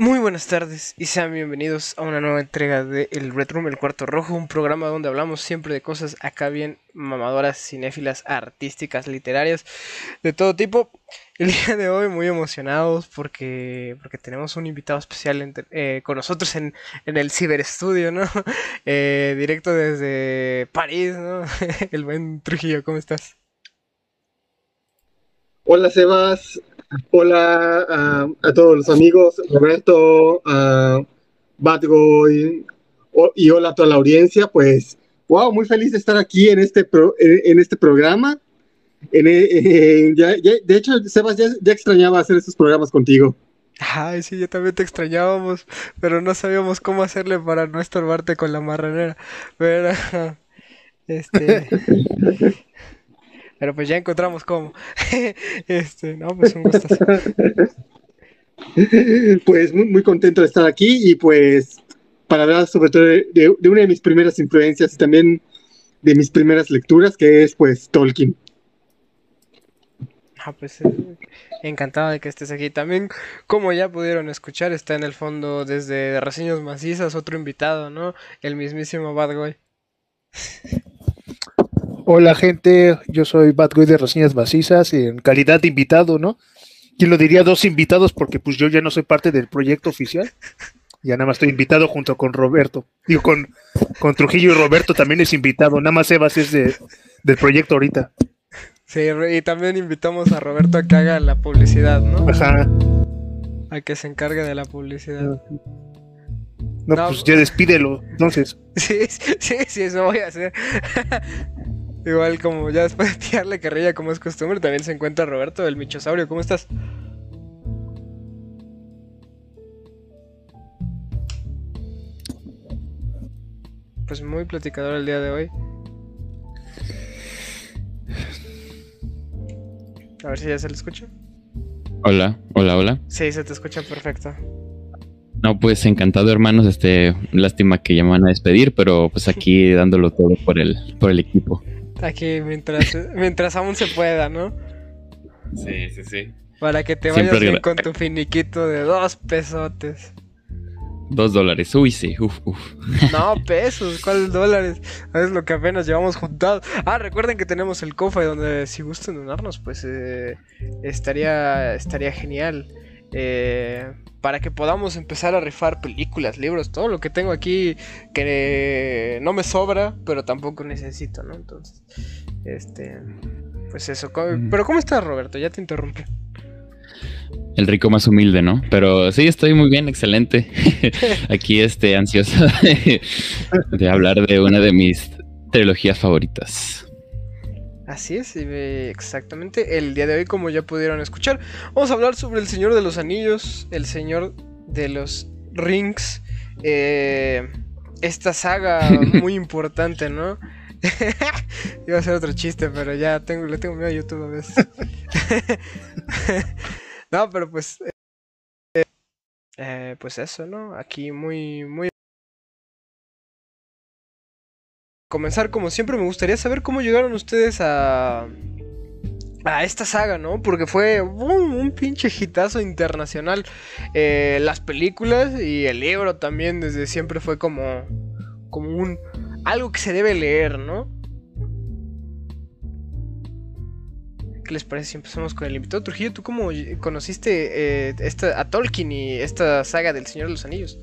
Muy buenas tardes y sean bienvenidos a una nueva entrega de El Red Room, el cuarto rojo, un programa donde hablamos siempre de cosas acá bien mamadoras, cinéfilas, artísticas, literarias, de todo tipo. El día de hoy muy emocionados porque, porque tenemos un invitado especial eh, con nosotros en, en el ciberestudio, ¿no? Eh, directo desde París, ¿no? el buen Trujillo, ¿cómo estás? Hola Sebas, Hola a, todos los amigos, Roberto, a Badgoy y hola a toda la audiencia. Pues, wow, muy feliz de estar aquí en este, en, este programa. de hecho, Sebas, ya, extrañaba hacer estos programas contigo. Ay, sí, yo también te extrañábamos, pero no sabíamos cómo hacerle para no estorbarte con la marranera. Pero, este, Pero pues ya encontramos cómo. este, no, pues un gusto. Pues muy, muy contento de estar aquí y pues para hablar sobre todo de, una de mis primeras influencias y también de mis primeras lecturas, que es pues Tolkien. Ah, pues eh, encantado de que estés aquí. También, como ya pudieron escuchar, está en el fondo desde Reseños Macizas otro invitado, ¿no? El mismísimo Bad Boy. Hola gente, yo soy Batgoy de Reseñas Macizas en calidad de invitado, ¿no? ¿Quién lo diría dos invitados? Porque pues yo ya no soy parte del proyecto oficial. Ya nada más estoy invitado junto con Roberto. Digo, con, con Trujillo y Roberto también es invitado. Nada más Evas es de, del proyecto ahorita. Sí, y también invitamos a Roberto a que haga la publicidad, ¿no? Ajá. A que se encargue de la publicidad. No, pues ya despídelo, entonces. Sí, sí, sí, eso voy a hacer. Igual como ya después de tirarle carrilla como es costumbre, también se encuentra Roberto, el Michosaurio. ¿Cómo estás? Pues muy platicador el día de hoy. A ver si ya se le escucha. Hola, hola, hola. Sí, se te escucha perfecto. No, pues encantado, hermanos. Este, lástima que ya me van a despedir, pero pues aquí dándolo todo por el, por el equipo. Aquí mientras, mientras aún se pueda, ¿no? Sí, sí, sí. Para que te vayas bien con tu finiquito de dos pesotes. Dos dólares, uy, sí, uf, uf. No, pesos, ¿cuáles dólares? Es lo que apenas llevamos juntado. Ah, recuerden que tenemos el cofre donde si gustan donarnos, pues eh, estaría, estaría genial. Eh, para que podamos empezar a rifar películas, libros, todo lo que tengo aquí que no me sobra, pero tampoco necesito, ¿no? Entonces, este, pues eso. Pero ¿cómo estás, Roberto? Ya te interrumpí. El rico más humilde, ¿no? Pero sí, estoy muy bien, excelente. aquí, este, ansioso de hablar de una de mis trilogías favoritas. Así es, exactamente. El día de hoy, como ya pudieron escuchar, vamos a hablar sobre el Señor de los Anillos, el Señor de los Rings. Eh, esta saga muy importante, ¿no? Iba a ser otro chiste, pero ya tengo, le tengo miedo a YouTube a veces. no, pero pues. Eh, eh, pues eso, ¿no? Aquí muy, muy comenzar, como siempre, me gustaría saber cómo llegaron ustedes a, a esta saga, ¿no? Porque fue un, pinche hitazo internacional. Eh, las películas y el libro también desde siempre fue como, como un algo que se debe leer, ¿no? ¿Qué les parece si empezamos con el invitado? Trujillo, ¿tú cómo conociste eh, esta, a Tolkien y esta saga del Señor de los Anillos?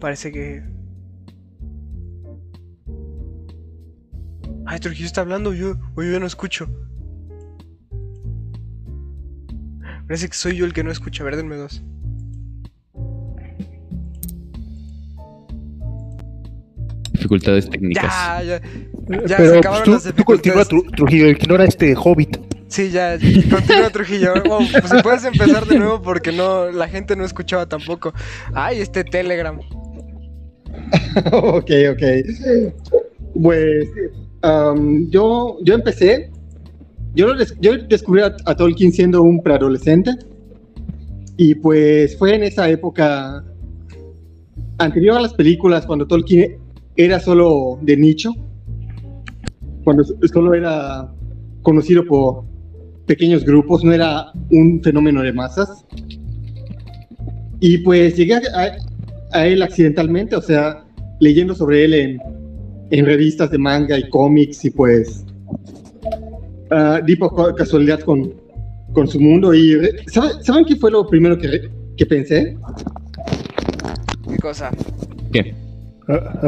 Parece que... Ay, Trujillo está hablando, yo, yo no escucho. Parece que soy yo el que no escucha. A ver, denme dos. Dificultades técnicas. Ya, ya. Ya Pero, se acabaron tú, las dificultades. Tú continúa, Trujillo, ignora este hobbit. Sí, ya, continúa Trujillo. pues si puedes empezar de nuevo porque no, la gente no escuchaba tampoco. Ay, este Telegram. ok, ok. Pues yo, yo empecé, yo, yo descubrí a, Tolkien siendo un preadolescente y pues fue en esa época anterior a las películas, cuando Tolkien era solo de nicho, cuando solo era conocido por pequeños grupos, no era un fenómeno de masas. Y pues llegué a, él accidentalmente, o sea, leyendo sobre él en, en revistas de manga y cómics y pues uh, di por casualidad con, con su mundo. y ¿saben, qué fue lo primero que, que pensé? ¿Qué cosa? ¿Qué?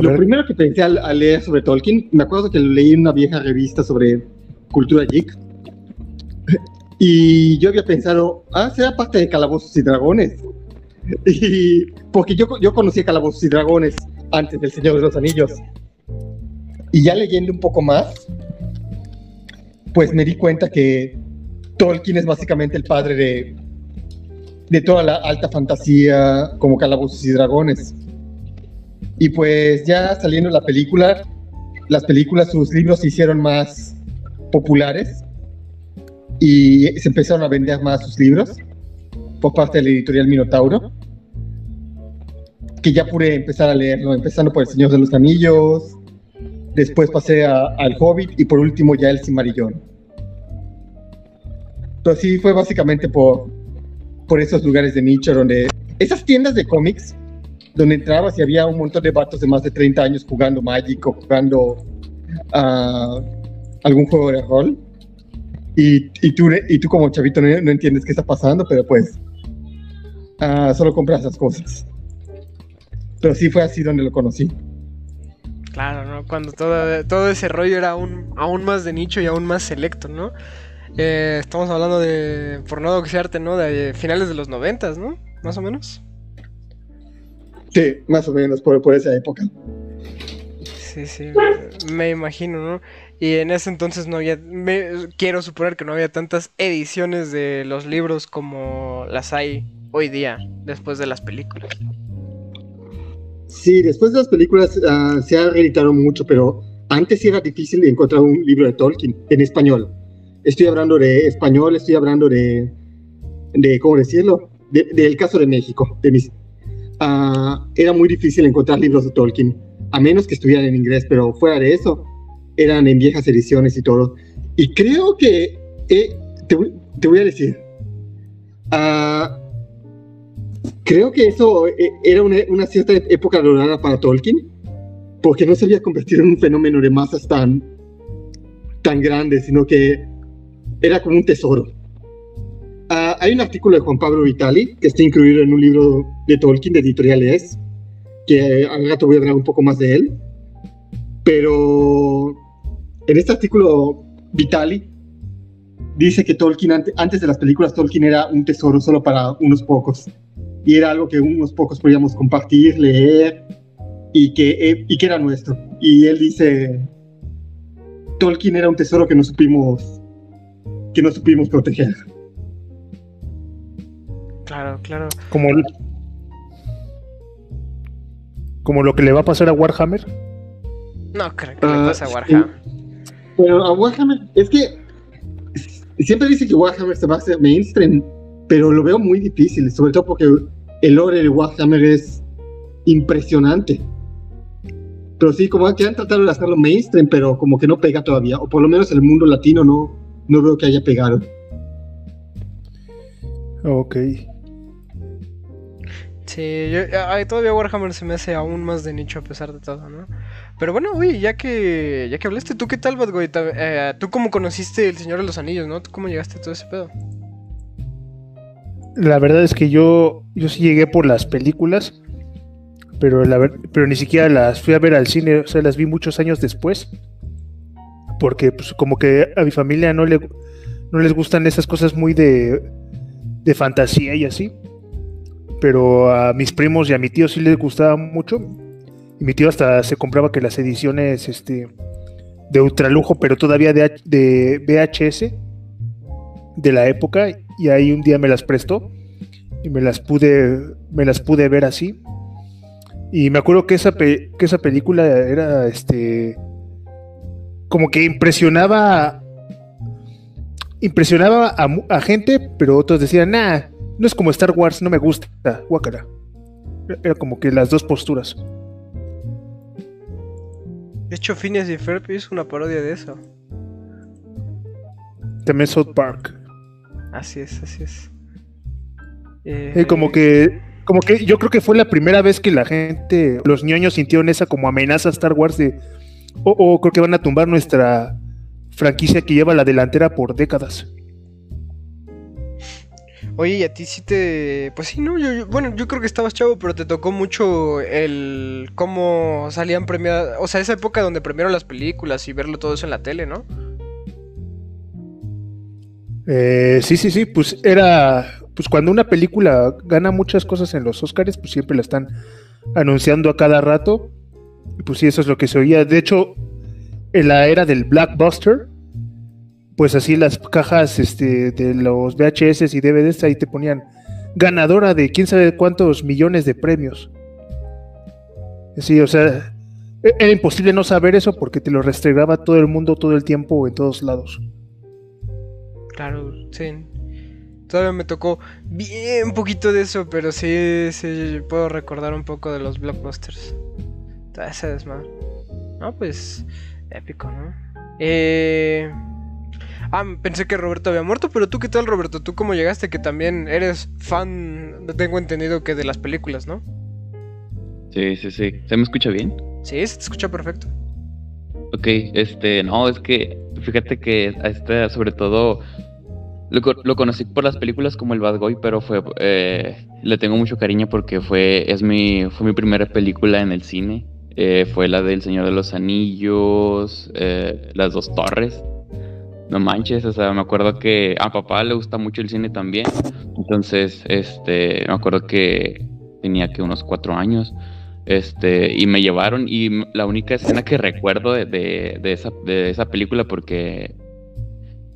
lo primero que pensé al, leer sobre Tolkien, me acuerdo que lo leí en una vieja revista sobre cultura geek. Y yo había pensado, ah, será parte de Calabozos y Dragones. Y porque yo, yo conocía Calabozos y Dragones antes del Señor de los Anillos. Y ya leyendo un poco más, pues me di cuenta que Tolkien es básicamente el padre de, de toda la alta fantasía como Calabozos y Dragones. Y pues ya saliendo la película, las películas, sus libros se hicieron más populares y se empezaron a vender más sus libros por parte de la editorial Minotauro, que ya pude empezar a leerlo, empezando por El Señor de los Anillos, después pasé al Hobbit y por último ya El Cimarillón. Entonces sí, fue básicamente por, por esos lugares de nicho donde... Esas tiendas de cómics, donde entrabas y había un montón de vatos de más de 30 años jugando Magic o jugando uh, algún juego de rol. Y, y, tú, y tú como chavito no, entiendes qué está pasando, pero pues uh, solo compras esas cosas. Pero sí fue así donde lo conocí. Claro, ¿no? Cuando todo, todo ese rollo era aún, aún más de nicho y aún más selecto, ¿no? Eh, estamos hablando de, por no doxearte, ¿no? De finales de los noventas, ¿no? Más o menos. Sí, más o menos, por, por esa época. Sí, sí, me imagino, ¿no? Y en ese entonces no había, quiero suponer que no había tantas ediciones de los libros como las hay hoy día, después de las películas. Sí, después de las películas uh, se ha reeditado mucho, pero antes era difícil encontrar un libro de Tolkien en español. Estoy hablando de español, estoy hablando de, de ¿cómo decirlo? del caso de México. Uh, era muy difícil encontrar libros de Tolkien, a menos que estuvieran en inglés, pero fuera de eso, eran en viejas ediciones y todo. Y creo que, eh, te, voy a decir, uh, creo que eso eh, era una, una, cierta época dorada para Tolkien, porque no se había convertido en un fenómeno de masas tan, tan grande, sino que era como un tesoro. Uh, hay un artículo de Juan Pablo Vitali que está incluido en un libro de Tolkien de editoriales, que al rato voy a hablar un poco más de él. Pero en este artículo, Vitali dice que Tolkien, antes de las películas, Tolkien era un tesoro solo para unos pocos. Y era algo que unos pocos podíamos compartir, leer, y que, eh, y que era nuestro. Y él dice, Tolkien era un tesoro que no supimos que no supimos proteger. Claro, claro. Como, como lo que le va a pasar a Warhammer. No creo que le pase a Warhammer. Bueno, a Warhammer, es que siempre dice que Warhammer se va a hacer mainstream, pero lo veo muy difícil, sobre todo porque el lore de Warhammer es impresionante. Pero sí, como que han tratado de hacerlo mainstream, pero como que no pega todavía, o por lo menos el mundo latino no, no veo que haya pegado. Ok. Sí, yo, todavía Warhammer se me hace aún más de nicho a pesar de todo, ¿no? Pero bueno, uy, ya que ya que hablaste, ¿tú qué tal, Badgoy? Eh, ¿Tú cómo conociste El Señor de los Anillos, no? ¿Tú cómo llegaste a todo ese pedo? La verdad es que yo, yo sí llegué por las películas, pero, pero ni siquiera las fui a ver al cine, o sea, las vi muchos años después porque pues como que a mi familia no, le, no les gustan esas cosas muy de, de fantasía y así. Pero a mis primos y a mi tío sí les gustaba mucho. Y mi tío hasta se compraba que las ediciones este, de ultralujo, pero todavía de, de VHS de la época. Y ahí un día me las prestó y me las pude, me las pude ver así. Y me acuerdo que esa, que esa película era este como que impresionaba impresionaba a, gente, pero otros decían, nah, no es como Star Wars, no me gusta, guácara. Era como que las dos posturas. De hecho, Phineas y Ferb hizo una parodia de eso. También South Park. Así es, así es. Eh, como que como que yo creo que fue la primera vez que la gente, los ñoños sintieron esa como amenaza a Star Wars de, oh, oh, creo que van a tumbar nuestra franquicia que lleva la delantera por décadas. Oye, y a ti sí te. Pues sí, no, yo, bueno, yo creo que estabas chavo, pero te tocó mucho el. cómo salían premiadas. O sea, esa época donde premiaron las películas y verlo todo eso en la tele, ¿no? Eh, sí, sí, sí, pues era. Pues cuando una película gana muchas cosas en los Oscars, pues siempre la están anunciando a cada rato. Pues sí, eso es lo que se oía. De hecho, en la era del Blackbuster, pues así las cajas este, de los VHS y DVDs ahí te ponían ganadora de quién sabe cuántos millones de premios. Sí, o sea, e-, era imposible no saber eso porque te lo restregaba todo el mundo todo el tiempo en todos lados. Claro, sí. Todavía me tocó bien poquito de eso, pero sí, sí puedo recordar un poco de los blockbusters. Ese desmadre. No, pues épico, ¿no? Eh Ah, pensé que Roberto había muerto, pero tú qué tal, Roberto? ¿Tú cómo llegaste? Que también eres fan, tengo entendido que de las películas, ¿no? Sí, sí, sí. ¿Se me escucha bien? Sí, se te escucha perfecto. Ok, este, no, es que fíjate que este, sobre todo lo, conocí por las películas como el Bad Boy, pero fue eh, le tengo mucho cariño porque fue es mi fue mi primera película en el cine. Eh, fue la del Señor de los Anillos, eh, las dos torres. No manches, o sea, me acuerdo que a papá le gusta mucho el cine también. Entonces, este, me acuerdo que tenía que unos cuatro años. Este, y me llevaron, y la única escena que recuerdo de, de, esa, de esa película, porque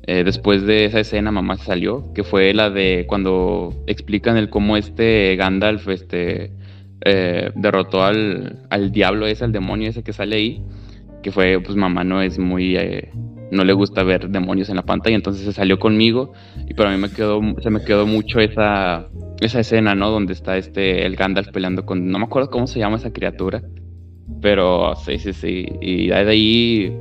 eh, después de esa escena mamá salió, que fue la de cuando explican el cómo este Gandalf este, eh, derrotó al, al diablo ese, al demonio ese que sale ahí, que fue, pues mamá no es muy... Eh, no le gusta ver demonios en la pantalla, entonces se salió conmigo y para mí me quedó, se me quedó mucho esa, esa escena, ¿no? Donde está este, el Gandalf peleando con, no me acuerdo cómo se llama esa criatura, pero sí, sí, sí, y de ahí,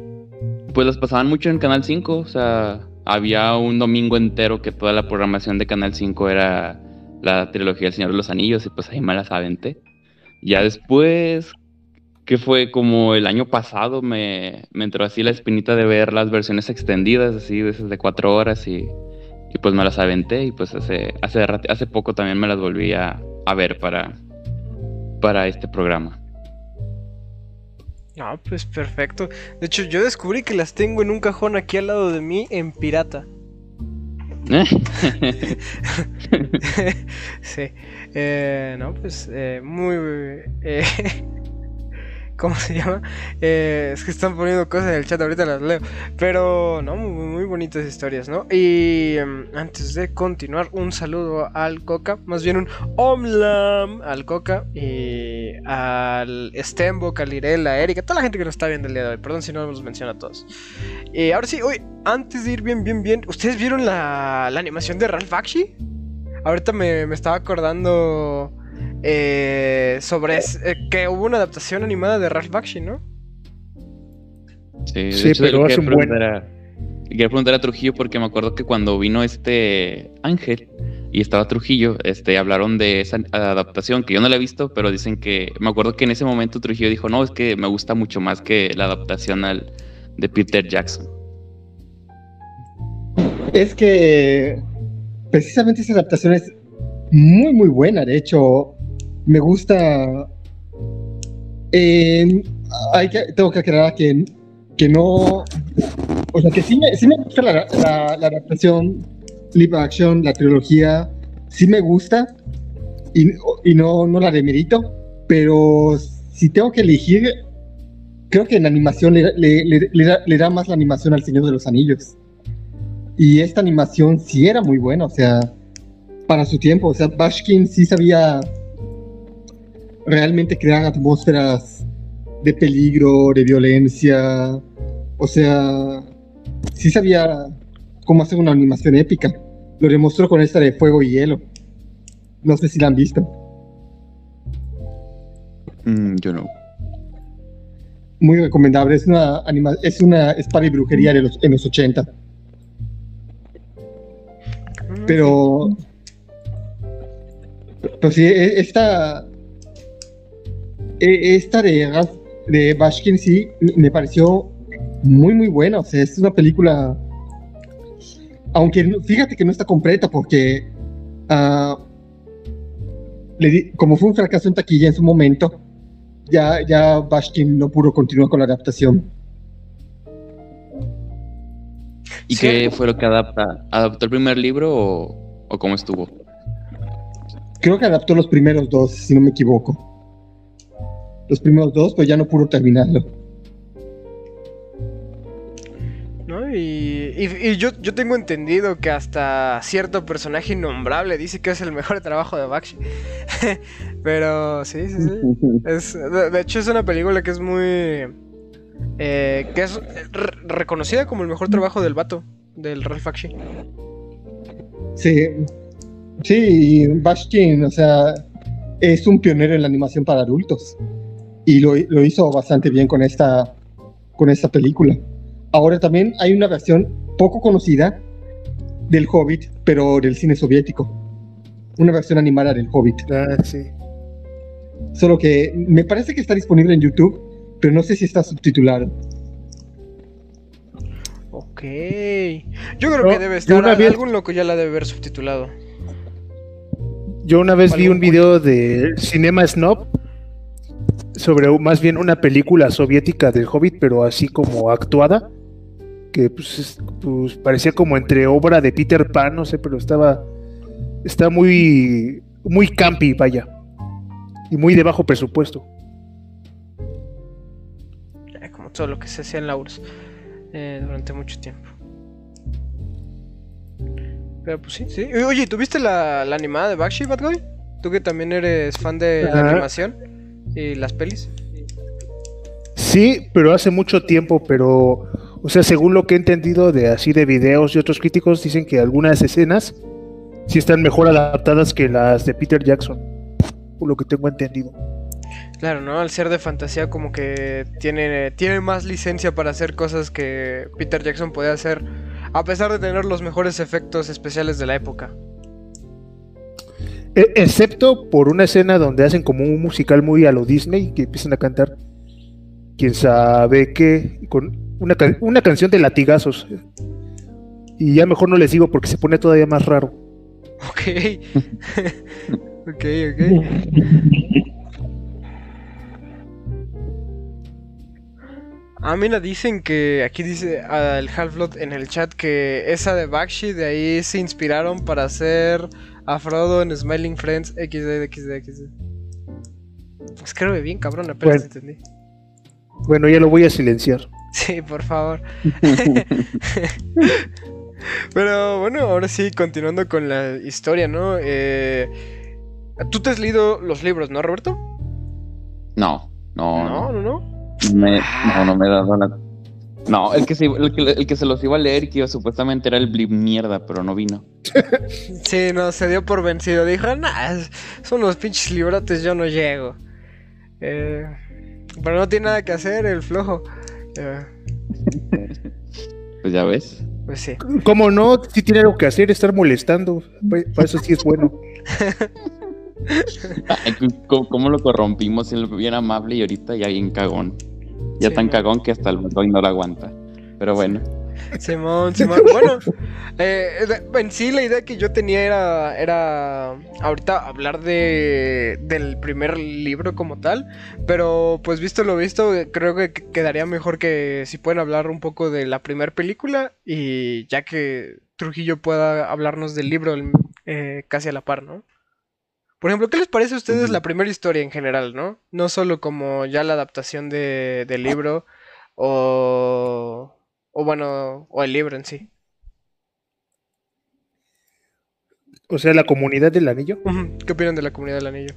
pues las pasaban mucho en Canal 5, o sea, había un domingo entero que toda la programación de Canal 5 era la trilogía del Señor de los Anillos y pues ahí me las aventé. Ya después, que fue como el año pasado, me, entró así la espinita de ver las versiones extendidas, así de cuatro horas y, pues me las aventé y pues hace, hace, hace poco también me las volví a, ver para, para este programa. Ah, pues perfecto. De hecho, yo descubrí que las tengo en un cajón aquí al lado de mí en pirata. sí. Eh, no, pues eh, muy... Eh, ¿Cómo se llama? Eh, es que están poniendo cosas en el chat, ahorita las leo. Pero, no, muy, bonitas historias, ¿no? Y em, antes de continuar, un saludo al Coca, más bien un Omlam al Coca y al Stenbo, al Irel, a Erika, toda la gente que nos está viendo el día de hoy. Perdón si no los menciono a todos. Y ahora sí, hoy, antes de ir bien, bien, bien, ¿ustedes vieron la, animación de Ralph Bakshi? Ahorita me estaba acordando eh, sobre eh, que hubo una adaptación animada de Ralph Bakshi, ¿no? Sí, sí pero hace un buen... Quería preguntar a Trujillo porque me acuerdo que cuando vino este Ángel y estaba Trujillo, este, hablaron de esa adaptación que yo no la he visto, pero dicen que, me acuerdo que en ese momento Trujillo dijo, no, es que me gusta mucho más que la adaptación al, de Peter Jackson. Es que precisamente esa adaptación es muy, muy buena. De hecho, me gusta. hay que, tengo que aclarar que, que no. O sea, que sí me, sí me gusta la, la, adaptación live action, la trilogía, sí me gusta y, y no, no la demerito, pero si tengo que elegir, creo que en animación le, le, le, le, da, más la animación al Señor de los Anillos. Y esta animación sí era muy buena, o sea, para su tiempo, o sea, Bashkin sí sabía realmente crear atmósferas de peligro, de violencia. O sea, sí sabía cómo hacer una animación épica. Lo demostró con esta de Fuego y Hielo. No sé si la han visto. Mm, yo no. Muy recomendable. Es una anima es una espada y brujería de los, en los 80. Pero. Pero sí, e- esta. E- Esta de, de Bashkin sí me pareció muy, muy buena. O sea, es una película. Aunque fíjate que no está completa porque. ah, le di- como fue un fracaso en taquilla en su momento, ya, ya Bashkin no pudo continuar con la adaptación. ¿Y Sí. qué fue lo que adapta? ¿Adaptó el primer libro o, o cómo estuvo? Creo que adaptó los primeros dos, si no me equivoco. Los primeros dos, pero ya no pudo terminarlo. ¿No? Y, y- y yo, yo tengo entendido que hasta cierto personaje innombrable dice que es el mejor trabajo de Bakshi. Pero sí, sí, sí. Es, de, de hecho es una película que es muy... eh, que es re- reconocida como el mejor trabajo del vato, del Ralph Bakshi. Sí, sí, y Bashkin, o sea, es un pionero en la animación para adultos. Y lo, lo hizo bastante bien con esta, con esta película. Ahora también hay una versión poco conocida del Hobbit, pero del cine soviético. Una versión animada del Hobbit. Ah, sí. Solo que me parece que está disponible en YouTube, pero no sé si está subtitulado. Ok. Yo creo No, que debe estar... una vez- Algún loco ya la debe ver subtitulado. Yo una vez vi un video de Cinema Snob sobre más bien una película soviética del Hobbit, pero así como actuada, que pues, es- pues, parecía como entre obra de Peter Pan, no sé, pero estaba está muy muy campi, vaya, y muy de bajo presupuesto. Como todo lo que se hacía en la URSS eh, durante mucho tiempo. Pero pues sí, sí. Oye, ¿tuviste la, la animada de Bakshi, Batgoy? Tú que también eres fan de la animación y las pelis. Sí, pero hace mucho tiempo, pero o sea, según lo que he entendido de así de videos y otros críticos dicen que algunas escenas sí están mejor adaptadas que las de Peter Jackson, por lo que tengo entendido. Claro, ¿no? Al ser de fantasía como que tiene, tiene más licencia para hacer cosas que Peter Jackson podía hacer, a pesar de tener los mejores efectos especiales de la época. E- excepto por una escena donde hacen como un musical muy a lo Disney que empiezan a cantar quién sabe qué con una, una canción de latigazos y ya mejor no les digo porque se pone todavía más raro Ok. ok, ok. Ah, mira, dicen que aquí dice el Half-Blood en el chat que esa de Bakshi de ahí se inspiraron para hacer a Frodo en Smiling Friends XD, XD, XD. Escribe bien, cabrón, apenas Bueno. entendí. bueno ya lo voy a silenciar Sí, por favor. Pero bueno, ahora sí, continuando con la historia, ¿no? Eh, Tú te has leído los libros, ¿no, Roberto? No, no, No, no. no, no. Me- no, no me he dado la. No, el que, se, el, que, el que se los iba a leer, que supuestamente era el Blip mierda, pero no vino. Sí, no, se dio por vencido. Dijo, nah, son los pinches librotes, yo no llego. Eh, pero no tiene nada que hacer el flojo. Eh, Pues ya ves. pues sí. como no si tiene algo que hacer estar molestando Pa- para eso sí es bueno Ay, ¿Cómo, cómo lo corrompimos? Él bien amable y ahorita ya bien cagón. Ya Sí, tan cagón que hasta el hoy no lo aguanta. Pero bueno. Simón, Simón. Bueno, eh, en sí la idea que yo tenía era, era ahorita hablar de, del primer libro como tal, pero pues visto lo visto, creo que quedaría mejor que si pueden hablar un poco de la primera película y ya que Trujillo pueda hablarnos del libro eh, casi a la par, ¿no? Por ejemplo, ¿qué les parece a ustedes la primera historia en general, no? No solo como ya la adaptación de, del libro o, o bueno, o el libro en sí. o sea la comunidad del anillo ¿Qué opinan de la comunidad del anillo?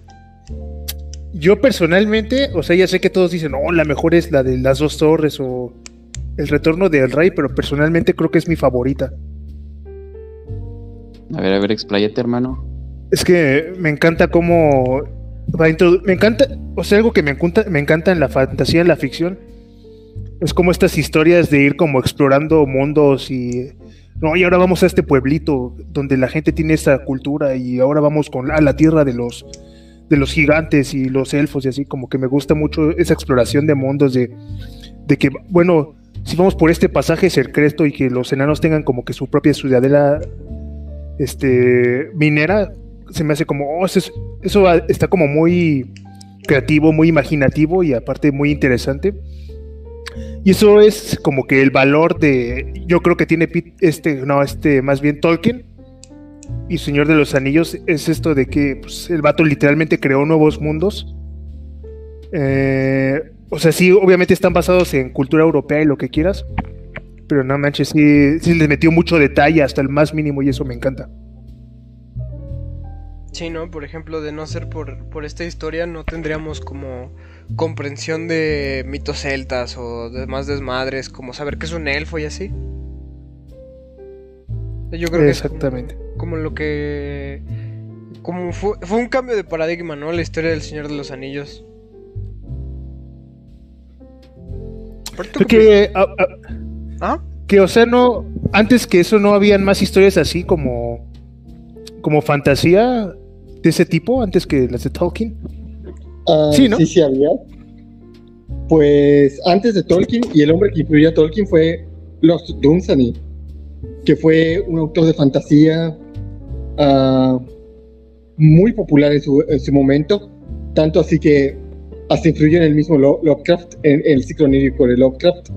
yo personalmente o sea ya sé que todos dicen oh la mejor es la de las dos torres o el retorno del rey pero personalmente creo que es mi favorita A ver, a ver, expláyate, hermano. Es que me encanta cómo me encanta, o sea, algo que me encanta, me encanta en la fantasía, en la ficción, es como estas historias de ir como explorando mundos y no, y ahora vamos a este pueblito donde la gente tiene esa cultura y ahora vamos con a la tierra de los de los gigantes y los elfos y así, como que me gusta mucho esa exploración de mundos de, de que, bueno, si vamos por este pasaje secreto y que los enanos tengan como que su propia ciudadela este minera, se me hace como, oh, eso, eso está como muy creativo, muy imaginativo y aparte muy interesante. Y eso es como que el valor de, yo creo que tiene este, no, este, más bien Tolkien y Señor de los Anillos es esto de que pues, el vato literalmente creó nuevos mundos. Eh, o sea, sí, obviamente están basados en cultura europea y lo que quieras, pero no manches, sí, sí les metió mucho detalle hasta el más mínimo y eso me encanta. Sí, ¿no? Por ejemplo, de no ser por, por esta historia, no tendríamos como comprensión de mitos celtas o demás desmadres, como saber que es un elfo y así. Yo creo Exactamente. que es como, lo que. Como fue, fue un cambio de paradigma, ¿no? La historia del Señor de los Anillos. Que, ah, ah, ¿Ah? que, o sea, no. Antes que eso, no habían más historias así como. Como fantasía de ese tipo antes que las de Tolkien? Ah, sí, ¿no? Sí, sí había. Pues antes de Tolkien, y el hombre que influyó a Tolkien fue Los Dunsany, que fue un autor de fantasía uh, muy popular en su, en su, momento, tanto así que hasta influyó en el mismo Lovecraft, en, en el ciclo onírico de Lovecraft.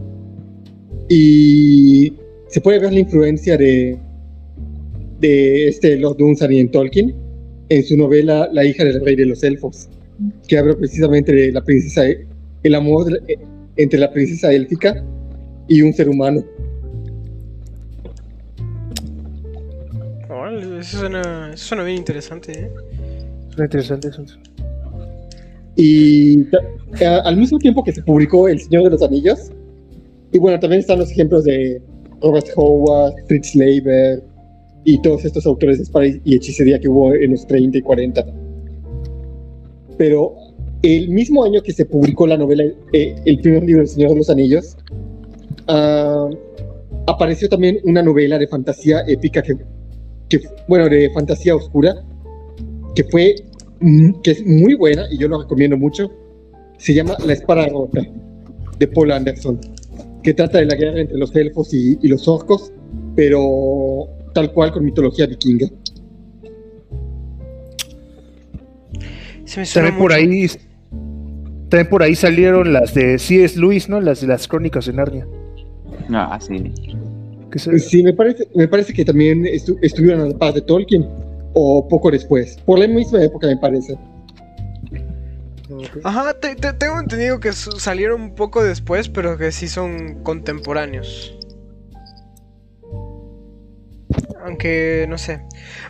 Y se puede ver la influencia de, de este Los Dunsany en Tolkien en su novela La hija del rey de los elfos, que habla precisamente de la princesa, el amor eh, entre la princesa élfica y un ser humano. eso suena, eso suena bien interesante, ¿eh? Suena interesante eso. Y al mismo tiempo que se publicó El Señor de los Anillos, y bueno, también están los ejemplos de Robert Howard, Fritz Leiber, y todos estos autores de espada y hechicería que hubo en los 30 y 40. Pero el mismo año que se publicó la novela, eh, el primer libro El Señor de los Anillos, uh, apareció también una novela de fantasía épica que, que, bueno, de fantasía oscura, que fue, que es muy buena y yo lo recomiendo mucho. Se llama La Espada Rota, de Paul Anderson, que trata de la guerra entre los elfos y, y los orcos, pero tal cual con mitología vikinga. Se me también por ahí también por ahí salieron las de C.S. Lewis, ¿no? Las de las crónicas de Narnia. Ah, sí. Sí, me parece, me parece que también estuvieron a la paz de Tolkien o poco después, por la misma época me parece. Ajá, tengo entendido que salieron un poco después, pero que sí son contemporáneos. Aunque, no sé.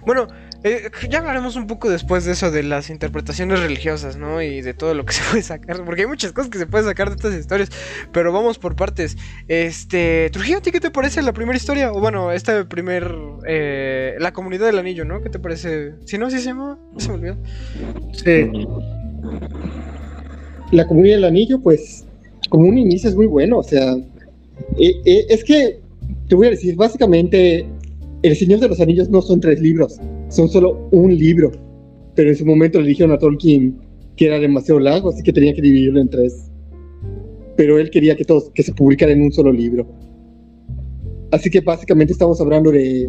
Bueno, eh, ya hablaremos un poco después de eso, de las interpretaciones religiosas, ¿no? Y de todo lo que se puede sacar. Porque hay muchas cosas que se pueden sacar de estas historias. Pero vamos por partes. Este. Trujillo, ¿a ti qué te parece la primera historia? O bueno, esta primer. Eh, la comunidad del anillo, ¿no? ¿Qué te parece? Si no, ¿sí se llama? Se me olvidó. Sí. La comunidad del anillo, pues. Como un inicio es muy bueno. O sea. Eh, es que. Te voy a decir, básicamente el Señor de los Anillos no son tres libros, son solo un libro. Pero en su momento le dijeron a Tolkien que era demasiado largo, así que tenía que dividirlo en tres. Pero él quería que, todos, que se publicara en un solo libro. Así que básicamente estamos hablando de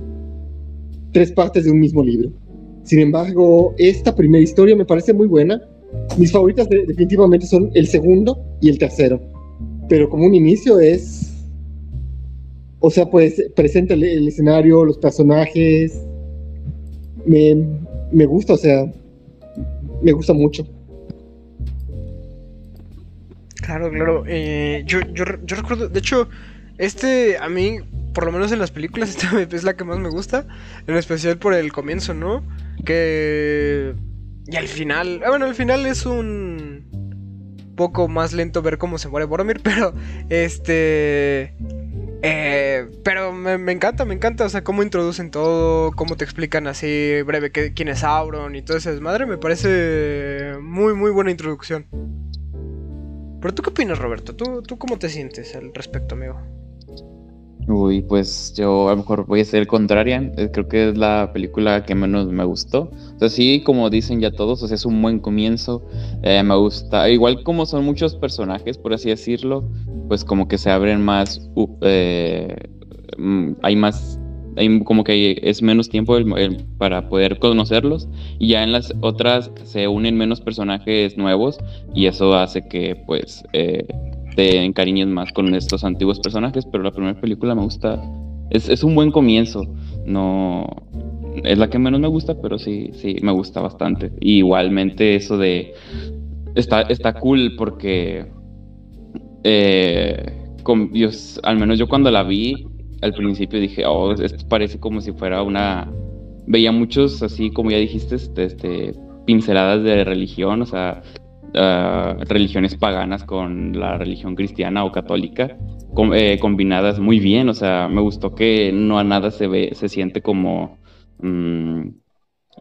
tres partes de un mismo libro. Sin embargo, esta primera historia me parece muy buena. Mis favoritas definitivamente son el segundo y el tercero. Pero como un inicio es o sea, pues presenta el, escenario, los personajes. Me, me, gusta, o sea, me gusta mucho. Claro, claro. Eh, yo, yo, yo recuerdo, de hecho, este a mí, por lo menos en las películas, esta es la que más me gusta. En especial por el comienzo, ¿no? Que... Y al final, ah, bueno, al final es un poco más lento ver cómo se muere Boromir, pero este Eh, pero me, encanta, me encanta, o sea, cómo introducen todo, cómo te explican así breve que- quién es Sauron y todo ese desmadre, me parece muy, muy buena introducción. Pero tú qué opinas, Roberto? ¿Tú, tú cómo te sientes al respecto, amigo? Uy, pues yo a lo mejor voy a ser contraria. eh, Creo que es la película que menos me gustó. O sea, sí, como dicen ya todos, o es un buen comienzo. eh, me gusta. Igual como son muchos personajes, por así decirlo, pues como que se abren más. u- mm, hay más. Hay como que es menos tiempo para poder conocerlos. Y ya en las otras se unen menos personajes nuevos. Y eso hace que, pues. eh, te encariñes más con estos antiguos personajes, pero la primera película me gusta. Es, es un buen comienzo. No. Es la que menos me gusta, pero sí, sí, me gusta bastante. Y igualmente eso de. Está, está cool porque. eh, con- yo al menos yo cuando la vi, al principio dije, oh, esto parece como si fuera una. Veía muchos, así como ya dijiste, este, este, pinceladas de religión, o sea, ah, religiones paganas con la religión cristiana o católica eh, combinadas muy bien. O sea, me gustó que no a nada se ve, se siente como, mm,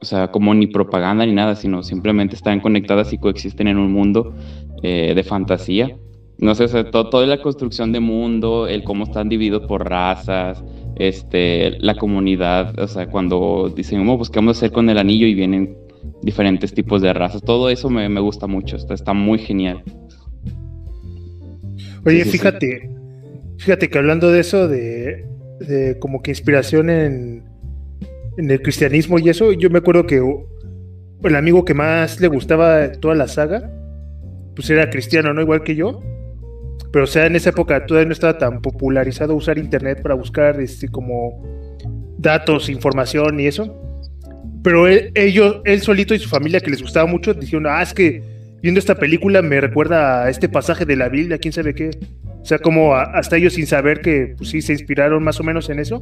o sea, como ni propaganda ni nada, sino simplemente están conectadas y coexisten en un mundo eh, de fantasía. No sé, o sea, to- toda la construcción de mundo, el cómo están divididos por razas, este, la comunidad, o sea, cuando dicen, oh, pues, ¿qué vamos a hacer con el anillo? Y vienen diferentes tipos de razas. Todo eso me, me gusta mucho, está, está muy genial. Oye, Sí, sí, sí. fíjate, fíjate que hablando de eso, de, de como que inspiración en, en el cristianismo y eso, yo me acuerdo que el amigo que más le gustaba toda la saga, pues era cristiano, ¿no? Igual que yo. Pero o sea, en esa época todavía no estaba tan popularizado usar internet para buscar este como datos, información y eso. Pero ellos, él solito y su familia que les gustaba mucho, dijeron, ah, es que viendo esta película me recuerda a este pasaje de la Biblia, quién sabe qué. O sea, como hasta ellos sin saber que pues, sí se inspiraron más o menos en eso,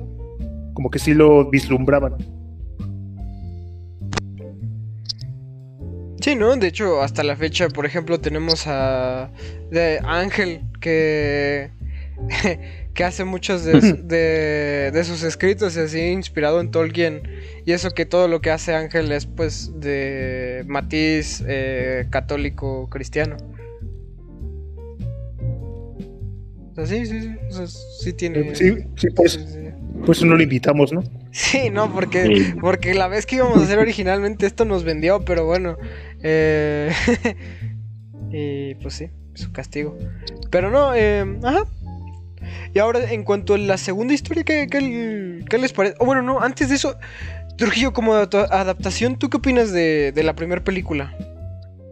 como que sí lo vislumbraban. Sí, ¿no? De hecho, hasta la fecha, por ejemplo, tenemos a Ángel que que hace muchos de, de, de sus escritos y así inspirado en Tolkien y eso que todo lo que hace Ángel es pues de matiz eh, católico cristiano. O sea, sí, sí, sí, o sea, sí tiene. Sí, sí, pues, sí, sí. pues no lo invitamos, ¿no? Sí, no, porque, porque la vez que íbamos a hacer originalmente esto nos vendió, pero bueno. eh, y pues sí, su castigo. Pero no, eh, ajá. Y ahora, en cuanto a la segunda historia, ¿qué, qué- les parece? O bueno, no, antes de eso, Trujillo, como adapta- adaptación, ¿tú qué opinas de, de la primera película?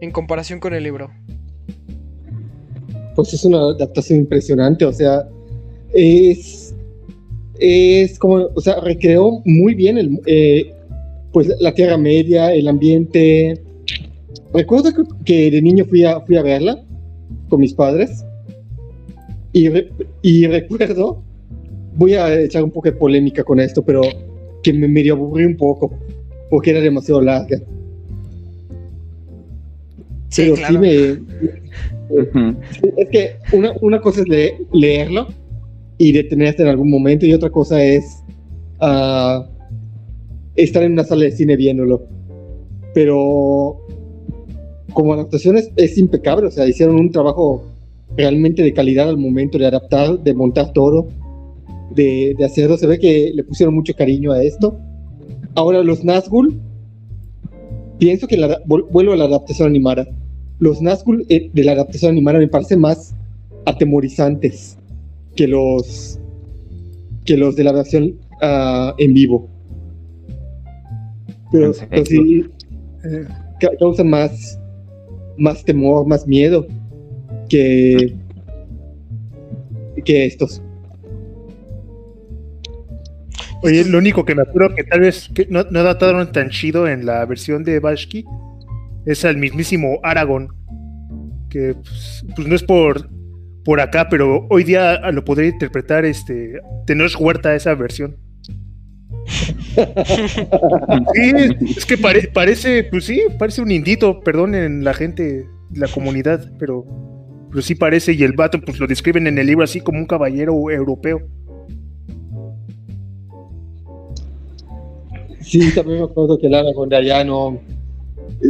En comparación con el libro. Pues es una adaptación impresionante, o sea, es, es como, o sea, recreó muy bien el, eh, pues la Tierra Media, el ambiente. Recuerdo que, que de niño fui a, fui a verla con mis padres y, re- y recuerdo, voy a echar un poco de polémica con esto, pero que me medio aburrí un poco porque era demasiado larga. Sí, pero claro. sí me, es que una, una cosa es le- leerlo y detenerte en algún momento y otra cosa es ah, estar en una sala de cine viéndolo. Pero como adaptación es, es impecable, o sea, hicieron un trabajo realmente de calidad al momento de adaptar, de montar todo, de, de hacerlo. Se ve que le pusieron mucho cariño a esto. Ahora los Nazgûl, pienso que la, vuelvo a la adaptación animada. Los Nazgûl eh, de la adaptación animada me parecen más atemorizantes que los que los de la versión ah, en vivo. Pero, pero sí eh, ca- causan más más temor, más miedo que que estos. Oye, lo único que me acuerdo que tal vez que no, no adaptaron tan chido en la versión de Bashki es al mismísimo Aragorn. Que pues, pues, no es por, por acá, pero hoy día lo podría interpretar este Tenoch Huerta esa versión. Sí, es que pare- parece, pues sí, parece un indito, perdonen la gente, la comunidad, pero, pero sí parece, y el vato, pues lo describen en el libro así como un caballero europeo. Sí, también me acuerdo que el Aragón de allá no.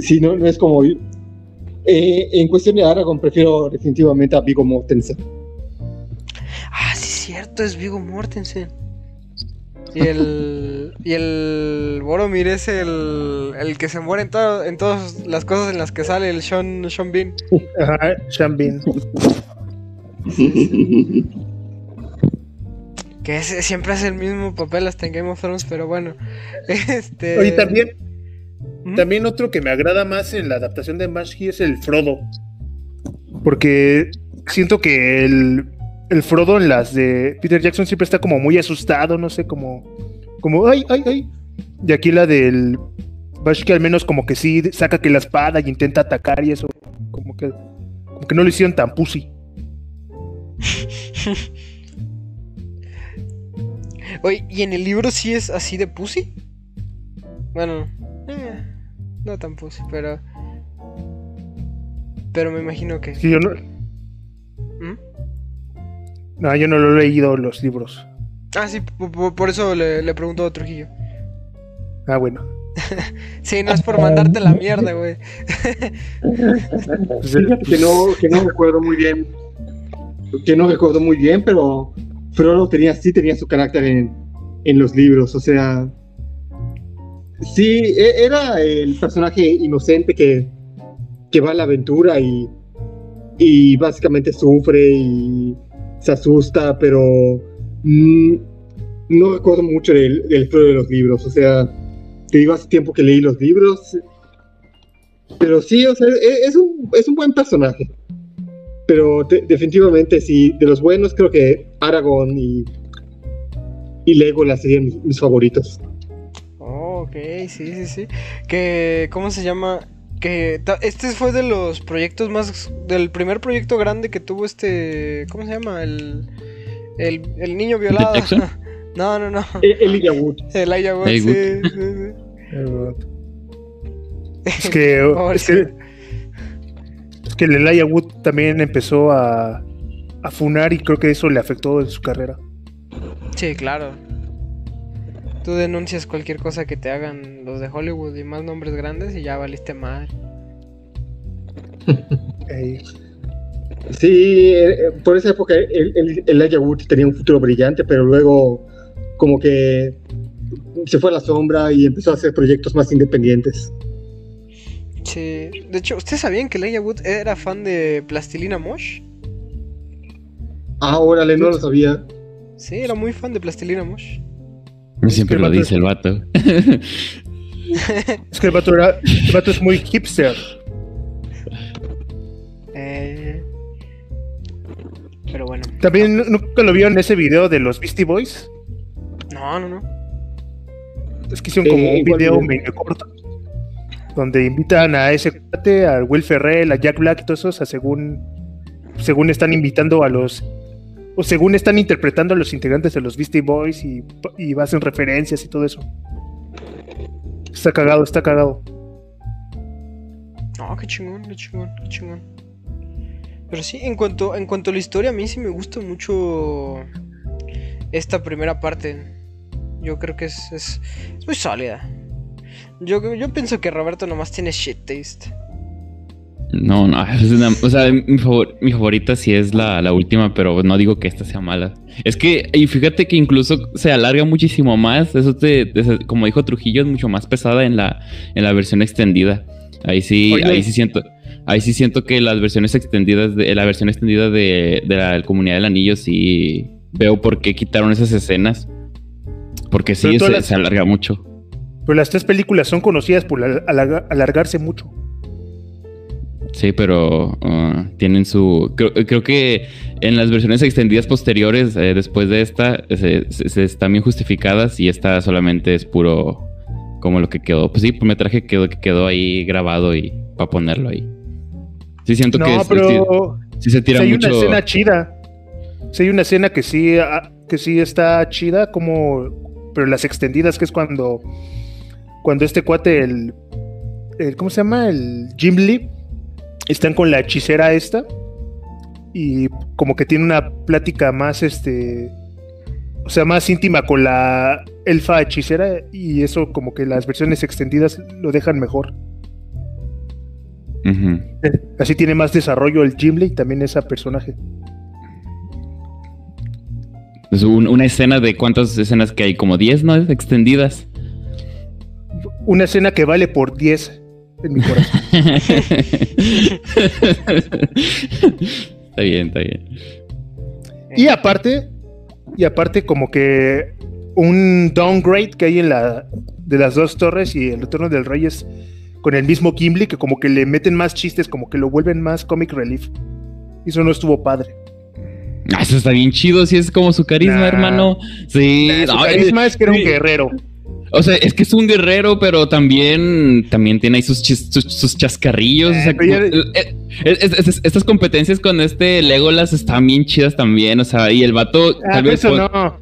Sí, no, no es como. Eh, en cuestión de Aragón, prefiero definitivamente a Vigo Mortensen. Ah, sí, cierto, es Vigo Mortensen. Y el. Y el. Boromir es el. El que se muere en, todo- en todas las cosas en las que sale el Sean, Sean Bean. Ajá, Sean Bean. Que es- siempre hace el mismo papel hasta en Game of Thrones, pero bueno. Este. Oye, también, ¿Mm? también otro que me agrada más en la adaptación de Mashi es el Frodo. Porque siento que el, el Frodo en las de Peter Jackson siempre está como muy asustado, no sé, como, como, ay, ay, ay. Y aquí la del Bashki al menos como que sí saca que la espada y intenta atacar y eso, como que, como que no lo hicieron tan pussy. Oye, ¿y en el libro sí es así de pussy? Bueno, eh, no tan pussy, pero. Pero me imagino que. Sí, yo no, ¿Mm? No, yo no lo he leído los libros. Ah, sí, po- po- por, eso le, le pregunto a Trujillo. Ah, bueno. Sí, no es por mandarte la mierda, güey. Fíjate que no, que no recuerdo muy bien. Que no recuerdo muy bien, pero Frodo tenía, sí tenía su carácter en, en los libros. O sea. Sí, e- era el personaje inocente que, que va a la aventura y, y básicamente sufre y se asusta, pero mm, no recuerdo mucho del, del de los libros. O sea, te digo hace tiempo que leí los libros. Pero sí, o sea, e- es un, es un buen personaje. Pero de- definitivamente, sí, de los buenos creo que Aragorn y, y Legolas serían mis, mis favoritos. Oh, ok, sí, sí, sí. Que, ¿cómo se llama? Que este fue de los proyectos más. Del primer proyecto grande que tuvo este. ¿Cómo se llama? El. El, el niño violado. No, no, no. E- Elijah Wood. El Wood, sí, sí, eh, es sí. que, es que es que el Elijah Wood también empezó a, a funar y creo que eso le afectó en su carrera. Sí, claro. Tú denuncias cualquier cosa que te hagan los de Hollywood y más nombres grandes y ya valiste mal. Ey. Sí, eh, eh, por esa época el, el, Elijah Wood tenía un futuro brillante, pero luego como que se fue a la sombra y empezó a hacer proyectos más independientes. Sí. De hecho, ¿ustedes sabían que Elijah Wood era fan de Plastilina Mosh? Ah, órale, no lo sabía. Sí, era muy fan de Plastilina Mosh. Siempre lo dice el vato. Es que el vato, era, el vato es muy hipster. Eh, Pero bueno. También nunca lo vieron en ese video de los Beastie Boys. No, no, no. Es que hicieron como Eh, un ¿cuál video video? medio corto. Donde invitan a ese cuate, al Will Ferrell, a Jack Black y todos esos, a según, según están invitando a los. O según están interpretando a los integrantes de los Beastie Boys y, y hacen referencias y todo eso. Está cagado, está cagado. No, qué chingón, qué chingón, qué chingón. Pero sí, en cuanto, en cuanto a la historia, a mí sí me gusta mucho esta primera parte. Yo creo que es, es, muy sólida. Yo, yo pienso que Roberto nomás tiene shit taste. No, no, es una- o sea, mi, favor- mi favorita sí es la, la última, pero no digo que esta sea mala. Es que, y fíjate que incluso se alarga muchísimo más, eso te, te- como dijo Trujillo, es mucho más pesada en la, en la versión extendida. Ahí sí, Oye. ahí sí siento, ahí sí siento que las versiones extendidas, de, la versión extendida de, de la comunidad del anillo sí veo por qué quitaron esas escenas. Porque sí, se, las- se alarga mucho. Pero las tres películas son conocidas por al- alarga- alargarse mucho. Sí, pero ah, tienen su. Creo, creo que en las versiones extendidas posteriores, eh, después de esta, se, se- se están bien justificadas y esta solamente es puro. Como lo que quedó. Pues sí, el metraje quedó, que quedó ahí grabado y para ponerlo ahí. Sí, siento que es- pero sí, sí se tira Sí hay mucho. una escena chida. Sí hay una escena que sí, ah, que sí está chida, como. Pero las extendidas, que es cuando. Cuando este cuate, el. el- ¿Cómo se llama? El Jim Lee. Están con la hechicera esta. Y como que tiene una plática más este. o sea, más íntima con la elfa hechicera y eso como que las versiones extendidas lo dejan mejor. Así tiene más desarrollo el Gimli y también esa personaje. Es un- una escena de cuántas escenas que hay, como 10, ¿no? Extendidas. Una escena que vale por 10 en mi corazón. está bien, está bien. y aparte, y aparte como que un downgrade que hay en la de las dos torres y el retorno del rey es con el mismo Gimli que como que le meten más chistes, como que lo vuelven más comic relief. Y eso no estuvo padre. Ah, eso está bien chido, si es como su carisma, Nah. hermano. Sí, Su no, carisma es que era un sí. guerrero. O sea, es que es un guerrero, pero también, también tiene ahí sus, chis- sus, sus chascarrillos. o sea, Eh, pero eh, es- es- es- estas competencias con este Legolas están bien chidas también. O sea, y el vato. Ah, tal vez eso no.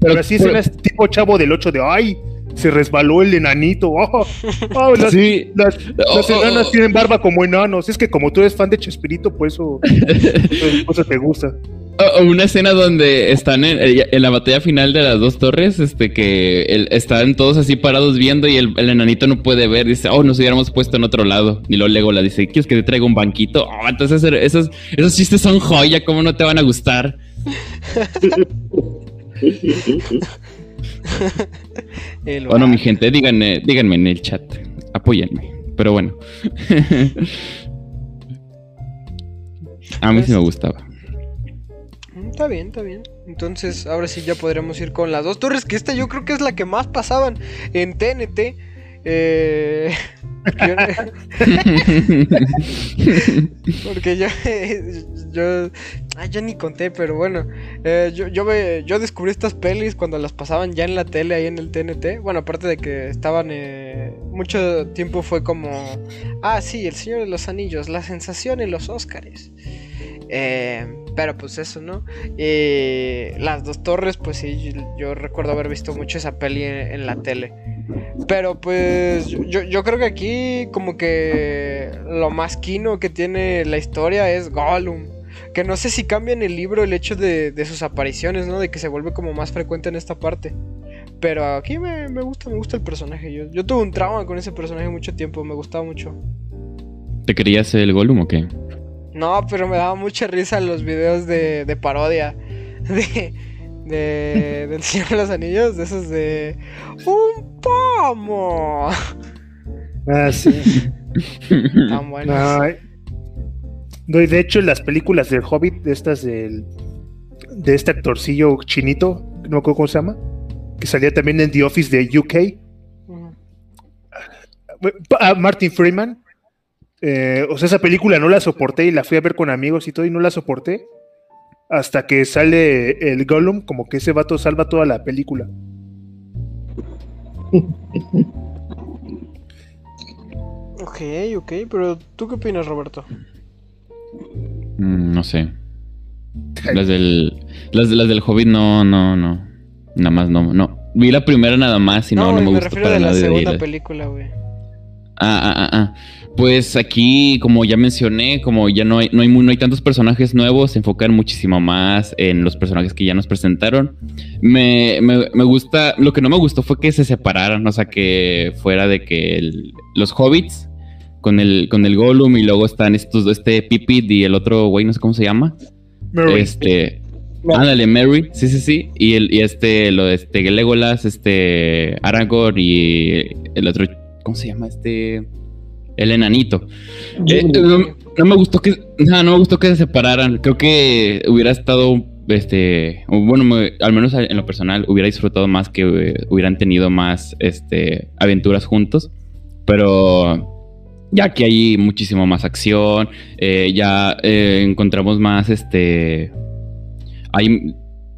Pero así por- suena este tipo chavo del 8 de ay, se resbaló el enanito. Oh, oh, las, Sí. las, las Oh, oh, enanas oh. tienen barba como enanos. Es que como tú eres fan de Chespirito, pues eso, eso, eso te gusta. O- o una escena donde están en, en la batalla final de las dos torres, este que el- están todos así parados viendo y el, el enanito no puede ver, dice, oh, nos hubiéramos puesto en otro lado. Y luego Legolas dice, ¿quieres que te traiga un banquito? Oh, entonces esos, esos chistes son joya, ¿cómo no te van a gustar? El Bueno, mi gente, díganme, díganme en el chat, apóyenme. Pero bueno. A mí sí me gustaba. Mm, Está bien, está bien. Entonces, ahora sí ya podremos ir con las dos torres, que esta yo creo que es la que más pasaban en TNT. Eh, porque yo, yo, ah, ya ni conté, pero bueno, eh, yo, yo, ve- yo descubrí estas pelis cuando las pasaban ya en la tele, ahí en el TNT. Bueno, aparte de que estaban, eh, mucho tiempo fue como, ah, sí, El Señor de los Anillos, la sensación en los Óscares. Eh, pero pues eso, ¿no? Y las dos torres, pues sí, yo, yo recuerdo haber visto mucho esa peli en la tele. Pero pues yo, yo creo que aquí como que lo más quino que tiene la historia es Gollum. Que no sé si cambia en el libro el hecho de, de sus apariciones, ¿no? De que se vuelve como más frecuente en esta parte. Pero aquí me, me gusta, me gusta el personaje. Yo, yo tuve un trauma con ese personaje mucho tiempo, me gustaba mucho. ¿Te querías el Gollum o qué? No, pero me daba mucha risa los videos de, de parodia de, de, del Señor de los Anillos, de esos de un pomo. Ah, sí. Tan buenos. No, eh. No, y de hecho, las películas del Hobbit, de estas del. de este actorcillo chinito, no me acuerdo cómo se llama, que salía también en The Office de UK, ah, Martin Freeman. eh, o sea, esa película no la soporté y la fui a ver con amigos y todo, y no la soporté. Hasta que sale el Gollum, como que ese vato salva toda la película. Ok, ok, pero ¿tú qué opinas, Roberto? Mm, no sé. Las del, las, las del Hobbit no, no, no. Nada más no, no. Vi la primera nada más y no, no, me me gustó para de la nada. de ahí segunda la- película, güey. Ah, ah, ah, ah. Pues aquí, como ya mencioné, como ya no hay, no hay, no hay tantos personajes nuevos, se enfocan muchísimo más en los personajes que ya nos presentaron. Me, me- me gusta, lo que no me gustó fue que se separaran, o sea, que fuera de que el- los hobbits con el, con el Gollum y luego están estos, este Pipit y el otro güey, no sé cómo se llama. Mary. Este, Mary. ándale, Mary, sí, sí, sí. Y, el, y este, lo de este Legolas, este Aragorn y el otro, ¿cómo se llama? Este, el enanito. Eh, no, no me gustó que, no, no me gustó que se separaran. Creo que hubiera estado, este, bueno, me- al menos en lo personal, hubiera disfrutado más que eh, hubieran tenido más, este, aventuras juntos. Pero ya que hay muchísimo más acción, eh, ya eh, encontramos más, este, hay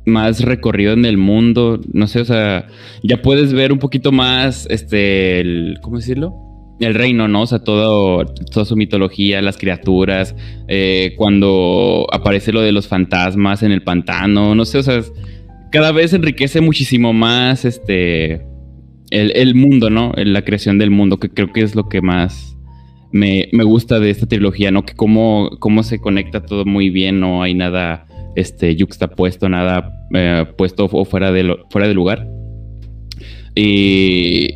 más recorrido en el mundo, no sé, o sea, ya puedes ver un poquito más, este, ¿cómo decirlo? El reino, ¿no? O sea, todo, toda su mitología, las criaturas, eh, cuando aparece lo de los fantasmas en el pantano, no sé, o sea, cada vez enriquece muchísimo más, este, el, el mundo, ¿no? La creación del mundo, que creo que es lo que más me, me gusta de esta trilogía, ¿no? Que cómo, cómo se conecta todo muy bien, no hay nada este, yuxtapuesto, nada eh, puesto o fuera de, fuera de lugar. Y,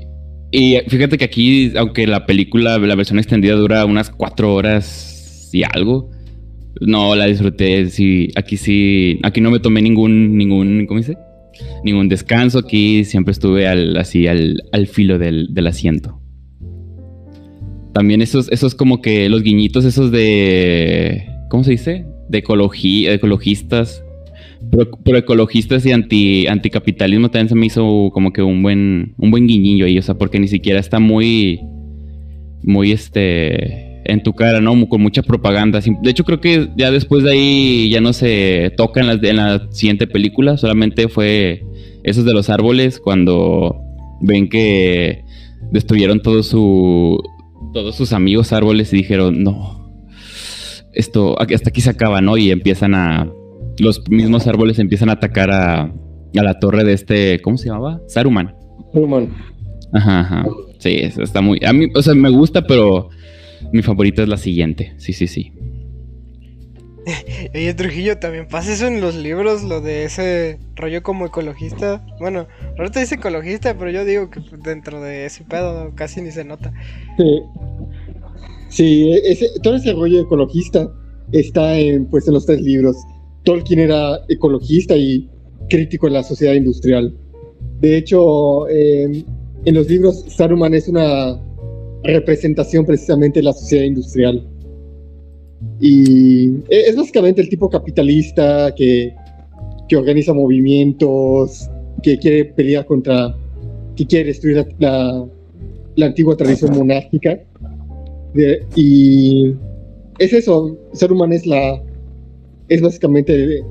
y fíjate que aquí, aunque la película, la versión extendida dura unas cuatro horas y algo, no la disfruté. Sí, aquí sí, aquí no me tomé ningún, ningún, ¿cómo dice? Ningún descanso. Aquí siempre estuve al, así al, al filo del, del asiento. También esos, esos como que los guiñitos, esos de, ¿cómo se dice? De ecologistas, pro, pro ecologistas y anti, anticapitalismo también se me hizo como que un buen, un buen guiñillo ahí, o sea, porque ni siquiera está muy, muy este, en tu cara, ¿no? Con mucha propaganda. De hecho, creo que ya después de ahí ya no se toca en la, en la siguiente película, solamente fue esos de los árboles cuando ven que destruyeron todo su, todos sus amigos árboles y dijeron, no, esto hasta aquí se acaba, ¿no? Y empiezan a, los mismos árboles empiezan a atacar a, a la torre de este, ¿cómo se llamaba? Saruman. Human. Ajá, ajá. Sí, eso está muy, a mí, o sea, me gusta, pero mi favorita es la siguiente. Sí, sí, sí. Oye, Trujillo, también pasa eso en los libros, lo de ese rollo como ecologista. Bueno, ahorita dice ecologista, pero yo digo que dentro de ese pedo casi ni se nota. Sí, Sí, ese, todo ese rollo ecologista está en, pues, en los tres libros. Tolkien era ecologista y crítico de la sociedad industrial. De hecho, eh, en los libros Saruman es una representación precisamente de la sociedad industrial. Y e- es básicamente el tipo capitalista que, que organiza movimientos, que quiere pelear contra, que quiere destruir la, la- la antigua tradición monárquica. De- y es eso, Saruman es la, es básicamente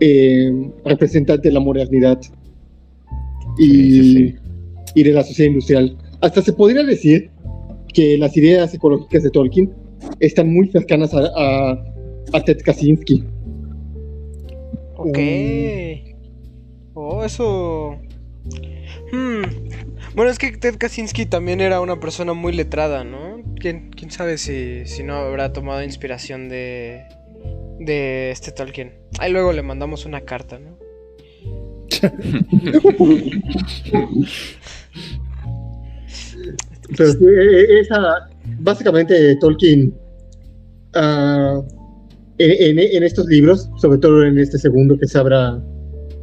eh, representante de la modernidad y, Sí, sí, sí. y de la sociedad industrial. Hasta se podría decir que las ideas ecológicas de Tolkien están muy cercanas a, a, a Ted Kaczynski. Ok. Oh, eso. Hmm. Bueno, es que Ted Kaczynski también era una persona muy letrada, ¿no? ¿Quién, quién sabe si, si no habrá tomado inspiración de, de este Tolkien? Ahí luego le mandamos una carta, ¿no? Pero e- e- esa, básicamente Tolkien, ah, en- en estos libros, sobre todo en este segundo que se habla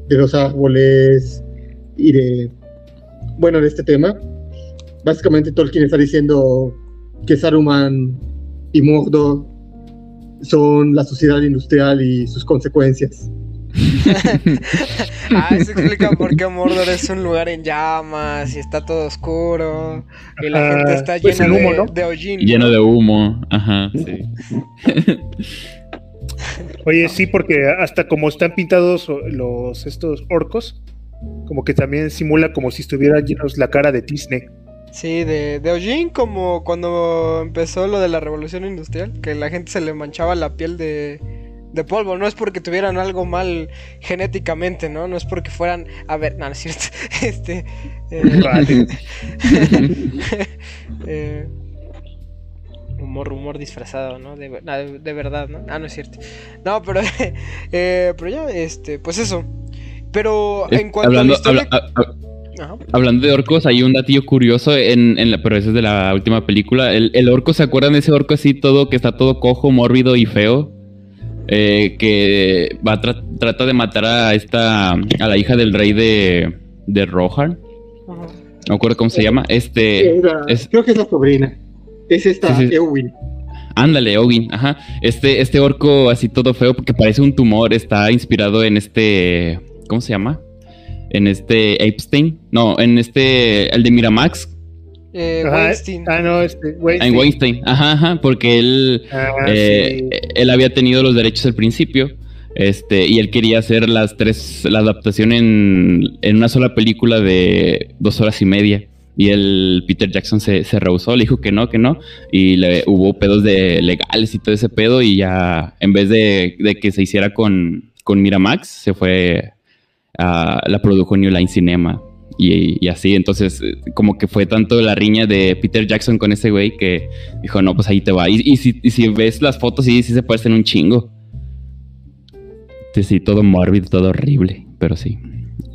de los árboles y de, bueno, de este tema, básicamente Tolkien está diciendo que Saruman y Mordor son la sociedad industrial y sus consecuencias. Ah, eso explica por qué Mordor es un lugar en llamas y está todo oscuro y la Ah, gente está pues llena humo, de, ¿no? de hollín. Lleno ¿no? de humo. Ajá, sí. Oye, sí, porque hasta como están pintados los estos orcos, como que también simula como si estuvieran llenos la cara de Disney. Sí, de, de hollín como cuando empezó lo de la revolución industrial, que la gente se le manchaba la piel de, de polvo. No es porque tuvieran algo mal genéticamente, ¿no? No es porque fueran... A ver, no, no es cierto. Este... eh, eh, humor, humor disfrazado, ¿no? De, no, de- de verdad, ¿no? Ah, no es cierto. No, pero... eh, pero ya, este... Pues eso. Pero en cuanto hablando, a la historia... habla- a- a- Ajá. hablando de orcos, hay un datillo curioso en, en la, pero ese es de la última película. El, el orco, ¿se acuerdan de ese orco así todo que está todo cojo, mórbido y feo? Eh, que va a tra- trata de matar a esta a la hija del rey de, de Rohan. Ajá. No me acuerdo cómo se llama. Este. Era- es- Creo que es la sobrina. Es esta Sí, sí. Eowyn. Ándale, Ogin, ajá. Este, este orco así todo feo porque parece un tumor, está inspirado en este. ¿Cómo se llama? En este Epstein. No, en este. El de Miramax. Eh, Ajá, Weinstein. Ah, no, este, Weinstein. En Weinstein. Ajá, ajá. Porque él. Ah, eh, sí. Él había tenido los derechos al principio. Este, y él quería hacer las tres. La adaptación en, en una sola película de dos horas y media. Y el Peter Jackson se, se rehusó, le dijo que no, que no. Y le, hubo pedos de legales y todo ese pedo. Y ya, en vez de, de que se hiciera con, con Miramax, se fue a la produjo New Line Cinema. Y, así, entonces, eh, como que fue tanto la riña de Peter Jackson con ese güey que dijo, no, pues ahí te va. Y, si, ves las fotos, sí, sí se parecen un chingo. Sí, sí, todo mórbido, todo horrible, pero sí.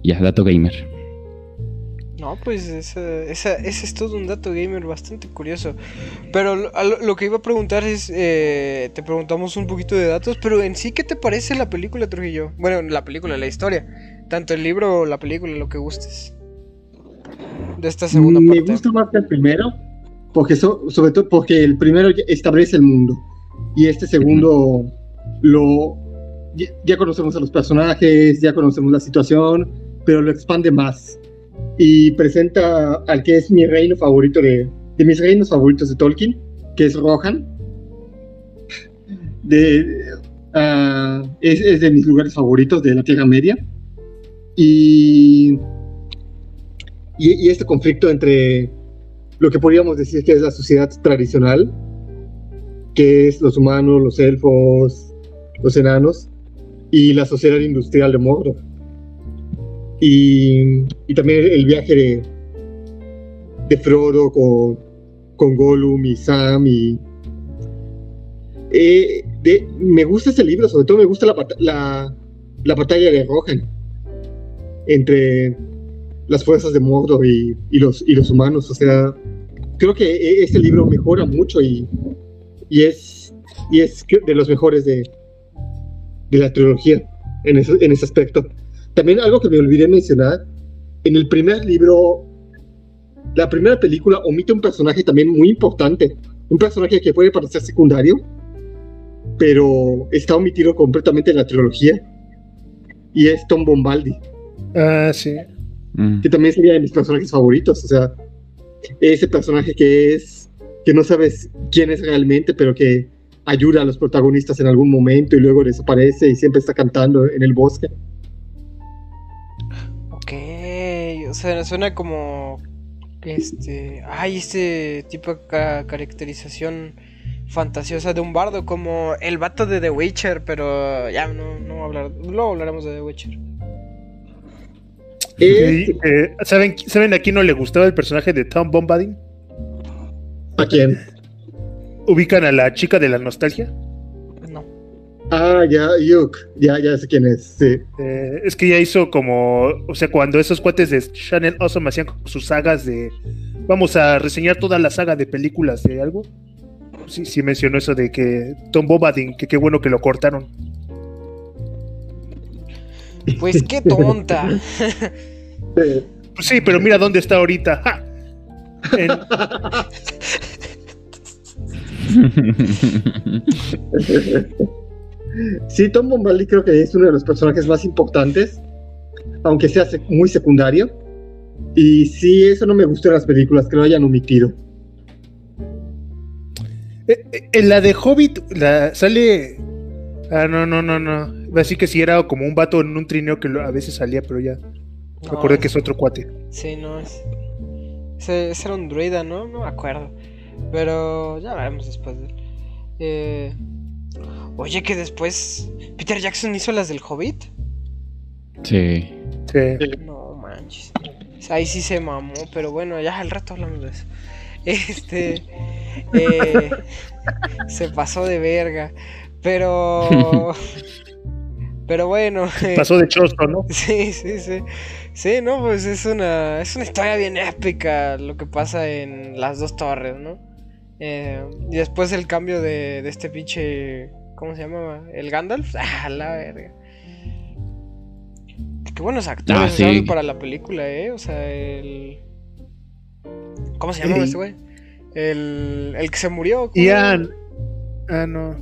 Ya, dato gamer. No, pues ese, esa- ese es todo un dato gamer bastante curioso. Pero lo que iba a preguntar es, eh, te preguntamos un poquito de datos, pero en sí, ¿qué te parece la película, Trujillo? Bueno, la película, la historia. Tanto el libro o la película, lo que gustes. De esta segunda Me parte. gusta más que el primero, porque so- sobre todo porque el primero establece el mundo y este segundo lo ya, ya conocemos a los personajes, ya conocemos la situación, pero lo expande más y presenta al que es mi reino favorito de, de mis reinos favoritos de Tolkien, que es Rohan. De, ah, es, es de mis lugares favoritos de la Tierra Media y y, este conflicto entre lo que podríamos decir que es la sociedad tradicional, que es los humanos, los elfos, los enanos, y la sociedad industrial de Mordor. Y, y también el viaje de, de Frodo con, con Gollum y Sam. Y, eh, me gusta este libro, sobre todo me gusta la, la, la batalla de Rohan entre las fuerzas de Mordor y, y los, y los humanos. O sea, creo que e- este libro mejora mucho y, y, es, y es de los mejores de, de la trilogía en ese, en ese aspecto. También algo que me olvidé mencionar, en el primer libro, la primera película omite un personaje también muy importante, un personaje que puede parecer secundario, pero está omitido completamente en la trilogía, y es Tom Bombaldi Ah, sí. Mm. que también sería de mis personajes favoritos. O sea, ese personaje que es, que no sabes quién es realmente, pero que ayuda a los protagonistas en algún momento y luego desaparece y siempre está cantando en el bosque. Ok, o sea, suena como este, ay, este tipo de ca- caracterización fantasiosa de un bardo, como el vato de The Witcher, pero ya no, no voy a hablar, luego hablaremos de The Witcher. Eh, ¿saben, ¿Saben a quién no le gustaba el personaje de Tom Bombadil? ¿A quién? ¿Ubican a la chica de la nostalgia? No. Ah, ya, Yuk, ya, ya sé quién es, sí. Eh, es que ya hizo como, o sea, cuando esos cuates de Channel Awesome hacían sus sagas de, vamos a reseñar toda la saga de películas de algo. Sí, sí mencionó eso de que Tom Bobadin, que qué bueno que lo cortaron. Pues qué tonta. Sí. Pues sí, pero mira dónde está ahorita. ¡Ja! En- Sí, Tom Bombaldi creo que es uno de los personajes más importantes, aunque sea muy secundario. Y sí, eso no me gustó en las películas, que lo hayan omitido. eh, eh, en la de Hobbit la, sale... Ah, no, no, no, no. Así que sí era como un vato en un trineo que a veces salía, pero ya me No, que es otro cuate. Sí, no es. Ese, ese era un druida, ¿no? No me acuerdo. Pero ya veremos después de él. Eh, oye, que después. Peter Jackson hizo las del Hobbit. Sí. Sí. No manches. Ahí sí se mamó, pero bueno, ya al rato hablamos de eso. Este. eh, se pasó de verga. Pero. Pero bueno. eh, Pasó de chosto, ¿no? Sí, sí, sí. Sí, no, pues es una, es una historia bien épica lo que pasa en las dos torres, ¿no? Eh, y después el cambio de, de este pinche. ¿Cómo se llamaba? ¿El Gandalf? Ah, la verga. Qué buenos actores Ah, sí. para la película, ¿eh? O sea, el. ¿Cómo se llamaba El- este güey? El, el que se murió. Ian. Ah, no.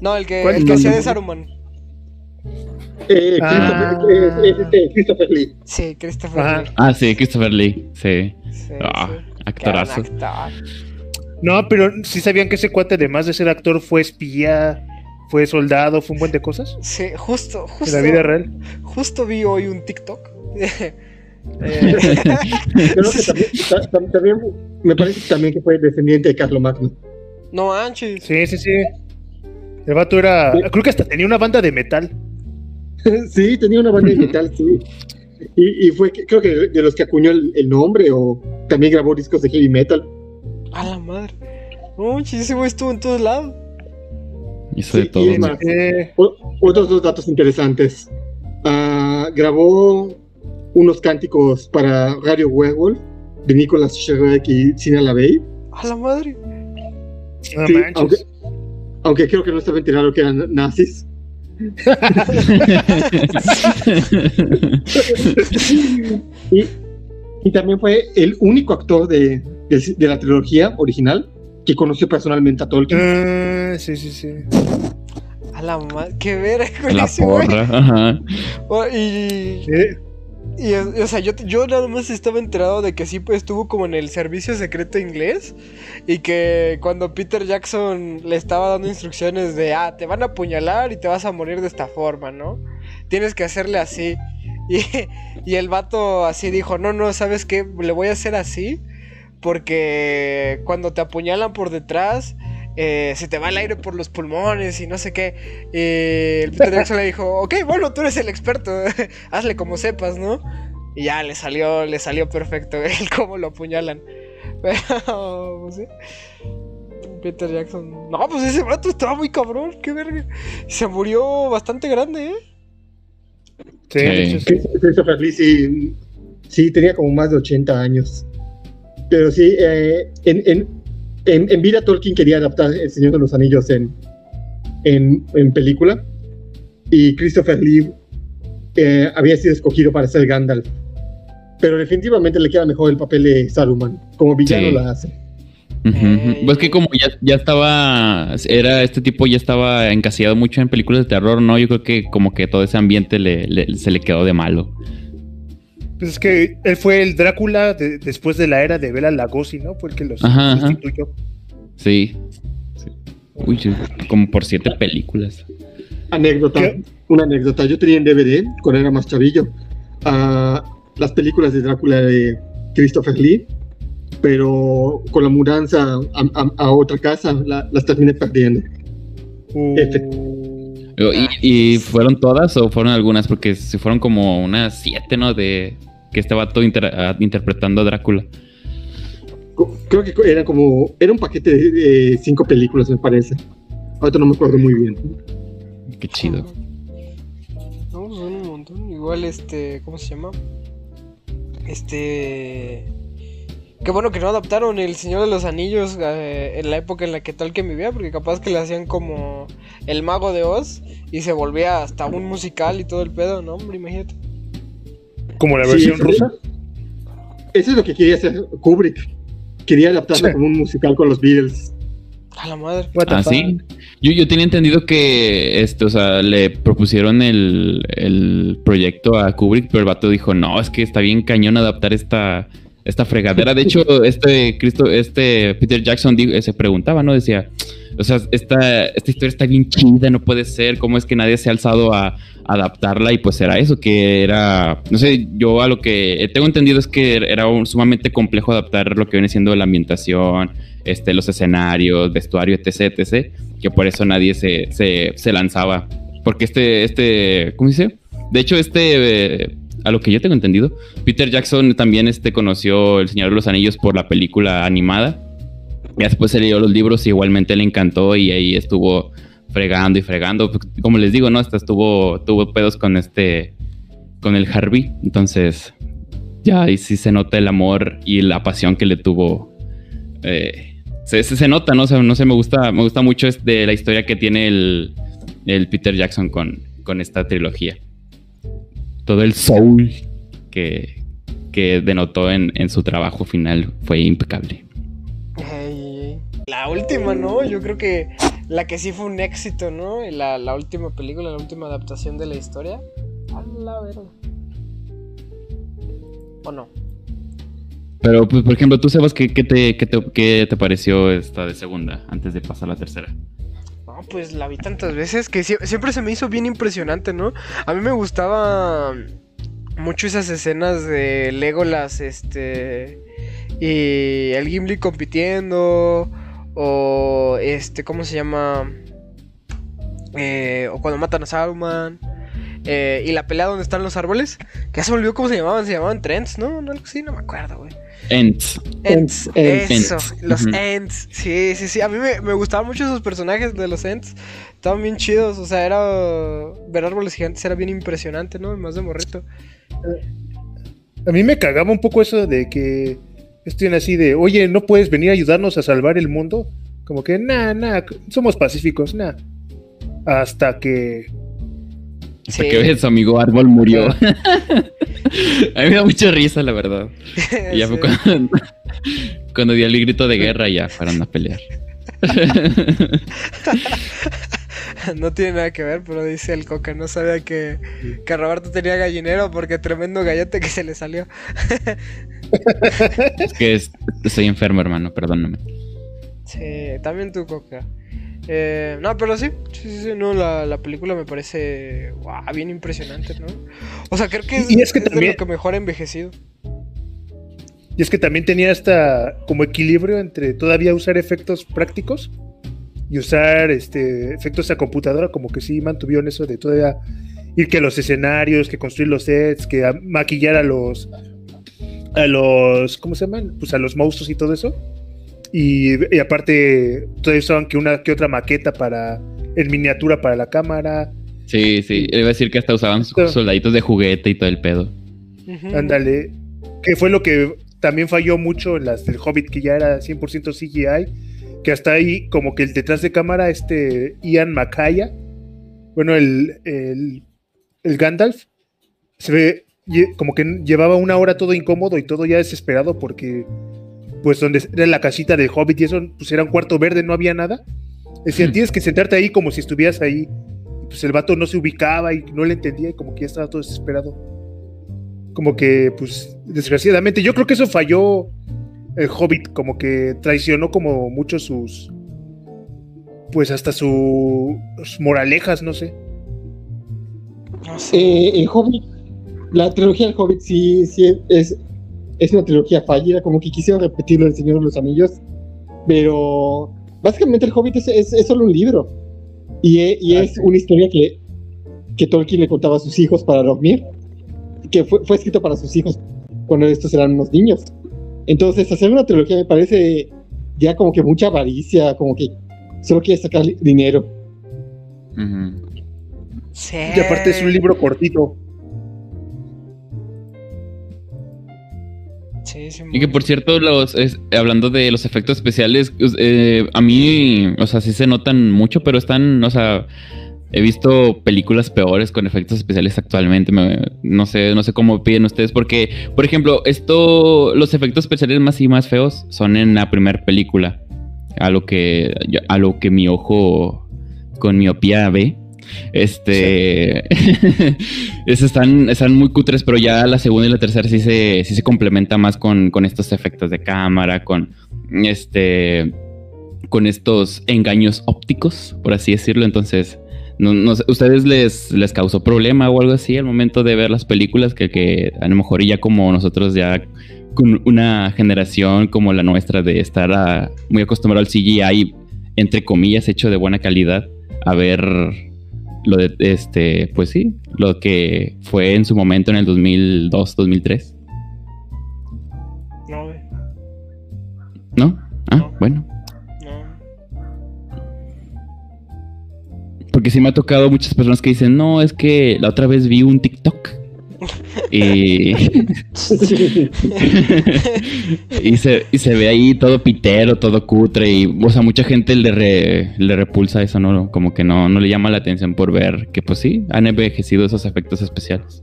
No, el que, el que hacía de Saruman. Eh, Ah. Christopher, es, es este Christopher Lee. Sí, Christopher Ajá. Lee. Ah, sí, Christopher Lee. Sí. Sí, Ah, sí. Actorazo. actor. No, pero sí sabían que ese cuate, además de ser actor, fue espía, fue soldado, fue un buen de cosas. Sí, justo, En justo. la vida real. Justo vi hoy un TikTok. eh, Creo que también, ta- tam- también me parece también que fue descendiente de Carlo Magno. no manches. Sí, sí, sí. El vato era. Creo que hasta tenía una banda de metal. sí, tenía una banda de metal, sí. Y, y fue, que- creo que de los que acuñó el, el nombre o también grabó discos de heavy metal. A la madre. No ese güey estuvo en todos lados. Hizo de Sí, todo. y Eh, otros dos datos interesantes. Ah, grabó unos cánticos para Radio Werewolf de Nicolas Shrek y Sina LaVey. A la madre. Sí, aunque, aunque creo que no estaba enterado que eran nazis. Y, y también fue el único actor de, de- de la trilogía original que conoció personalmente a Tolkien. Ah, sí, sí, sí. A la madre. Qué verga con La ese güey. porra. Ajá. Oh, y, Eh, y, o sea, yo, yo nada más estaba enterado de que sí pues, estuvo como en el servicio secreto inglés y que cuando Peter Jackson le estaba dando instrucciones de, ah, te van a apuñalar y te vas a morir de esta forma, ¿no? Tienes que hacerle así. Y, y el vato así dijo, no, no, ¿sabes qué? Le voy a hacer así porque cuando te apuñalan por detrás... eh, se te va el aire por los pulmones y no sé qué. Y el Peter Jackson le dijo, ok, bueno, tú eres el experto, hazle como sepas, ¿no? Y ya le salió, le salió perfecto el cómo lo apuñalan. Pero, pues sí. Peter Jackson. No, pues ese vato estaba muy cabrón, qué verga. Se murió bastante grande, ¿eh? sí, Sí. sí. Chris- Christopher Lee sí, sí tenía como más de 80 años. Pero sí, eh, en, en, en, en vida Tolkien quería adaptar El Señor de los Anillos en, en, en película. Y Christopher Lee eh, había sido escogido para ser Gandalf. Pero definitivamente le queda mejor el papel de Saruman. Como villano Sí. la hace. Ey. Pues que como ya, ya estaba, era este tipo ya estaba encasillado mucho en películas de terror, ¿no? Yo creo que como que todo ese ambiente le, le- se le quedó de malo. Pues es que él fue el Drácula de- después de la era de Bela Lugosi, ¿no? Fue el que los Ajá, ajá. sustituyó. Sí. Sí. Uy, como por siete películas. Anécdota, ¿Qué? una anécdota. Yo tenía en DVD cuando era más chavillo ah, las películas de Drácula de Christopher Lee, pero con la mudanza a, a- a otra casa la- las terminé perdiendo. Uh, ¿Y, y fueron todas o fueron algunas? Porque si fueron como unas siete, ¿no? De que este vato inter- ah, interpretando a Drácula. Creo que era como, era un paquete de, de cinco películas me parece. Ahorita no me acuerdo muy bien. Qué chido. No, pues son un montón. Igual este, ¿cómo se llama? Este... Qué bueno que no adaptaron El Señor de los Anillos eh, en la época en la que Tolkien vivía, porque capaz que le hacían como El Mago de Oz y se volvía hasta un musical y todo el pedo, ¿no? Hombre, imagínate. Como la versión sí. rusa. Eso es lo que quería hacer Kubrick. Quería adaptarla Sí. como un musical con los Beatles. A la madre. ¿Ah, sí? Yo, yo tenía entendido que este, o sea, le propusieron el, el proyecto a Kubrick, pero el vato dijo, no, es que está bien cañón adaptar esta, esta fregadera. De hecho, este Cristo, este Peter Jackson di- se preguntaba, ¿no? Decía, o sea, esta, esta historia está bien chida, no puede ser, ¿cómo es que nadie se ha alzado a, adaptarla? Y pues era eso, que era, no sé, yo a lo que tengo entendido es que era un- sumamente complejo adaptar lo que viene siendo la ambientación, este, los escenarios, vestuario, etc, etc, que por eso nadie se, se, se lanzaba. Porque este, este, ¿cómo dice? De hecho, este, eh, a lo que yo tengo entendido, Peter Jackson también este, conoció El Señor de los Anillos por la película animada. Y después se leyó los libros y igualmente le encantó y ahí estuvo fregando y fregando. Como les digo, ¿no? Hasta estuvo, tuvo pedos con este, con el Harvey. Entonces, ya ahí sí se nota el amor y la pasión que le tuvo. eh, se, se, nota, ¿no? O no sé, me gusta, me gusta mucho este, la historia que tiene el, el Peter Jackson con, con esta trilogía. Todo el soul que, que denotó en, en su trabajo final fue impecable. La última, ¿no? Yo creo que la que sí fue un éxito, ¿no? La, la última película, la última adaptación de la historia. A la verga. ¿O no? Pero, pues, por ejemplo, tú sabes qué, qué, te, qué, te, qué te pareció esta de segunda antes de pasar a la tercera. No, pues la vi tantas veces que sie- siempre se me hizo bien impresionante, ¿no? A mí me gustaba mucho esas escenas de Legolas, este. Y el Gimli compitiendo. O este, ¿cómo se llama? Eh, o cuando matan a Saruman. Eh, y la pelea donde están los árboles. Que ya se me olvidó cómo se llamaban. Se llamaban Trents, ¿no? No, algo así, no me acuerdo, güey. Ents. Ents, Ents, eso, Ents. los Ujú. Ents. Sí, sí, sí. A mí me, me gustaban mucho esos personajes de los Ents. Estaban bien chidos. O sea, era. Ver árboles gigantes era bien impresionante, ¿no? Más de morrito. A mí me cagaba un poco eso de que estén así de, oye, ¿no puedes venir a ayudarnos a salvar el mundo? Como que, nah, nah, somos pacíficos, nah. Hasta que... Hasta Sí. que ves, su amigo árbol murió. a mí me da mucha risa, la verdad. Y ya fue cuando, cuando dio el grito de guerra, ya fueron a pelear. No tiene nada que ver, pero dice el Coca. No sabía que, que Roberto tenía gallinero porque tremendo gallete que se le salió. Es que es- estoy enfermo, hermano, perdóname. Sí, también tu Coca. Eh, no, pero sí, sí, sí, sí, no, la, la película me parece bien impresionante, ¿no? O sea, creo que es, Y es que es de también- lo que mejor ha envejecido. Y es que también tenía esta como equilibrio entre todavía usar efectos prácticos y usar este efectos a computadora, como que sí mantuvieron eso de todavía ir que a los escenarios, que construir los sets, que maquillar a los a los ¿cómo se llaman? Pues a los monstruos y todo eso. Y, y aparte todavía usaban que una que otra maqueta para en miniatura para la cámara. Sí, sí, iba a decir que hasta usaban soldaditos de juguete y todo el pedo. Ándale. Que fue lo que también falló mucho en las del Hobbit, que ya era 100% CGI. Que hasta ahí, como que el detrás de cámara, este Ian Macaya, bueno, el, el, el Gandalf, se ve como que llevaba una hora todo incómodo y todo ya desesperado porque, pues, donde era la casita del Hobbit y eso, pues era un cuarto verde, no había nada. Decían, Hmm. tienes que sentarte ahí como si estuvieras ahí. Y pues el vato no se ubicaba y no le entendía y como que ya estaba todo desesperado como que, pues, desgraciadamente, yo creo que eso falló el Hobbit, como que traicionó como mucho sus, pues hasta su- sus moralejas, no sé. No sé. Eh, el Hobbit, la trilogía del Hobbit sí, sí es, es una trilogía fallida, como que quisieron repetirlo El Señor de los Anillos, pero básicamente el Hobbit es, es- es solo un libro y, e- y Ah, es sí. una historia que, que Tolkien le contaba a sus hijos para dormir, que fue, fue escrito para sus hijos cuando estos eran unos niños. Entonces, hacer una trilogía me parece ya como que mucha avaricia, como que solo quiere sacar dinero. Ujú. Sí. Y aparte es un libro cortito. Y que por cierto, los hablando de los efectos especiales, eh, a mí, o sea, sí se notan mucho, pero están, o sea, he visto películas peores con efectos especiales actualmente. me- no sé, no sé cómo piden ustedes, porque, por ejemplo, esto, los efectos especiales más y más feos son en la primera película, a lo que, a lo que mi ojo con miopía ve. Este. esos están, están muy cutres, pero ya la segunda y la tercera sí se, sí se complementa más con, con estos efectos de cámara, con este. con estos engaños ópticos, por así decirlo. Entonces, no, no sé, ¿ustedes les, les causó problema o algo así al momento de ver las películas? Que, que a lo mejor ya como nosotros ya con una generación como la nuestra de estar a- muy acostumbrado al CGI, entre comillas, hecho de buena calidad, a ver lo de este, pues sí, lo que fue en su momento en el 2002, 2003, No, güey, ¿no? Ah, No. bueno. no. Porque sí me ha tocado muchas personas que dicen, no, es que la otra vez vi un TikTok. Y, y, se, y se ve ahí todo pitero, todo cutre. Y, o sea, mucha gente le, re- le repulsa eso, ¿no? Como que no, no le llama la atención por ver que, pues sí, han envejecido esos efectos especiales.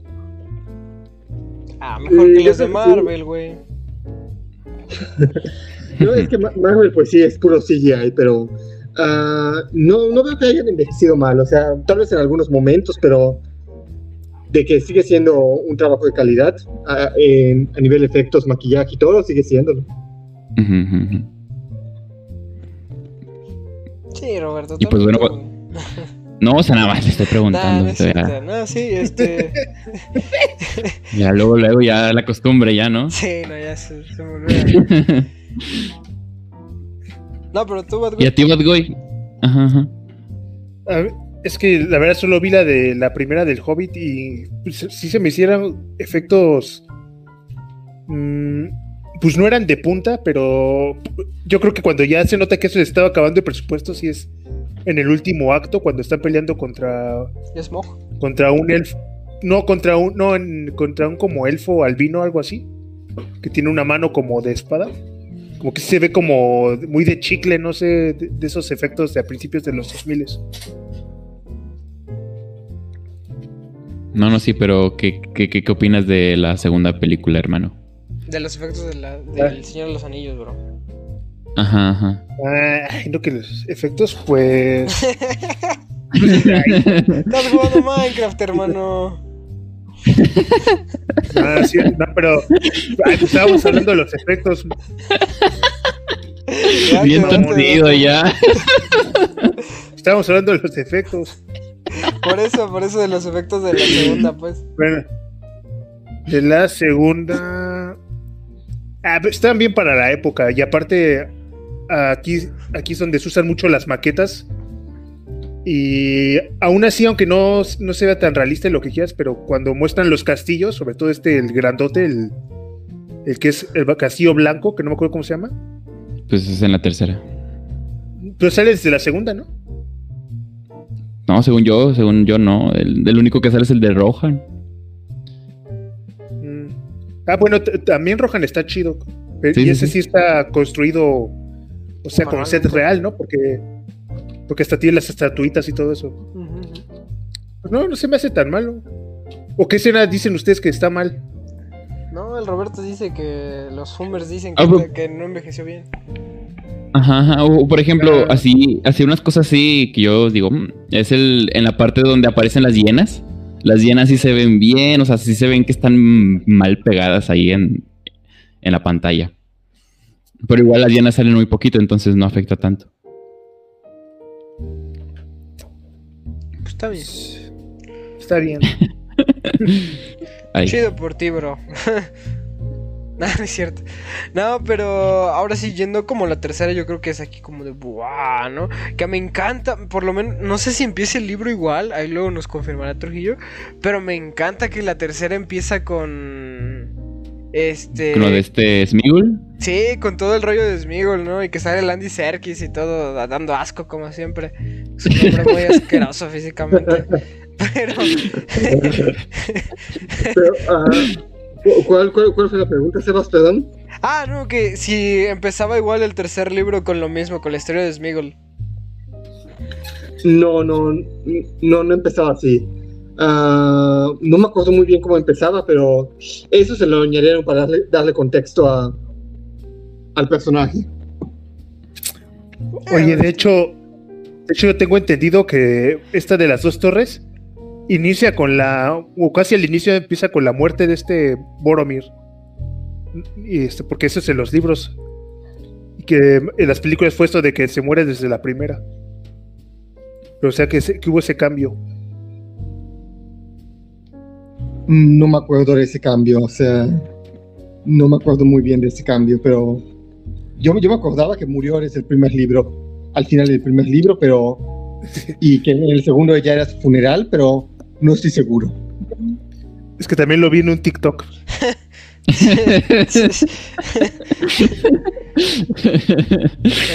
Ah, mejor Eh, que yo los de que. Marvel, güey. No, es que Ma- Marvel pues sí es puro CGI, pero ah, no, no veo que hayan envejecido mal, o sea, tal vez en algunos momentos, pero de que sigue siendo un trabajo de calidad en- a nivel de efectos, maquillaje y todo, sigue siéndolo. Ujú, ujú. Sí, Roberto. Y pues, bueno, tú- No, o sea, nada más le estoy Nah, preguntando. no es todavía. cierto. No, sí, este. Ya luego, luego ya la costumbre, ya, ¿no? sí, no, ya se, se me olvida. No, pero tú, Bad y a ti, Bad Boy. Ajá, ajá. A ver, es que la verdad solo vi la de la primera del Hobbit y pues, sí se me hicieron efectos mm, pues no eran de punta, pero yo creo que cuando ya se nota que eso se estaba acabando el presupuesto, sí es en el último acto, cuando están peleando contra, Smog. contra un elfo. No, contra un, no, en- contra un como elfo albino, algo así. Que tiene una mano como de espada. Como que se ve como muy de chicle, no sé, de, de esos efectos de a principios de los 2000 No, no, sí, pero ¿qué, qué, qué, qué opinas de la segunda película, hermano? De los efectos de la- del Señor de los Anillos, bro. Ajá, ajá. Ay, no que los efectos, pues. Estás jugando Minecraft, hermano. Ah, sí, no, pero ay, pues estábamos hablando de los efectos. Bien torcido ya. Estábamos hablando de los efectos. Por eso, por eso de los efectos de la segunda, pues. Bueno, de la segunda. Ah, están bien para la época. Y aparte, aquí, aquí es donde se usan mucho las maquetas. Y aún así, aunque no, no se vea tan realista en lo que quieras, pero cuando muestran los castillos, sobre todo este, el grandote, el, el que es el castillo blanco, que no me acuerdo cómo se llama, Pues es en la tercera. pero sale desde la segunda, ¿no? No, según yo, según yo no. El, el único que sale es el de Rohan. Mm. Ah, bueno, también Rohan está chido. Sí, y ese sí. sí está construido, o sea, Manual, set real, ¿no? Porque, porque hasta tiene las estatuitas y todo eso. Pues no, no se me hace tan malo. ¿O qué escena dicen ustedes que está mal? No, el Roberto dice que los Fumers dicen que, Ah, pero- que no envejeció bien. Ajá. O, por ejemplo, así, así unas cosas así que yo digo, mm, es el en la parte donde aparecen las hienas. Las hienas sí se ven bien, o sea, sí se ven que están mal pegadas ahí en, en la pantalla. Pero igual las hienas salen muy poquito, entonces no afecta tanto. Pues está bien. Está bien. Ahí. Chido por ti, bro. no, no es cierto. No, pero ahora sí, yendo como la tercera, yo creo que es aquí como de ¡buah! ¿no? Que me encanta, por lo menos, no sé si empieza el libro igual, ahí luego nos confirmará Trujillo, pero me encanta que la tercera empieza con. Este. Con lo de este Smigul. Sí, con todo el rollo de Smigol, ¿no? Y que sale el Andy Serkis y todo da- dando asco como siempre. Es un hombre muy asqueroso físicamente. Pero Pero, ah, ¿cu- ¿cuál, cuál, cuál fue la pregunta, Sebas? Perdón. Ah, no, que si empezaba igual el tercer libro con lo mismo, con la historia de Smigol. No, no, no, no empezaba así. Ah, no me acuerdo muy bien cómo empezaba, pero eso se lo añadieron para darle, darle contexto a, al personaje. Oye, de hecho, de hecho yo tengo entendido que esta de las dos torres inicia con la, o casi al inicio empieza con la muerte de este Boromir. Y este, porque eso es en los libros. Y que en las películas fue esto de que se muere desde la primera. Pero, o sea que, se- que hubo ese cambio. No me acuerdo de ese cambio, o sea, no me acuerdo muy bien de ese cambio, pero yo, yo me acordaba que murió desde el primer libro, al final del primer libro, pero... Y que en el segundo ya era su funeral, pero no estoy seguro. Es que también lo vi en un TikTok.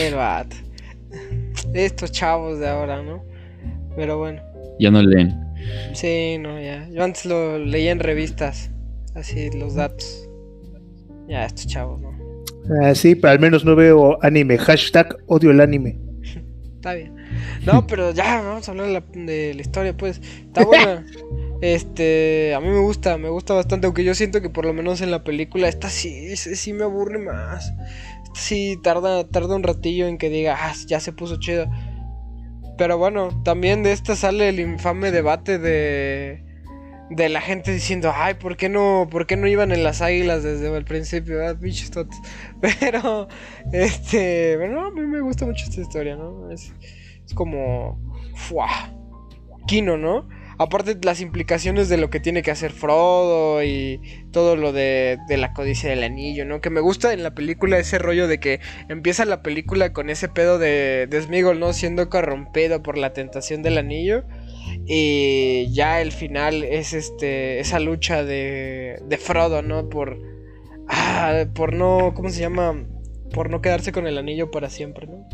El vato. Estos chavos de ahora, ¿no? Pero bueno. ya no leen. Sí, no, ya. Yo antes lo leía en revistas. Así, los datos. Ya, estos chavos, ¿no? Ah, sí, pero al menos no veo anime. Hashtag odio el anime. Está bien. No, pero ya, vamos a hablar de la, de la historia, pues. Está buena. Este, a mí me gusta, me gusta bastante, aunque yo siento que por lo menos en la película esta sí, sí, sí me aburre más. Esta sí tarda, tarda un ratillo en que diga, ah, ya se puso chido. Pero bueno, también de esta sale el infame debate de de la gente diciendo, ay, ¿por qué no, por qué no iban en las águilas desde el principio? Ah. Pero, este, bueno, a mí me gusta mucho esta historia, ¿no? Es, es como, ¡fua! Kino, ¿no? Aparte las implicaciones de lo que tiene que hacer Frodo y todo lo de, de la codicia del anillo, ¿no? Que me gusta en la película ese rollo de que empieza la película con ese pedo de, de Smigol, ¿no? Siendo corrompido por la tentación del anillo. Y ya el final es este esa lucha de, de Frodo, ¿no? Por, Ah, por no, ¿cómo se llama? Por no quedarse con el anillo para siempre, ¿no?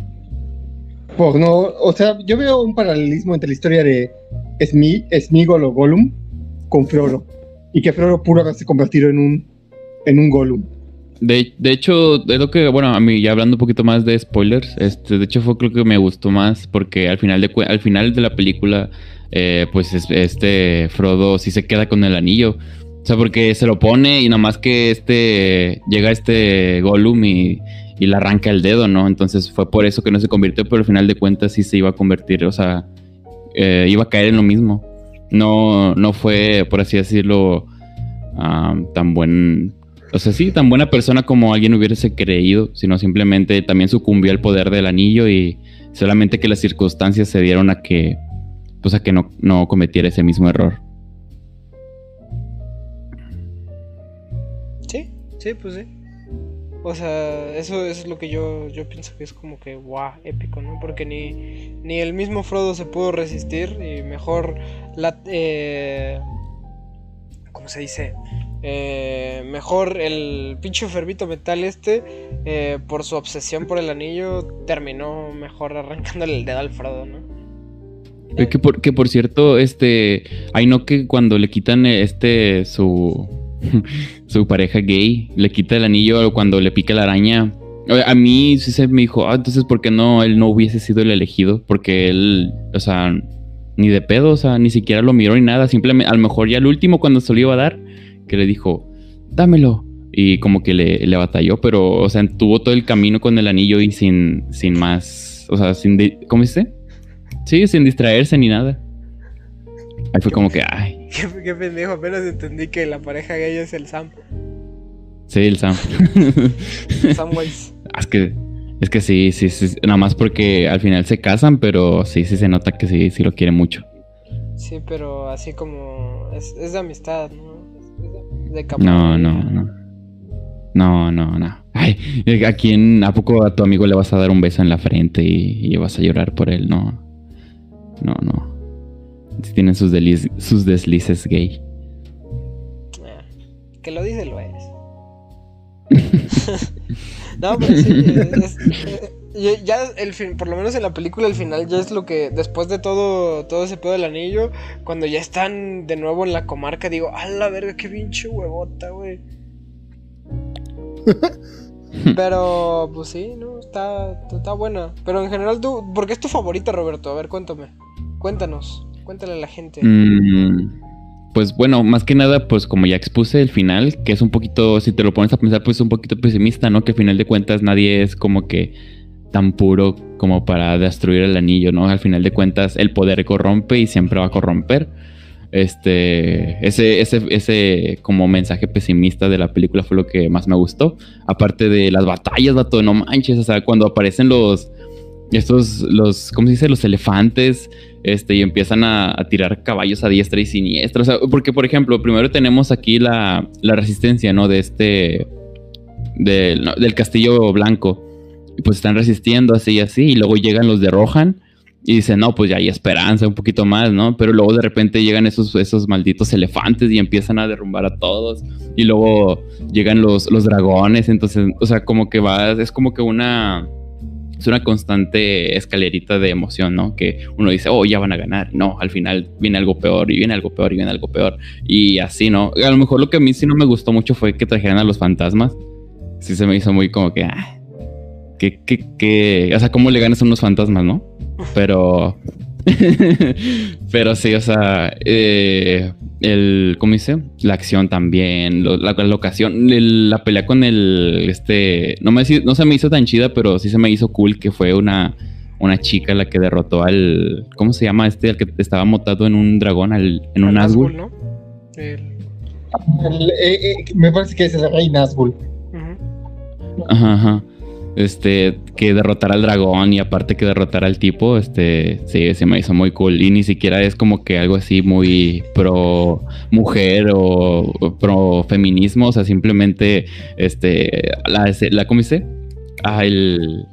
Por no, o sea, yo veo un paralelismo entre la historia de Smi, Smigol o Gollum con Frodo. Y que Frodo pudo haberse convertido en un, en un Gollum. De, de hecho, es lo que, bueno, a mí ya hablando un poquito más de spoilers, este, de hecho fue lo que me gustó más porque al final de, al final de la película, eh, pues este Frodo sí se queda con el anillo. O sea, porque se lo pone y nada más que este llega este Gollum y, y le arranca el dedo, ¿no? Entonces fue por eso que no se convirtió, pero al final de cuentas sí se iba a convertir, o sea, eh, iba a caer en lo mismo. No, no fue, por así decirlo, tan buen, o sea, sí, tan buena persona como alguien hubiese creído, sino simplemente también sucumbió al poder del anillo y solamente que las circunstancias se dieron a que, pues a que no, no cometiera ese mismo error. Sí, sí, pues sí. O sea, eso, es lo que yo, yo pienso que es como que, guau, épico, ¿no? Porque ni, ni el mismo Frodo se pudo resistir y mejor la... Eh, ¿Cómo se dice? Eh, mejor el pinche fervito metal este, eh, por su obsesión por el anillo, terminó mejor arrancándole el dedo al Frodo, ¿no? Que por, que por cierto, este, hay no que cuando le quitan este su su pareja gay le quita el anillo cuando le pica la araña. A mí sí se me dijo, ah, entonces, ¿por qué no él no hubiese sido el elegido? Porque él, o sea, ni de pedo, o sea, ni siquiera lo miró ni nada. Simplemente, a lo mejor ya el último cuando se lo iba a dar, que le dijo, dámelo. Y como que le, le batalló, pero, o sea, tuvo todo el camino con el anillo y sin, sin más, o sea, sin, ¿cómo dice? Sí, sin distraerse ni nada. Ahí fue como que, ay. Qué, pendejo, apenas entendí que la pareja gay es el Sam. Sí, el Sam. Samwise. Es que, es que sí, sí, sí, nada más porque al final se casan, pero sí, sí se nota que sí, sí lo quiere mucho. Sí, pero así como, es, es de amistad, ¿no? Es no, no, no. No, no, no. Ay, ¿a quién, a poco a tu amigo le vas a dar un beso en la frente y, y vas a llorar por él? No. No, no. Si tienen sus, sus deslices gay. Ah, que lo dice, lo es. no, pero sí, ya el fin, por lo menos en la película el final ya es lo que después de todo todo ese pedo del anillo, cuando ya están de nuevo en la comarca, digo, "A la verga, qué pinche huevota, güey." Pero pues sí, no, está está buena, pero en general tú, ¿por qué es tu favorita, Roberto? A ver, cuéntame. Cuéntanos. Cuéntale a la gente. Mm, pues bueno, más que nada, pues como ya expuse el final, que es un poquito, si te lo pones a pensar, pues un poquito pesimista, ¿no? Que al final de cuentas nadie es como que tan puro como para destruir el anillo, ¿no? Al final de cuentas el poder corrompe y siempre va a corromper. Este, ese, ese, ese como mensaje pesimista de la película fue lo que más me gustó. Aparte de las batallas, vato, no manches, o sea, cuando aparecen los, estos, los, ¿cómo se dice? Los elefantes, este, y empiezan a, tirar caballos a diestra y siniestra. O sea, porque, por ejemplo, primero tenemos aquí la, la resistencia, ¿no? De este, del castillo blanco. Pues están resistiendo así y así, y luego llegan los de Rohan. Y dicen, no, pues ya hay esperanza, un poquito más, ¿no? Pero luego de repente llegan esos, esos malditos elefantes y empiezan a derrumbar a todos. Y luego llegan los, los dragones. Entonces, o sea, como que va, es como que una, es una constante escalerita de emoción, ¿no? Que uno dice, oh, ya van a ganar. No, al final viene algo peor y viene algo peor y viene algo peor. Y así, ¿no? A lo mejor lo que a mí sí no me gustó mucho fue que trajeran a los fantasmas. Sí se me hizo muy como que, ah, que, que, que, o sea, ¿cómo le ganas a unos fantasmas, no? Pero Pero sí, o sea, eh, el, ¿cómo dice? La acción también, la, locación, la pelea con el, este, no, me, no se me hizo tan chida, pero sí se me hizo cool que fue una, una chica la que derrotó al, ¿cómo se llama este? Al que estaba montado en un dragón, al, en un Nazgûl. ¿no? Eh, eh, me parece que es el rey Nazgûl. Ajá, ajá este, que derrotar al dragón y aparte que derrotar al tipo, este, sí, se me hizo muy cool. Y ni siquiera es como que algo así muy pro mujer o, pro feminismo, o sea, simplemente, este, la, la ¿cómo dice? Ah, el,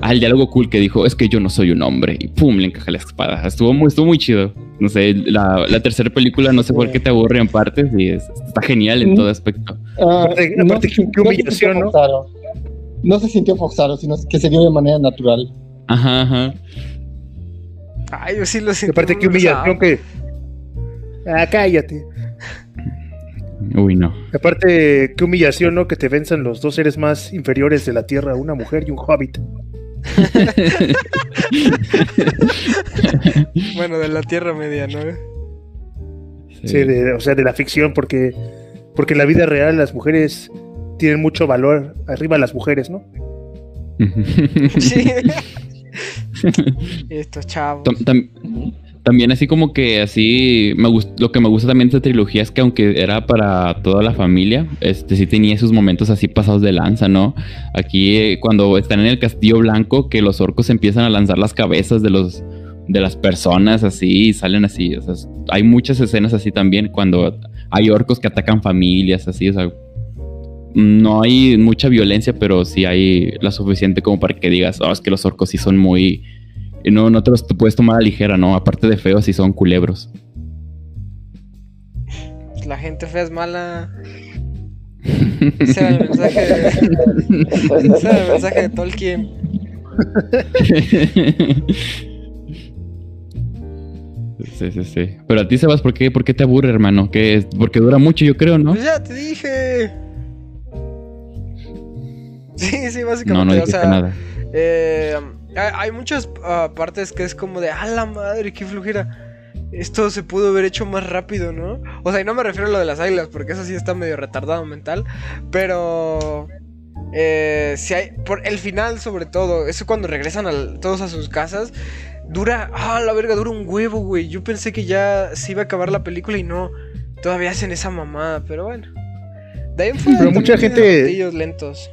ah, el diálogo cool que dijo, es que yo no soy un hombre. Y pum, le encaja la espada. Estuvo muy, estuvo muy chido. No sé, la, tercera película no sé por qué te aburre en partes y está genial en todo aspecto. Ah, Aparte- aparte, qué- humillación, ¿no? No se sintió forzado, sino que se dio de manera natural. Ajá, ajá. Ay, yo sí lo sentí. aparte, qué humillación que. Ah, cállate. Uy, no. Aparte, qué humillación, ¿no? Que te venzan los dos seres más inferiores de la Tierra, una mujer y un hobbit. Bueno, de la Tierra Media, ¿no? Sí, de- o sea, de la ficción, porque, porque en la vida real las mujeres tienen mucho valor arriba las mujeres, ¿no? Sí. Estos chavos. Tam- tam- también así como que así me gust- lo que me gusta también de esta trilogía es que aunque era para toda la familia, este sí tenía sus momentos así pasados de lanza, ¿no? Aquí eh, cuando están en el castillo blanco que los orcos empiezan a lanzar las cabezas de los de las personas así y salen así, o sea, hay muchas escenas así también cuando hay orcos que atacan familias así, o sea, no hay mucha violencia, pero sí hay la suficiente como para que digas, oh, es que los orcos sí son muy no, no te los puedes tomar a la ligera, ¿no? Aparte de feos, sí son culebros. La gente fea es mala. Ese era el mensaje de, ese era el mensaje de Tolkien. sí, sí, sí. Pero a ti, Sebas, ¿por qué, por qué te aburre, hermano? ¿Qué es? Porque dura mucho, yo creo, ¿no? Pues ya te dije. Sí, sí, básicamente. No, no o sea, nada. eh, hay, muchas ah, partes que es como de, a la madre, qué flujera. Esto se pudo haber hecho más rápido, ¿no? O sea, y no me refiero a lo de las águilas, porque eso sí está medio retardado mental. Pero. Eh, si hay. Por el final, sobre todo. Eso cuando regresan al- todos a sus casas. Dura. Ah, la verga, dura un huevo, güey. Yo pensé que ya se iba a acabar la película y no. Todavía hacen esa mamada, pero bueno. De ahí fuera Pero mucha gente- lentos.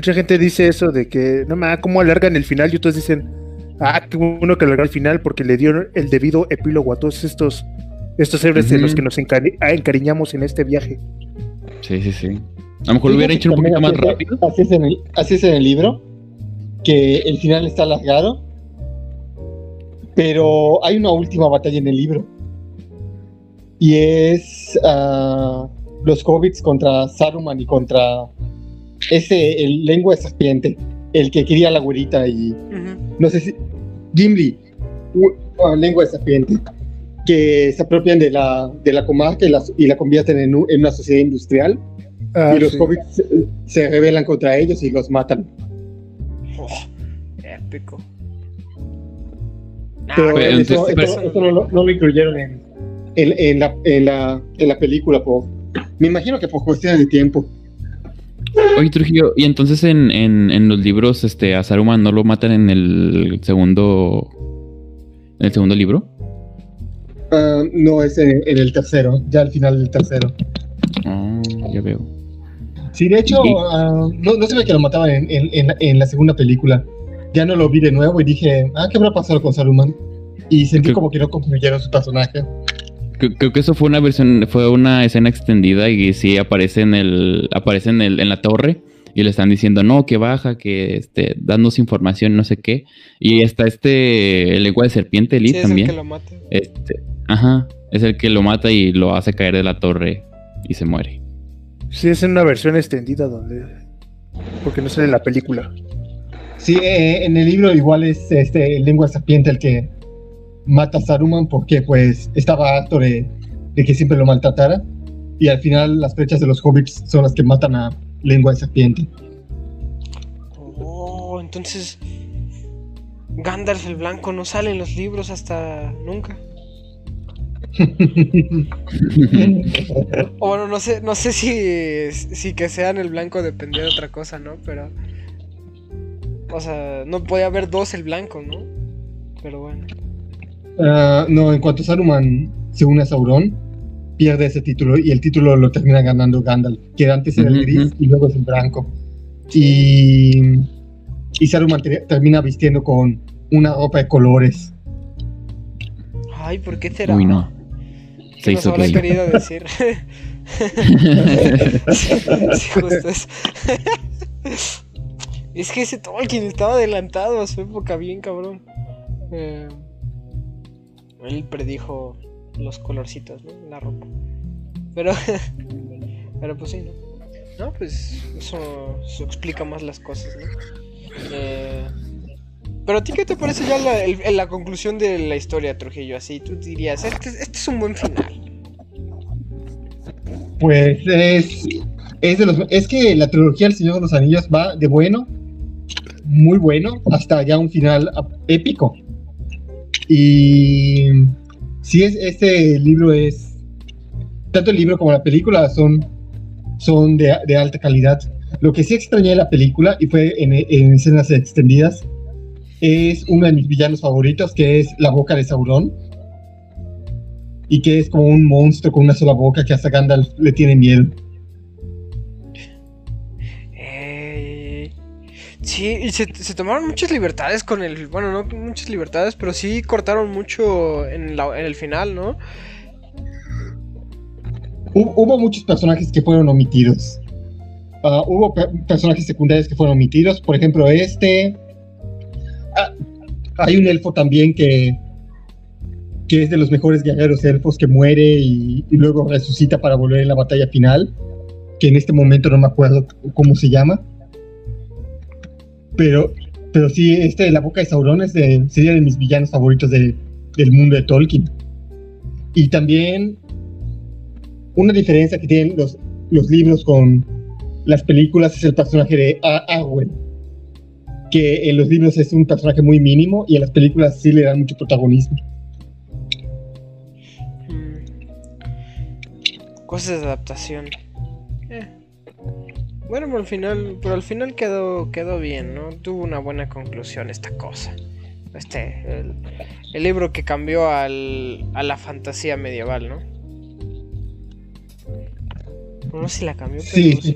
Mucha gente dice eso de que, no mames, ¿cómo alargan el final? Y otros dicen, ah, qué bueno que alargó el final porque le dio el debido epílogo a todos estos, estos héroes en Ujú. los que nos encari- encariñamos en este viaje. Sí, sí, sí. A lo mejor lo hubiera hecho un poquito más rápido. Así es, en el, así es en el libro, que el final está alargado, pero hay una última batalla en el libro. Y es ah, los hobbits contra Saruman y contra ese, el lengua de serpiente, el que quería la güerita y Ujú. no sé si Gimli, u- ah, lengua de serpiente, que se apropian de la, de la comarca y la, y la convierten en, un- en una sociedad industrial Ah, y los sí. hobbits se, se rebelan contra ellos y los matan. Oh, épico. Nah, Pero pero eso, entonces- eso- eso no, lo- no lo incluyeron en, en, en la, en, la, en la película. Por, me imagino que por cuestiones de tiempo. Oye, Trujillo, y entonces en, en, en los libros, este, a Saruman no lo matan en el segundo. ¿En el segundo libro? Ah, no es en, en el tercero, ya al final del tercero. Ah, ya veo. Sí, de hecho, ah, no, no sabía que lo mataban en, en, en, en la segunda película. Ya no lo vi de nuevo y dije, ah, ¿qué habrá pasado con Saruman? Y sentí como que no concluyeron su personaje. Creo, que eso fue una versión, fue una escena extendida y sí aparece en el, aparece en el, en la torre y le están diciendo no, que baja, que este, danos información, no sé qué. Y está este el lengua de serpiente, Lee, sí, es el también. que lo mata. Este, ajá, es el que lo mata y lo hace caer de la torre y se muere. Sí, es en una versión extendida donde... Porque no sale en la película. Sí, eh, en el libro igual es este el lengua de serpiente el que mata a Saruman porque pues estaba harto de, de que siempre lo maltratara y al final las flechas de los hobbits son las que matan a lengua de serpiente. Oh, entonces. Gandalf el Blanco no sale en los libros hasta nunca. O bueno, no sé, no sé si, si que sean el blanco dependía de otra cosa, ¿no? Pero. O sea, no podía haber dos el blanco, ¿no? Pero bueno. Ah, no, en cuanto Saruman se une a Sauron, pierde ese título y el título lo termina ganando Gandalf, que antes era el gris y luego es el blanco. Y, y Saruman te- termina vistiendo con una ropa de colores. Ay, ¿por qué será? Uy, no. ¿Qué Se hizo gay. querido decir? sí, justo eso. es que ese Tolkien estaba adelantado a su época, bien cabrón. Eh, él predijo los colorcitos. La ropa. Pero, Pero pues sí, ¿no? No, pues eso, explica más las cosas, ¿no? Eh, pero a ti, ¿qué te parece ya la, el- la conclusión de la historia, Trujillo? Así, tú dirías, este, este es un buen final. Pues es, es de los es que la trilogía El Señor de los Anillos va de bueno, muy bueno, hasta ya un final épico. Y sí es este libro es tanto el libro como la película son son de, de alta calidad. Lo que sí extrañé de la película y fue en, en escenas extendidas es uno de mis villanos favoritos que es la boca de Sauron y que es como un monstruo con una sola boca que hasta Gandalf le tiene miedo. Sí, y se, tomaron muchas libertades con el. Bueno, no muchas libertades, pero sí cortaron mucho en, el final, ¿no? Hu- Hubo muchos personajes que fueron omitidos. Ah, hubo pe- personajes secundarios que fueron omitidos. Por ejemplo, este. Ah, hay un elfo también que. que es de los mejores guerreros elfos que muere y, y luego resucita para volver en la batalla final. Que en este momento no me acuerdo cómo se llama. Pero. Pero sí, este de la boca de Sauron es sería de mis villanos favoritos de- del mundo de Tolkien. Y también una diferencia que tienen los, libros con las películas es el personaje de Arwen, que en los libros es un personaje muy mínimo y en las películas sí le dan mucho protagonismo. Mm. Cosas de adaptación. Bueno, pero al final, pero al final quedó, quedó bien, ¿no? Tuvo una buena conclusión esta cosa. Este, el, el libro que cambió al, a la fantasía medieval, ¿no? No sé si la cambió, pero Sí, sí.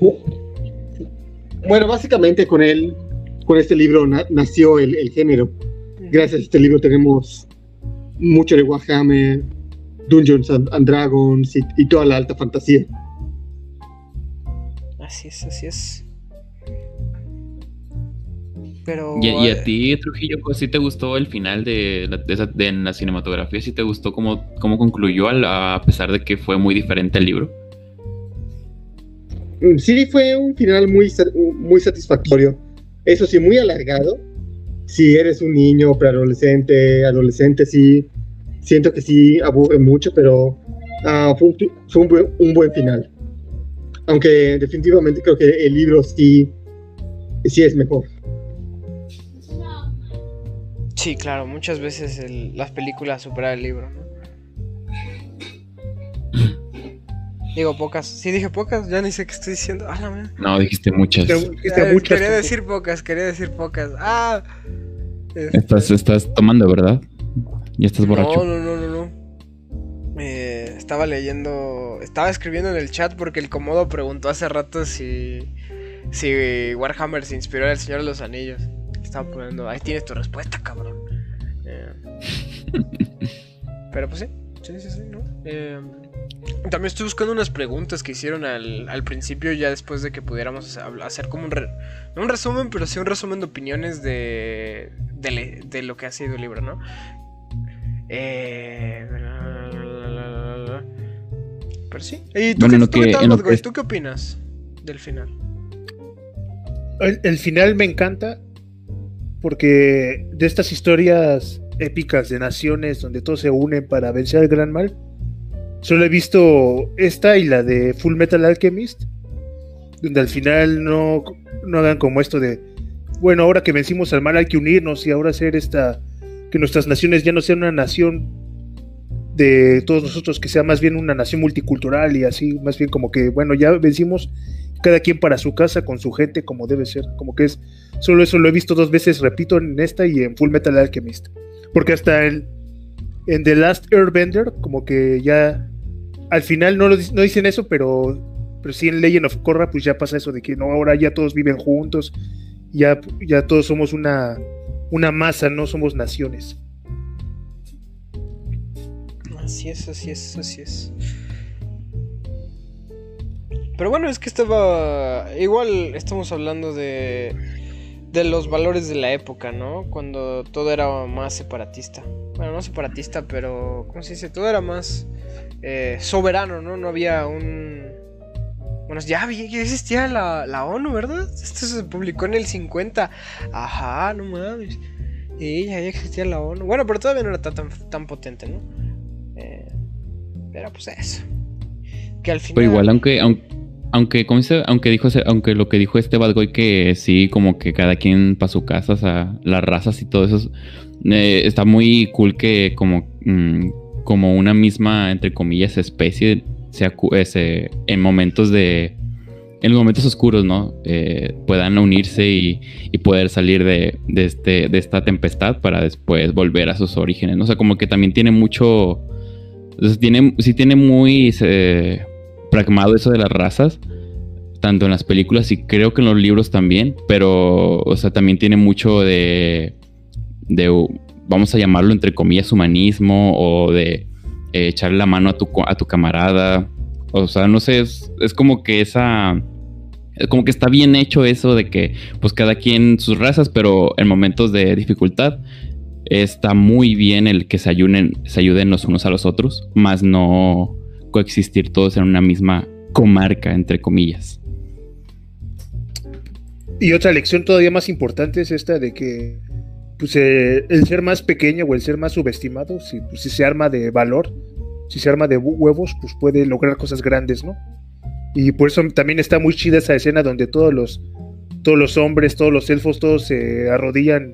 Bueno, básicamente con él, con este libro na- nació el, el género. Gracias a este libro tenemos mucho de Warhammer, Dungeons and, and Dragons y, y toda la alta fantasía. Así es, así es. Pero. Y, y a ti, Trujillo, pues, ¿sí te gustó el final de, la- de esa- de en la cinematografía? ¿Sí te gustó cómo, cómo concluyó a pesar de que fue muy diferente al libro? Mm, Sí, fue un final muy, muy satisfactorio. Eso sí, muy alargado. Si eres un niño, preadolescente, adolescente, sí, siento que sí aburre mucho, pero ah, fue, un, fue un buen, un buen final. Aunque definitivamente creo que el libro sí, sí es mejor. Sí, claro, muchas veces el- las películas superan el libro, ¿no? Digo pocas. Sí, dije pocas, ya ni sé qué estoy diciendo. Ah, la. No, dijiste muchas. Dijiste Eh, muchas quería decir pocas, quería decir pocas. Ah. Este, Estás, estás tomando, ¿verdad? Ya estás borracho. No, no, no, no. Estaba leyendo, estaba escribiendo en el chat porque el Comodo preguntó hace rato si, si Warhammer se inspiró en El Señor de los Anillos. Estaba poniendo, ahí tienes tu respuesta, cabrón. Eh, pero pues sí, sí, sí, sí, ¿no? Eh, también estoy buscando unas preguntas que hicieron al, al principio, ya después de que pudiéramos hacer como un, re- no un resumen, pero sí un resumen de opiniones de, de, de lo que ha sido el libro, ¿no? Eh, pero sí. ¿Y tú, Bueno, qué, en lo tú qué que- tal, en lo Bad Boys? que- ¿Tú qué opinas del final? El, el final me encanta porque de estas historias épicas de naciones donde todos se unen para vencer al gran mal, solo he visto esta y la de Full Metal Alchemist, donde al final no, no hagan como esto de, bueno, ahora que vencimos al mal hay que unirnos y ahora hacer esta, que nuestras naciones ya no sean una nación de todos nosotros, que sea más bien una nación multicultural y así, más bien como que, bueno, ya vencimos cada quien para su casa con su gente como debe ser, como que es solo eso lo he visto dos veces, repito, en esta y en Full Metal Alchemist, porque hasta el, en The Last Airbender como que ya al final no, lo, no dicen eso, pero pero sí en Legend of Korra pues ya pasa eso de que no ahora ya todos viven juntos, ya ya todos somos una una masa, no somos naciones. Así es, así es, así es. Pero bueno, es que estaba. Igual estamos hablando de. de los valores de la época, ¿no? Cuando todo era más separatista. Bueno, no separatista, pero. ¿Cómo se dice? Todo era más. eh, soberano, ¿no? No había un. Bueno, ya, ya existía la, la ONU, ¿verdad? Esto se publicó en el 50. Ajá, no mames. Sí, ya, ya existía la ONU. Bueno, pero todavía no era tan, tan potente, ¿no? Pero pues eso. Que al final. Pero igual, aunque, aunque, aunque, ¿cómo dice? aunque dijo, aunque lo que dijo este Bad Boy que sí, como que cada quien para su casa, o sea, las razas y todo eso, eh, está muy cool que como, mm, como una misma, entre comillas, especie se se- en momentos de, en los momentos oscuros, ¿no? Eh, puedan unirse y, y poder salir de, de este, de esta tempestad para después volver a sus orígenes, ¿no? O sea, como que también tiene mucho, sea, tiene, sí tiene muy eh, pragmado eso de las razas, tanto en las películas y creo que en los libros también, pero, o sea, también tiene mucho de, de vamos a llamarlo entre comillas, humanismo o de eh, echarle la mano a tu, a tu camarada. O sea, no sé, es, es como que esa... es Como que está bien hecho eso de que pues cada quien sus razas, pero en momentos de dificultad está muy bien el que se ayuden, se ayuden los unos a los otros, más no coexistir todos en una misma comarca, entre comillas. Y otra lección todavía más importante es esta de que pues, eh, el ser más pequeño o el ser más subestimado, si, pues, si se arma de valor, si se arma de hu- huevos, pues puede lograr cosas grandes, ¿no? Y por eso también está muy chida esa escena donde todos los, todos los hombres, todos los elfos, todos se arrodillan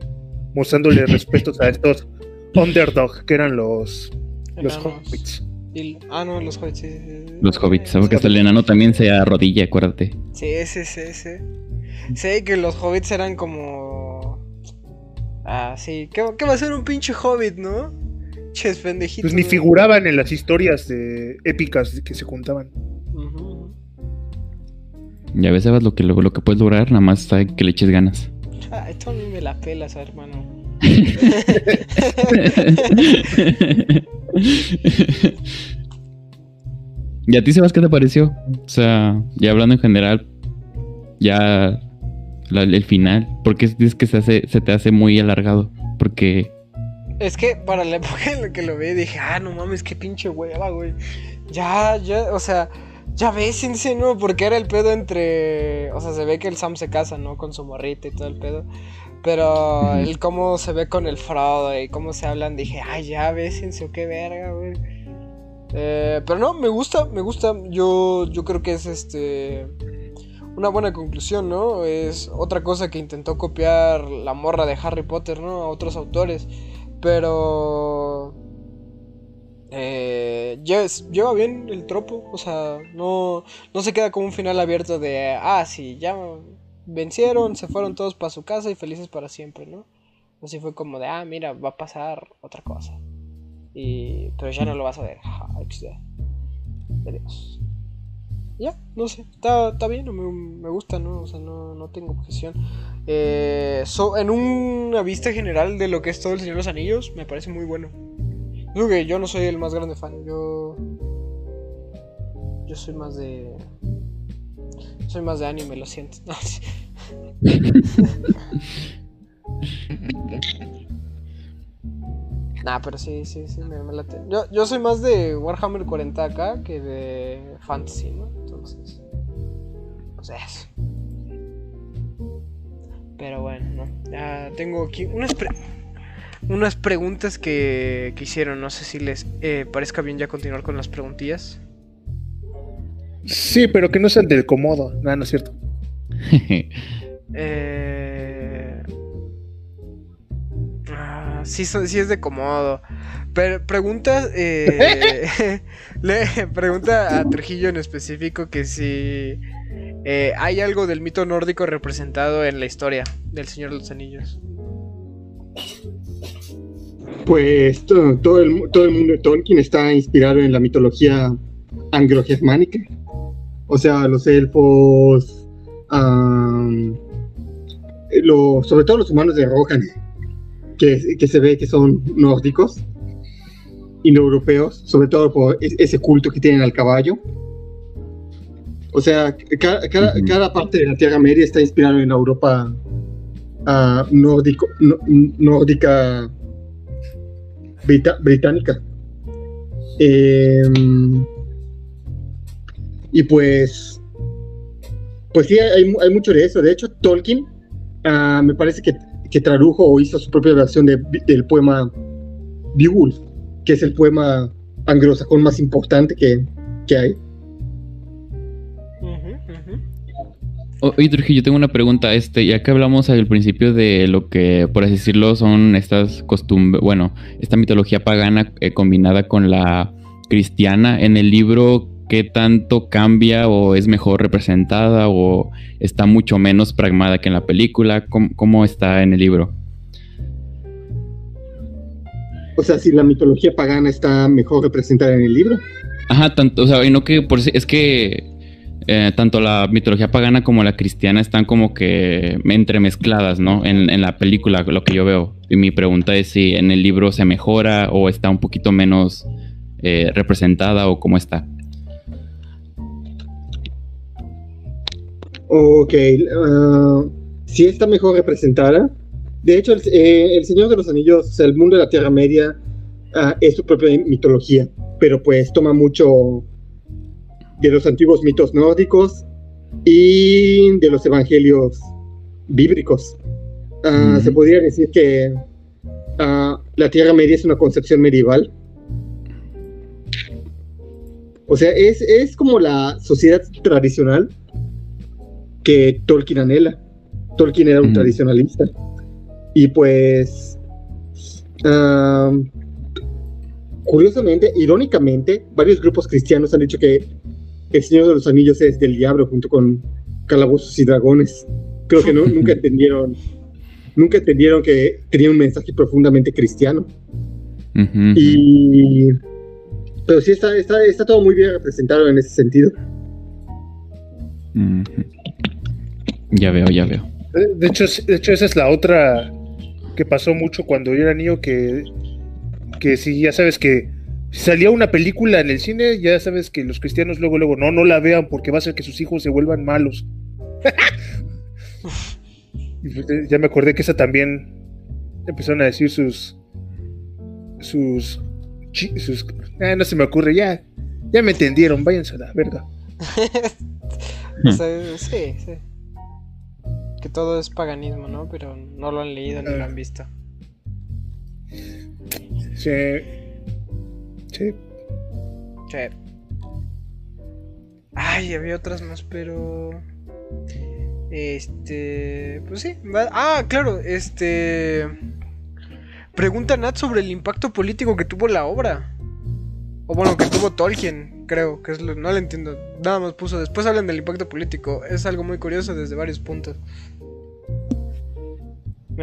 mostrándole respeto a estos underdog, que eran los, los enanos. hobbits. Y- ah, no, los hobbits. sí, sí, sí. Los hobbits, porque hasta el enano también se arrodilla, acuérdate. Sí, sí, sí, sí. Sí, que los hobbits eran como. Ah, sí. ¿Qué, qué va a ser un pinche hobbit, no? Ches, pendejitos. Pues ni ¿no? figuraban en las historias de- épicas que se contaban. Ya ves, Sebas, lo que, lo, lo que puedes lograr, nada más está que le eches ganas. Ay, tú a mí me la pelas, hermano. ¿Y a ti, Sebas, qué te pareció? O sea, ya hablando en general, ya la- el final, ¿por qué dices que se, hace, se te hace muy alargado? Porque Es que para la época en la que lo vi dije, ah, no mames, qué pinche hueva, güey. Ya, ya, o sea, ya bésense, ¿no? Porque era el pedo entre. O sea, se ve que el Sam se casa, ¿no? Con su morrita y todo el pedo. Pero el cómo se ve con el Frodo y cómo se hablan, dije, ay, ya bésense o qué verga, güey. Eh, pero no, me gusta, me gusta. Yo, yo creo que es este. Una buena conclusión, ¿no? Es otra cosa que intentó copiar la morra de Harry Potter, ¿no? A otros autores. Pero. Eh, lleva bien el tropo. O sea, no, no se queda como un final abierto de. Ah, sí, ya vencieron, se fueron todos para su casa y felices para siempre, ¿no? Así fue como de. Ah, mira, va a pasar otra cosa. Y, pero ya no lo vas a ver. XD. Adiós. Ya, no sé, está, está bien, me, me gusta, ¿no? O sea, no, no tengo objeción. Eh, en una vista general de lo que es todo el Señor de los Anillos, me parece muy bueno. Digo yo no soy el más grande fan, yo. Yo soy más de. Soy más de anime, lo siento. Nah, pero sí, sí, sí, me, me late. Yo, yo soy más de Warhammer 40k que de Fantasy, ¿no? Entonces. Pues eso. Pero bueno, ¿no? Ya tengo aquí pre- unas preguntas que, que hicieron. No sé si les eh, parezca bien ya continuar con las preguntillas. Sí, pero que no sean del comodo. No, no es cierto. Eh... ah, sí, son- sí es de comodo. Pero pregunta, eh, le pregunta a Trujillo en específico que si eh, hay algo del mito nórdico representado en la historia del Señor de los Anillos. Pues todo, todo el, todo el mundo de Tolkien está inspirado en la mitología anglo-germánica. O sea, los elfos, lo- sobre todo los humanos de Rohan, que, que se ve que son nórdicos, indoeuropeos, sobre todo por es- ese culto que tienen al caballo. O sea, ca- cada, parte de la Tierra Media está inspirado en la Europa ah, nórdico, nórdica británica. Em, y pues pues sí, hay, hay mucho de eso. De hecho, Tolkien ah, me parece que, que, tradujo o hizo su propia versión de, del poema Beowulf, que es el poema anglosajón más importante que, que hay. Oye, Trujillo, yo tengo una pregunta. Este, ya que hablamos al principio de lo que, por así decirlo, son estas costumbres, bueno, esta mitología pagana eh, combinada con la cristiana, en el libro, ¿qué tanto cambia o es mejor representada o está mucho menos pragmada que en la película? ¿Cómo, está en el libro? O sea, si la mitología pagana está mejor representada en el libro. Ajá, tanto, o sea, y no que por es que eh, tanto la mitología pagana como la cristiana están como que entremezcladas, ¿no? En, la película, lo que yo veo. Y mi pregunta es si en el libro se mejora o está un poquito menos eh, representada o cómo está. Ok, uh, sí está mejor representada. De hecho, el, eh, Señor de los Anillos, el mundo de la Tierra Media, uh, es su propia mitología, pero pues toma mucho de los antiguos mitos nórdicos y de los evangelios bíblicos. Ah, se podría decir que ah, la Tierra Media es una concepción medieval. O sea, es, es como la sociedad tradicional que Tolkien anhela. Tolkien era un tradicionalista. Y pues, ah, curiosamente, irónicamente, varios grupos cristianos han dicho que el Señor de los Anillos es del diablo junto con Calabozos y Dragones. Creo que nunca entendieron, nunca entendieron que tenía un mensaje profundamente cristiano. Y pero sí está, está, está, todo muy bien representado en ese sentido. Ya veo, ya veo. De hecho, de hecho, esa es la otra que pasó mucho cuando yo era niño, que, que sí, ya sabes que si salía una película en el cine, ya sabes que los cristianos luego, luego, no, no la vean porque va a hacer que sus hijos se vuelvan malos. y pues, eh, ya me acordé que esa también empezaron a decir sus. sus. sus ah, no se me ocurre, ya. Ya me entendieron, váyanse a la verga. sí, sí. Que todo es paganismo, ¿no? Pero no lo han leído ni lo han visto. Sí. Sí. Ay, había otras más, pero. Este. Pues sí. Ah, claro, este. Pregunta Nat sobre el impacto político que tuvo la obra. O bueno, que tuvo Tolkien, creo, que es lo, no lo entiendo. Nada más puso. Después hablan del impacto político. Es algo muy curioso desde varios puntos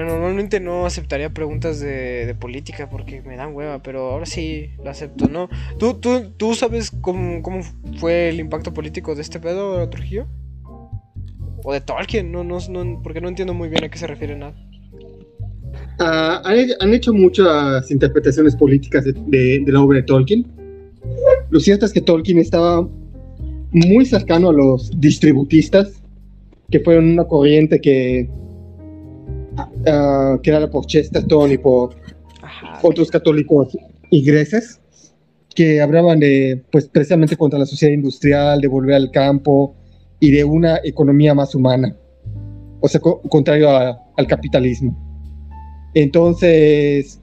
normalmente no aceptaría preguntas de, política porque me dan hueva, pero ahora sí lo acepto, ¿no? ¿Tú, tú, tú sabes cómo, fue el impacto político de este pedo, Trujillo? ¿O de Tolkien? No, no, no, porque no entiendo muy bien a qué se refiere nada. Ah, han, hecho muchas interpretaciones políticas de, la obra de Tolkien. Lo cierto es que Tolkien estaba muy cercano a los distributistas, que fueron una corriente que uh, creada por Chesterton y por otros católicos ingleses que hablaban de, pues precisamente contra la sociedad industrial, de volver al campo y de una economía más humana, o sea, contrario al capitalismo. Entonces,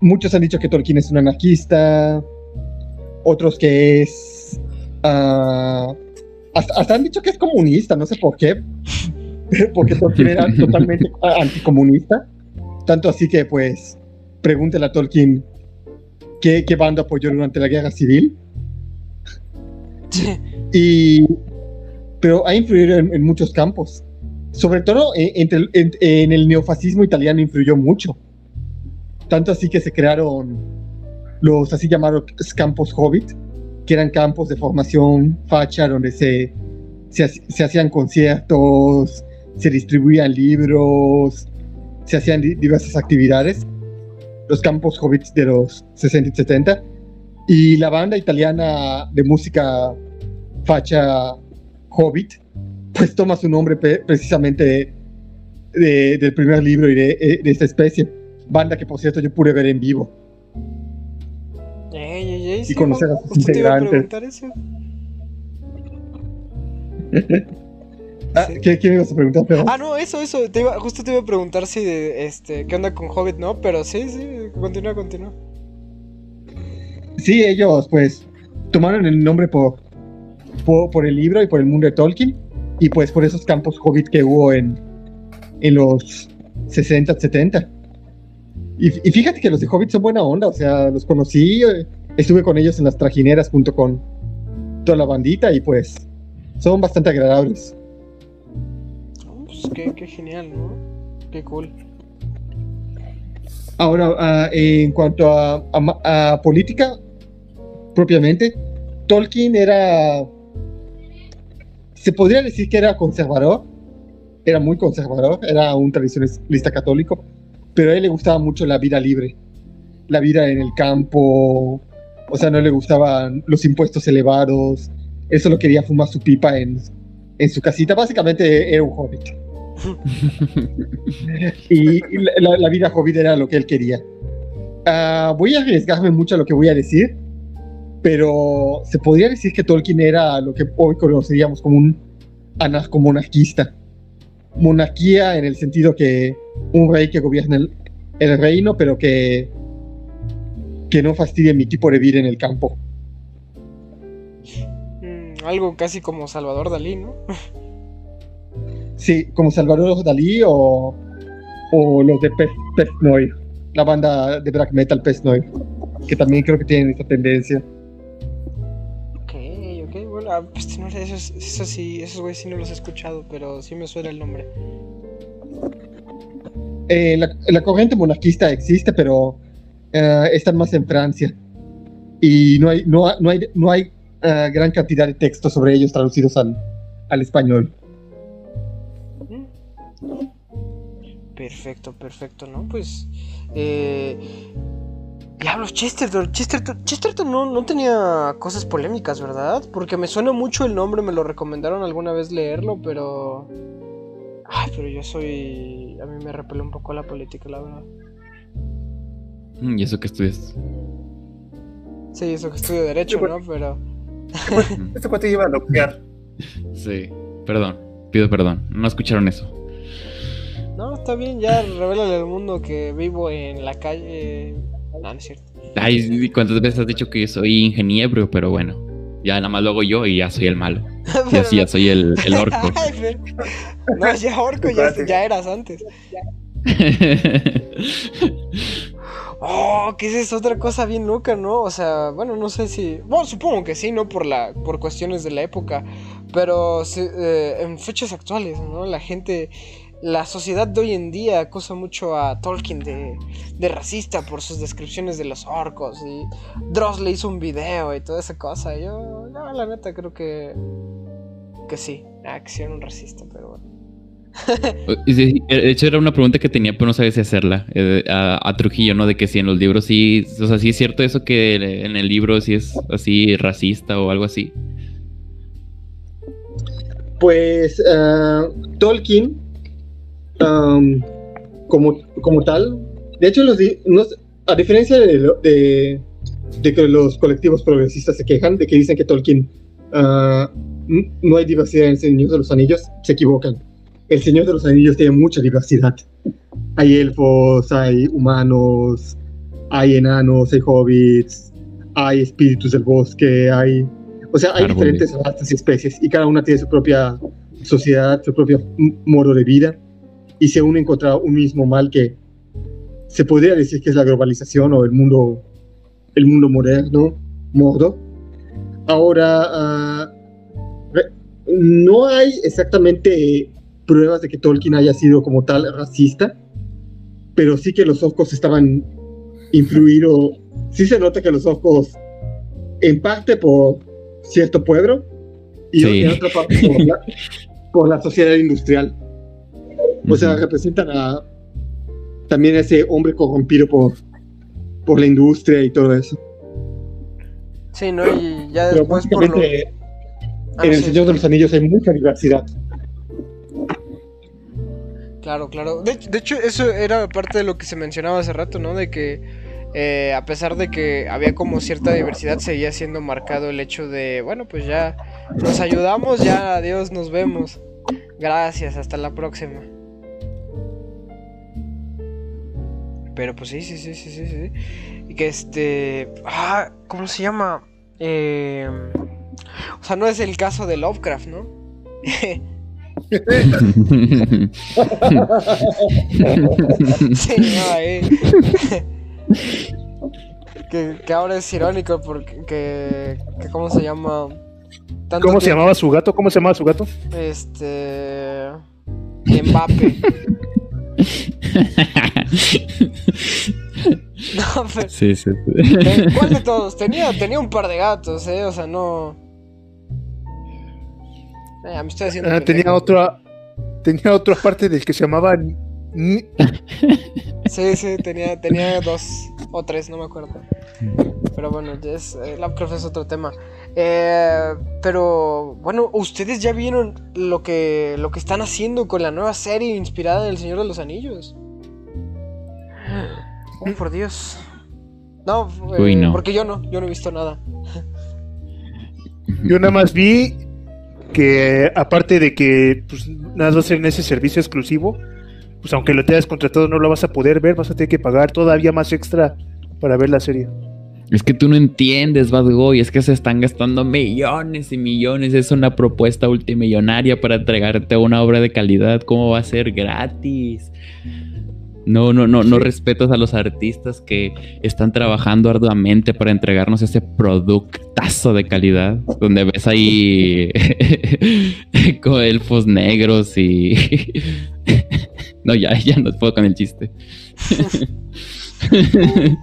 muchos han dicho que Tolkien es un anarquista, otros que es... Uh, hasta, han dicho que es comunista, no sé por qué, porque Tolkien era totalmente anticomunista. Tanto así que, pues, pregúntele a Tolkien qué, qué banda apoyó durante la guerra civil. Y, pero ha influido en, muchos campos. Sobre todo en, en, el neofascismo italiano influyó mucho. Tanto así que se crearon los así llamados campos hobbit, que eran campos de formación facha donde se, se, se hacían conciertos, se distribuían libros, se hacían diversas actividades, los campos hobbits de los 60 y 70, y la banda italiana de música facha Hobbit, pues toma su nombre precisamente del primer libro y de, esta especie, banda que por cierto yo pude ver en vivo. y conocer a sus integrantes. Ah. ¿qué, qué me ibas a preguntar? Pero... Ah, no, eso, eso. Te iba, justo te iba a preguntar si, de, este, qué onda con Hobbit, ¿no? Pero sí, sí, continúa, continúa. Sí, ellos pues tomaron el nombre por, por, por el libro y por el mundo de Tolkien y pues por esos campos hobbit que hubo en, en los 60, 70. Y, y fíjate que los de Hobbit son buena onda, o sea, los conocí, eh, estuve con ellos en las trajineras junto con toda la bandita y pues son bastante agradables. Pues qué, qué genial, ¿no? Qué cool. Ahora, ah, en cuanto a, a a política propiamente, Tolkien era, se podría decir que era conservador, era muy conservador, era un tradicionalista católico, pero a él le gustaba mucho la vida libre, la vida en el campo, o sea, no le gustaban los impuestos elevados, él solo quería fumar su pipa en, en su casita, básicamente era un hobbit. y la, vida hobbit era lo que él quería. Ah, voy a arriesgarme mucho a lo que voy a decir, pero se podría decir que Tolkien era lo que hoy conoceríamos como un anarcomonarquista. Monarquía en el sentido que un rey que gobierna el, el reino, pero que, que no fastidie mi tipo de vida en el campo. Mm, algo casi como Salvador Dalí, ¿no? Sí, como Salvador Dalí o, o los de Pez, Pez Noir, la banda de black metal Pez Noir, que también creo que tienen esa tendencia. Ok, ok, bueno, ah, pues no sé, esos, esos sí, esos güeyes sí no los he escuchado, pero sí me suena el nombre. Eh, la, la corriente monarquista existe, pero eh, están más en Francia. Y no hay, no, no hay, no hay eh, gran cantidad de textos sobre ellos traducidos al, al español. Perfecto, perfecto, ¿no? Pues. Eh... Diablos, Chesterton. Chesterton, Chesterton no, no tenía cosas polémicas, ¿verdad? Porque me suena mucho el nombre, me lo recomendaron alguna vez leerlo, pero. Ay, pero yo soy. A mí me repele un poco la política, la verdad. Mm, ¿Y eso que estudias? Sí, eso que estudio Derecho. ¿no? Pero. Este cuate iba a bloquear. Sí, perdón, pido perdón, no escucharon eso. No, está bien, ya revélale al mundo que vivo en la calle. No, no es cierto. Ay, ¿cuántas veces has dicho que yo soy ingeniero? Pero bueno, ya nada más lo hago yo y ya soy el malo. Y así ya soy el, el orco. Ay, pero- No, ya orco, ya, ya eras antes. Oh, que esa es otra cosa bien loca, ¿no? O sea, bueno, no sé si. Bueno, supongo que sí, ¿no? Por la, por cuestiones de la época. Pero eh, en fechas actuales, ¿no? La gente. La sociedad de hoy en día acusa mucho a Tolkien de, de racista por sus descripciones de los orcos. Y Dross le hizo un video y toda esa cosa. Yo, no, la neta, creo que. Que sí. Ah, que sí era un racista, pero bueno. De hecho, era una pregunta que tenía, pero no sabía si hacerla. eh, a, a Trujillo, ¿no? De que si en los libros sí. O sea, sí es cierto eso que en el libro sí es así racista o algo así. Pues ah, Tolkien, am, como, como tal, de hecho, los, a diferencia de, lo- de, de que los colectivos progresistas se quejan de que dicen que Tolkien ah, no hay diversidad en el Señor de los Anillos, se equivocan. El Señor de los Anillos tiene mucha diversidad. Hay elfos, hay humanos, hay enanos, hay hobbits, hay espíritus del bosque, hay... O sea, hay diferentes razas y especies y cada una tiene su propia sociedad, su propio modo de vida y se unen contra un mismo mal que se podría decir que es la globalización o el mundo, el mundo moderno, mordo. Ahora, ah, re- no hay exactamente pruebas de que Tolkien haya sido como tal racista, pero sí que los orcos estaban influidos, sí se nota que los orcos, en parte por cierto pueblo y Sí. en otra parte por la, por la sociedad industrial. O sea, representan a también a ese hombre corrompido por, por la industria y todo eso. Sí, ¿no? Y ya Pero después por lo. básicamente Ah, en El sí, Señor de los Anillos hay mucha diversidad. Claro, claro. De, de hecho, eso era parte de lo que se mencionaba hace rato, ¿no? De que eh, a pesar de que había como cierta diversidad, seguía siendo marcado el hecho de, bueno, pues ya nos ayudamos, ya adiós, nos vemos. Gracias, hasta la próxima. Pero pues sí, sí, sí, sí, sí, sí. Y que este... Ah, ¿cómo se llama? Eh... O sea, no es el caso de Lovecraft, ¿no? sí, no, eh. que, que ahora es irónico porque... Que, que ¿Cómo se llama? Tanto ¿Cómo se llamaba su gato? ¿Cómo se llamaba su gato? Este. Mbappe. No, pero. sí, sí. ¿Cuál de todos? Tenía, tenía un par de gatos, ¿eh? O sea, no. Eh, me estoy haciendo. Ah, tenía otra. Tenía otra parte del que se llamaba. Sí, sí, tenía, tenía dos o tres, no me acuerdo. Pero bueno, ya es, eh, Lovecraft es otro tema. Eh, pero bueno, ¿ustedes ya vieron lo que, lo que están haciendo con la nueva serie inspirada en El Señor de los Anillos? Oh, por Dios. No, eh, Uy, no. porque yo no, yo no he visto nada. Yo nada más vi que, aparte de que pues, nada va a ser en ese servicio exclusivo, pues aunque lo tengas contratado, no lo vas a poder ver, vas a tener que pagar todavía más extra para ver la serie. Es que tú no entiendes, Bad Boy, es que se están gastando millones y millones. Es una propuesta multimillonaria para entregarte una obra de calidad. ¿Cómo va a ser gratis? No, no, no, no respetas a los artistas que están trabajando arduamente para entregarnos ese productazo de calidad. Donde ves ahí con elfos negros y. no, ya, ya no puedo con el chiste.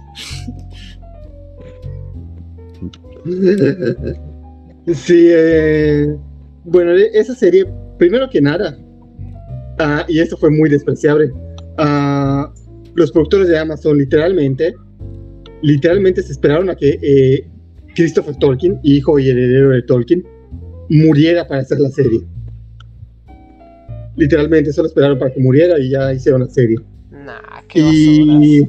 Sí, eh, bueno, e- esa serie, primero que nada, ah, y esto fue muy despreciable, ah, los productores de Amazon literalmente, literalmente se esperaron a que eh, Christopher Tolkien, hijo y heredero de Tolkien, muriera para hacer la serie. Literalmente solo esperaron para que muriera y ya hicieron la serie. Nah, qué. Y.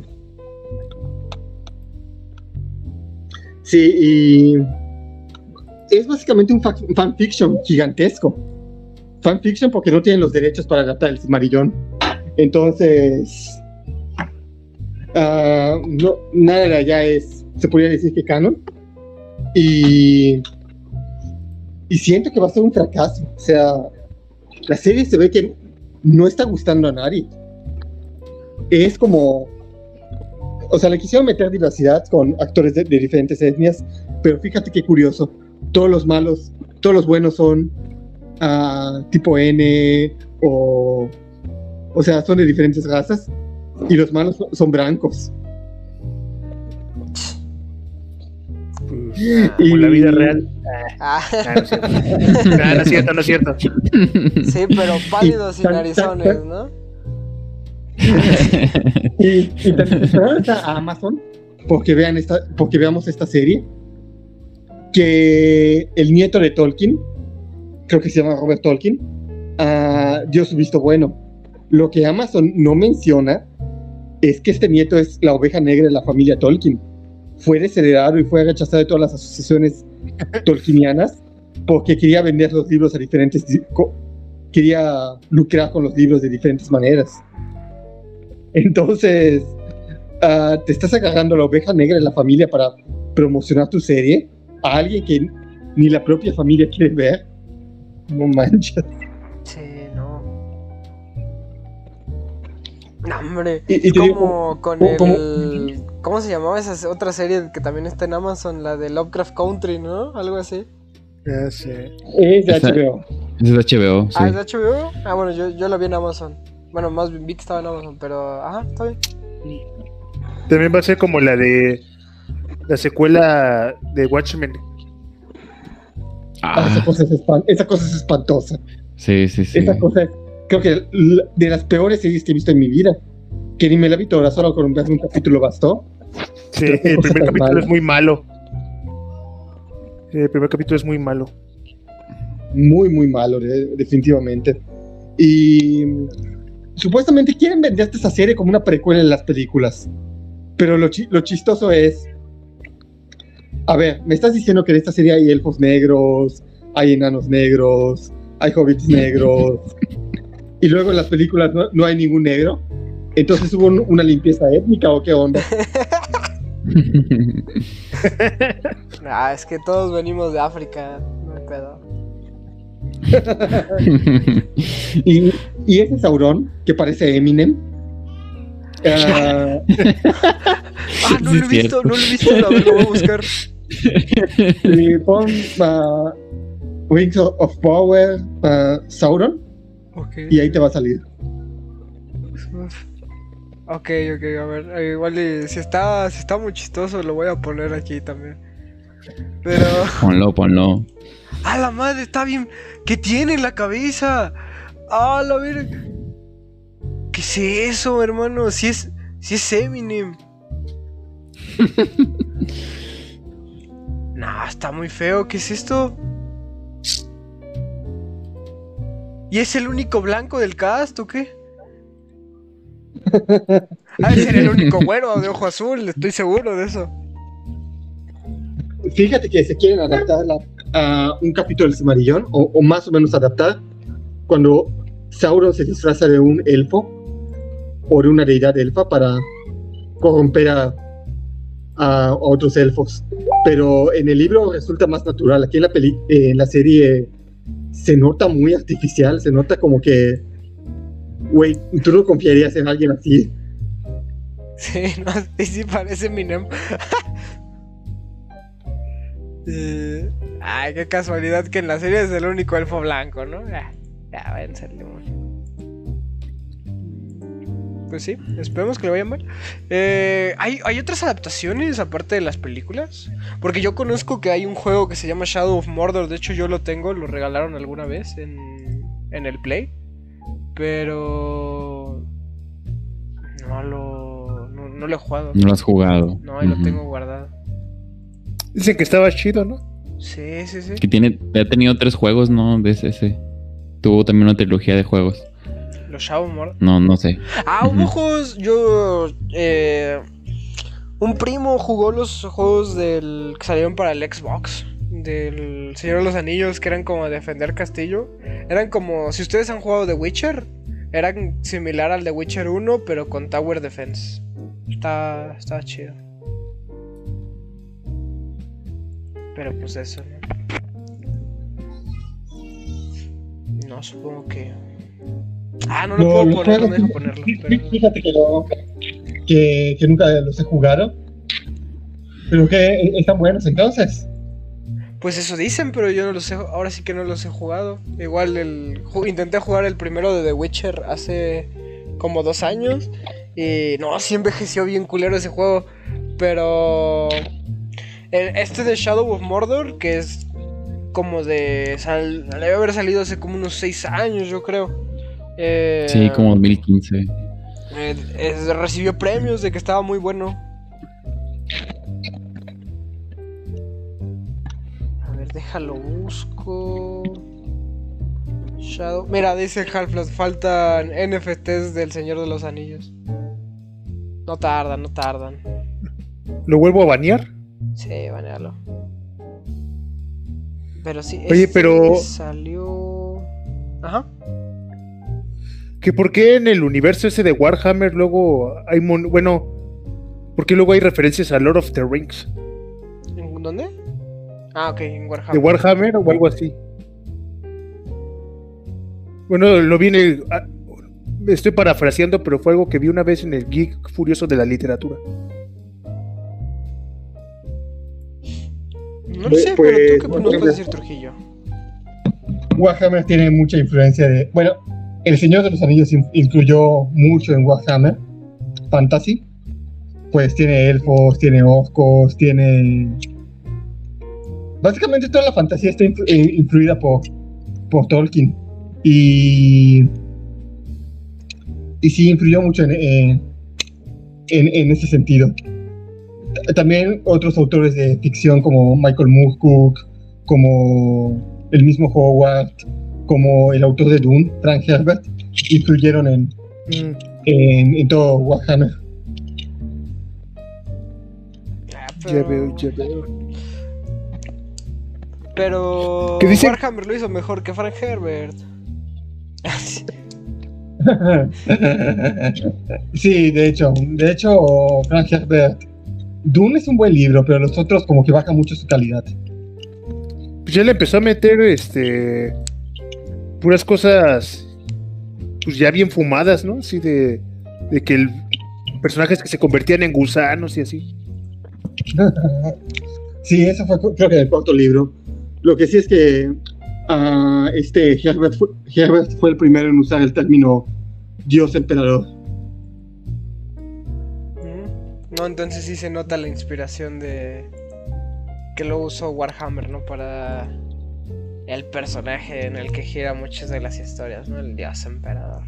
Sí, y. Es básicamente un fa- fanfiction gigantesco. Fanfiction porque no tienen los derechos para adaptar el Cimarillón. Entonces. ah, no, nada de allá es. Se podría decir que canon. Y. Y siento que va a ser un fracaso. O sea. La serie se ve que no está gustando a nadie es como. O sea, le quisieron meter diversidad con actores de, de diferentes etnias, pero fíjate qué curioso. Todos los malos, todos los buenos son ah, tipo N o. O sea, son de diferentes razas y los malos son- blancos. Como en la vida real. Ah, Ah, no es cierto. Ah, no es cierto, no es cierto. sí, pero pálidos y narizones, ¿no? Y, y también a Amazon porque vean esta, porque veamos esta serie. Que el nieto de Tolkien, creo que se llama Robert Tolkien, ah, dio su visto bueno. Lo que Amazon no menciona es que este nieto es la oveja negra de la familia Tolkien. Fue desheredado y fue rechazado de todas las asociaciones tolkienianas porque quería vender los libros a diferentes. quería lucrar con los libros de diferentes maneras. Entonces, ah, te estás agarrando a la oveja negra de la familia para promocionar tu serie a alguien que ni la propia familia quiere ver. No manches. Sí, no. No, hombre. Y, y te digo, Como con ¿cómo- el. ¿Cómo se llamaba esa otra serie que también está en Amazon? La de Lovecraft Country, ¿no? Algo así. Ya sé. es de HBO. Es de HBO, sí. Ah, ¿es de HBO? Ah, bueno, yo, yo la vi en Amazon. Bueno, más bien vi que estaba en Amazon, pero. Ajá, está bien. También va a ser como la de la secuela de Watchmen. Ah, esa, Ah, cosa es espan- esa cosa es espantosa. sí, sí, sí. Esa cosa es, creo que de las peores series que he visto en mi vida. Que ni me la vi toda, solo con ver un capítulo bastó. Sí, el primer capítulo mala. es muy malo. El primer capítulo es muy malo. muy, muy malo, de- definitivamente. Y supuestamente quieren venderte esta serie como una precuela en las películas. Pero lo, chi- lo chistoso es. A ver, me estás diciendo que en esta serie hay elfos negros, hay enanos negros, hay hobbits negros. Y luego en las películas no, no hay ningún negro. Entonces hubo un- una limpieza étnica o qué onda. Ah, es que todos venimos de África. No hay pedo. Y, y ese Sauron, que parece Eminem. ah, Ah, no Sí, lo he visto, no lo he visto. A ver, lo voy a buscar. y pon ah, Wings of, Power ah, Sauron Ok. y ahí te va a salir. Ok, ok, a ver. eh, Igual y si está, si está muy chistoso, lo voy a poner aquí también. Pero. ponlo, ponlo. ¡Ah, la madre! Está bien. ¿Qué tiene en la cabeza? ¡Ah, la verga! ¿Qué es eso, hermano? Si es. Si es Eminem. nah, está muy feo. ¿Qué es esto? ¿Y es el único blanco del cast o qué? Ah, ser el único güero de ojo azul, estoy seguro de eso. Fíjate que se quieren adaptar la- a un capítulo del Cimarillón, o, más o menos adaptar, cuando Sauron se disfraza de un elfo o de una deidad elfa para corromper a, otros elfos. Pero en el libro resulta más natural. Aquí en la, peli eh, serie se nota muy artificial, se nota como que, güey, tú no confiarías en alguien así. Sí, no, parece Eminem. Eh, ay, qué casualidad que en la serie es el único elfo blanco, ¿no? Ah, ya, al limón. Pues sí, esperemos que le vayan mal. Eh, ¿hay, ¿Hay otras adaptaciones aparte de las películas? Porque yo conozco que hay un juego que se llama Shadow of Mordor. De hecho, yo lo tengo, lo regalaron alguna vez en, en el Play. Pero. No lo. No, no lo he jugado. No lo has jugado. No, ahí lo tengo guardado. Dicen que estaba chido, ¿no? Sí, sí, sí. Que tiene, ha tenido tres juegos, ¿no? De ese, ese. Tuvo también una trilogía de juegos. Los Shadow Mordor. No, no sé. Ah, hubo juegos. Yo. Eh, un primo jugó los juegos del que salieron para el Xbox. Del Señor de los Anillos, que eran como defender castillo. Eran como. Si ustedes han jugado The Witcher, eran similar al The Witcher 1, pero con Tower Defense. Está, está chido. Pero pues eso, ¿no? No, supongo que. Ah, no lo No, puedo poner, no deja ponerlo. Pero- Fíjate que, no- que, que nunca los he jugado. Pero que están buenos entonces. Pues eso dicen, pero yo no los he, ahora sí que no los he jugado. Igual el, intenté jugar el primero de The Witcher hace como dos años y no, sí envejeció bien culero ese juego. Pero el- este de Shadow of Mordor, que es como de, sal, debe haber salido hace como unos seis años, yo creo. Eh, Sí, como 2015. eh, eh, recibió premios de que estaba muy bueno. A ver, déjalo busco. Shadow. Mira, dice Half-Life, faltan NFTs del Señor de los Anillos. No tardan, no tardan. ¿Lo vuelvo a banear? Sí, banealo. Pero sí, Oye, este pero- salió. Ajá. ¿Que por qué en el universo ese de Warhammer luego hay mon- bueno, ¿por qué luego hay referencias a Lord of the Rings? ¿En dónde? Ah, ok, en ¿De Warhammer. Warhammer o algo así? Bueno, lo vi en el ah, estoy parafraseando, pero fue algo que vi una vez en el Geek Furioso de la literatura. No lo Pues- sé, pero tú qué nos puedes decir, Trujillo. Warhammer tiene mucha influencia de. Bueno, El Señor de los Anillos in- incluyó mucho en Warhammer Fantasy. Pues tiene elfos, tiene orcos, tiene. Básicamente toda la fantasía está influ- eh, influida por, por Tolkien. Y. Y sí, influyó mucho en, en, en- en ese sentido. También otros autores de ficción como Michael Moorcock, como el mismo Howard, como el autor de Dune, Frank Herbert, influyeron en, en, en todo Warhammer. Ah, Ya pero- veo, ya veo. Pero ¿Qué dice? Warhammer lo hizo mejor que Frank Herbert. Sí, de hecho, de hecho, Frank Herbert. Dune es un buen libro, pero los otros como que bajan mucho su calidad. Pues ya le empezó a meter este puras cosas pues ya bien fumadas, ¿no? Así de, de que el personajes que se convertían en gusanos y así. Sí, eso fue creo que el cuarto libro. Lo que sí es que ah, este Herbert fue, Herbert fue el primero en usar el término Dios emperador. No, entonces sí se nota la inspiración de que lo usó Warhammer, ¿no? Para el personaje en el que gira muchas de las historias, ¿no? El dios emperador.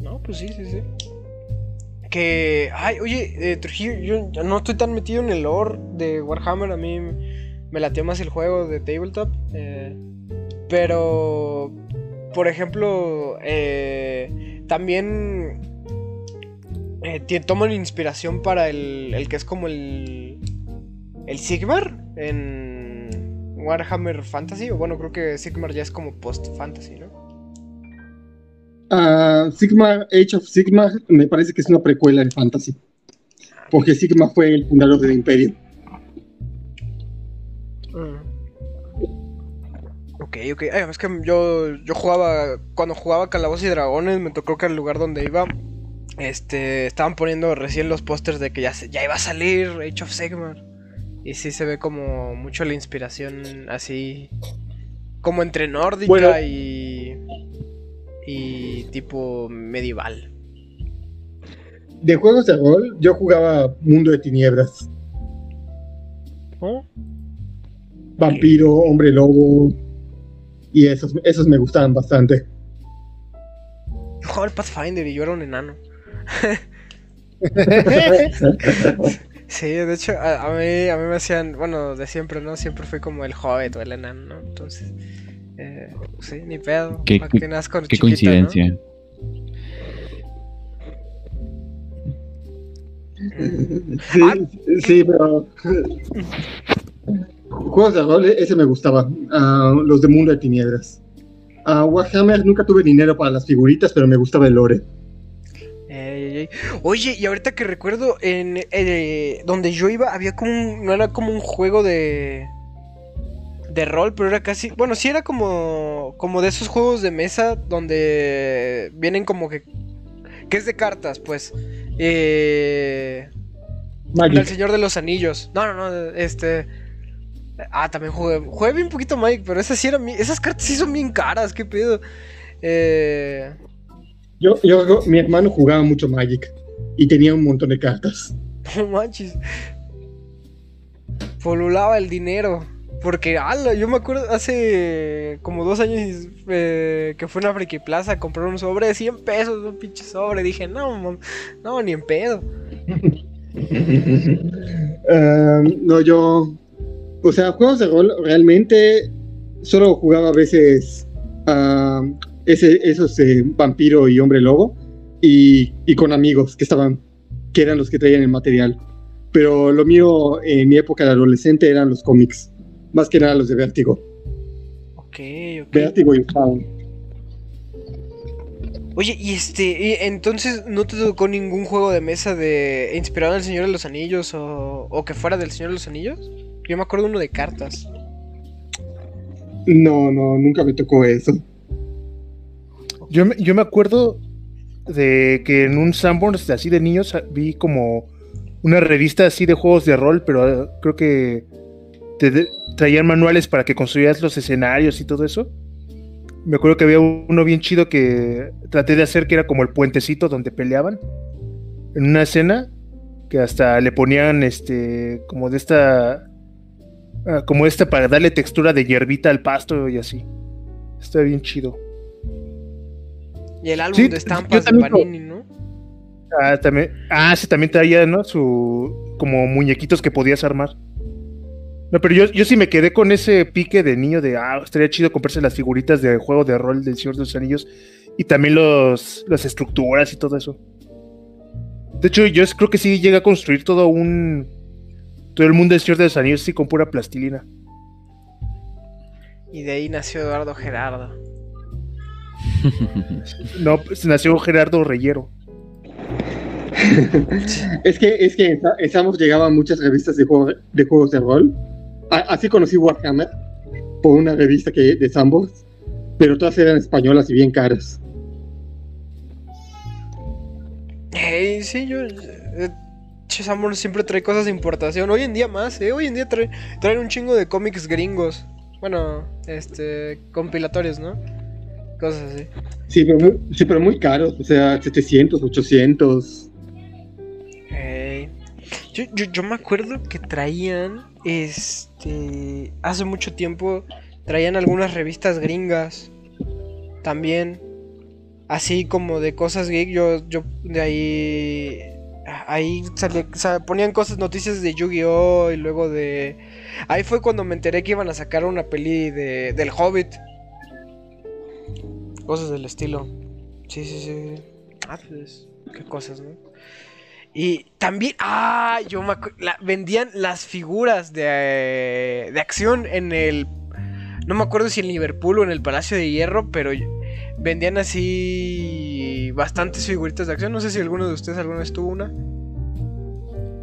No, pues sí, sí, sí. Que, ay, oye, eh, Trujillo, yo no estoy tan metido en el lore de Warhammer, a mí me latió más el juego de Tabletop. eh, pero, por ejemplo, eh, también eh, toman inspiración para el, el que es como el, el Sigmar en Warhammer Fantasy. O bueno, creo que Sigmar ya es como post-fantasy, ¿no? Ah, Sigmar, Age of Sigmar, me parece que es una precuela de Fantasy. Porque Sigmar fue el fundador del Imperio. Ok, ok. Ay, es que yo, yo jugaba. Cuando jugaba Calabozos y Dragones, me tocó que al lugar donde iba. Este. Estaban poniendo recién los pósters de que ya, se- ya iba a salir Age of Sigmar. Y sí se ve como mucho la inspiración así. Como entre nórdica Bueno. y. Y tipo medieval. De juegos de rol, yo jugaba Mundo de Tinieblas. ¿No? Vampiro, Hombre Lobo. Y esos, esos me gustaban bastante. Yo jugaba el Pathfinder y yo era un enano. Sí, de hecho, a, a mí, a mí me hacían, bueno, de siempre, ¿no? Siempre fui como el hobbit o el enano, ¿no? Entonces, eh, sí, ni pedo. Qué- coincidencia. Sí, sí, pero. Juegos de rol, ese me gustaba. Ah, los de Mundo de Tinieblas. Ah, Warhammer nunca tuve dinero para las figuritas, pero me gustaba el lore. Oye, y ahorita que recuerdo, en eh, donde yo iba había como un, no era como un juego de de rol, pero era casi, bueno, sí era como como de esos juegos de mesa donde vienen como que que es de cartas, pues. Eh, el. Señor de los Anillos. No, no, no, este Ah, también jugué, jugué bien poquito Mike, pero esas sí eran mi- esas cartas sí son bien caras, qué pedo. Eh, Yo, yo, mi hermano jugaba mucho Magic y tenía un montón de cartas. No manches. Polulaba el dinero. Porque, ala, yo me acuerdo hace como dos años eh, que fue una Friki Plaza a comprar un sobre de 100 pesos, un pinche sobre. Dije, no, mam, no, ni en pedo. Ah, no, yo. O sea, juegos de rol realmente solo jugaba a veces ese, esos eh, vampiro y hombre lobo y, y con amigos que estaban, que eran los que traían el material. Pero lo mío en mi época de adolescente eran los cómics, más que nada los de Vértigo. Ok, ok. Vértigo y Faun. Oye, y este, y entonces no te tocó ningún juego de mesa de inspirado en el Señor de los Anillos o, o que fuera del Señor de los Anillos? Yo me acuerdo uno de cartas. No, no, nunca me tocó eso. Yo, me- yo me acuerdo de que en un Sanborns así de niños ah, vi como una revista así de juegos de rol, pero ah, creo que te traían manuales para que construyeras los escenarios y todo eso. Me acuerdo que había uno bien chido que traté de hacer que era como el puentecito donde peleaban en una escena que hasta le ponían este como de esta ah, como esta para darle textura de hierbita al pasto y así. Está bien chido. Y el álbum Sí, de estampas de Panini, ¿no? Ah, también. Ah, sí, también traía, ¿no? Su. como muñequitos que podías armar. No, pero yo, yo sí me quedé con ese pique de niño de ah, estaría chido comprarse las figuritas de juego de rol del Señor de los Anillos. Y también los. las estructuras y todo eso. De hecho, yo creo que sí llegué a construir todo un. todo el mundo del Señor de los Anillos sí con pura plastilina. Y de ahí nació Eduardo Gerardo. No, pues nació Gerardo Reyero. es que, es que en en Samos llegaban muchas revistas de, juego- de juegos de rol. A- así conocí Warhammer por una revista que, de Sambos, pero todas eran españolas y bien caras. Ey, sí, yo. Eh, Samur siempre trae cosas de importación. Hoy en día más, ¿eh? Hoy en día trae, traen un chingo de cómics gringos. Bueno, este. compilatorios, ¿no? Cosas así. Sí, pero muy, sí, pero muy caros, o sea, 700, 800. Ey. Yo, yo, yo me acuerdo que traían. Este. Hace mucho tiempo. Traían algunas revistas gringas. También. Así como de cosas geek. Yo, yo de ahí. Ahí salía- sa- ponían cosas, noticias de Yu-Gi-Oh! Y luego de. Ahí fue cuando me enteré que iban a sacar una peli de, del Hobbit. Cosas del estilo. Sí, sí, sí. Ah, pues. Qué cosas, ¿no? Y también, ah, yo me la- vendían las figuras de, de acción en el, no me acuerdo si en Liverpool o en el Palacio de Hierro, pero vendían así bastantes figuritas de acción. No sé si alguno de ustedes alguna vez tuvo una.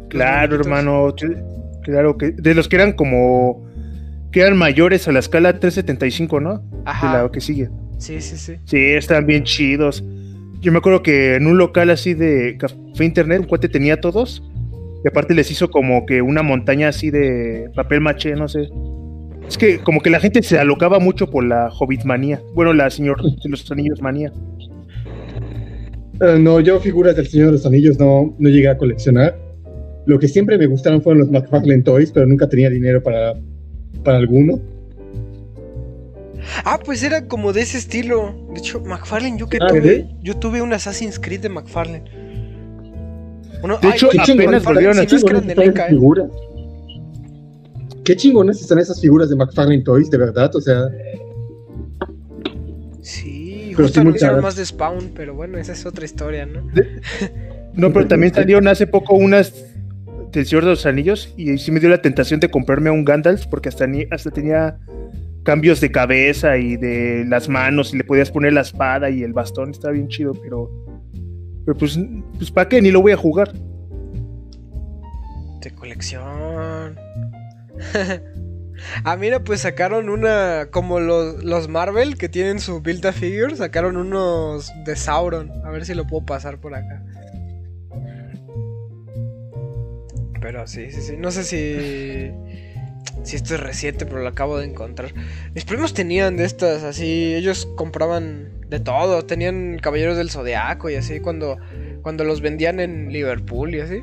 Claro, hermano. cl- Claro que. De los que eran como. Que eran mayores a la escala 375, ¿no? De Ajá. la que sigue. Sí, sí, sí. Sí, están bien chidos. Yo me acuerdo que en un local así de café internet, un cuate tenía todos. Y aparte les hizo como que una montaña así de papel maché, no sé. Es que como que la gente se alocaba mucho por la Hobbit manía. Bueno, la señor de los anillos manía. Eh, no, yo figuras del Señor de los Anillos no, no llegué a coleccionar. Lo que siempre me gustaron fueron los McFarlane Toys, pero nunca tenía dinero para, para alguno. Ah, pues era como de ese estilo. De hecho, McFarlane, yo que Ah, tuve, ¿sí? yo tuve un Assassin's Creed de McFarlane. Uno- De hecho, apenas McFarlane, volvieron a ¿eh? figuras. Qué chingonas están esas figuras de McFarlane Toys, de verdad. O sea, Sí, Pero justo sí anunciaron caras. más de Spawn, pero bueno, esa es otra historia, ¿no? No, pero también salieron hace poco unas del Señor de los Anillos y sí me dio la tentación de comprarme un Gandalf porque hasta, ni- hasta tenía cambios de cabeza y de las manos y le podías poner la espada y el bastón, estaba bien chido, pero, pero pues, pues ¿para qué? Ni lo voy a jugar. De colección. ah, mira, pues sacaron una. Como los, los Marvel que tienen su Build a Figure, sacaron unos de Sauron. A ver si lo puedo pasar por acá. Pero sí, sí, sí. No sé si. Si esto es reciente, pero lo acabo de encontrar. Mis primos tenían de estas, así. Ellos compraban de todo. Tenían Caballeros del Zodiaco y así. Cuando, cuando los vendían en Liverpool y así.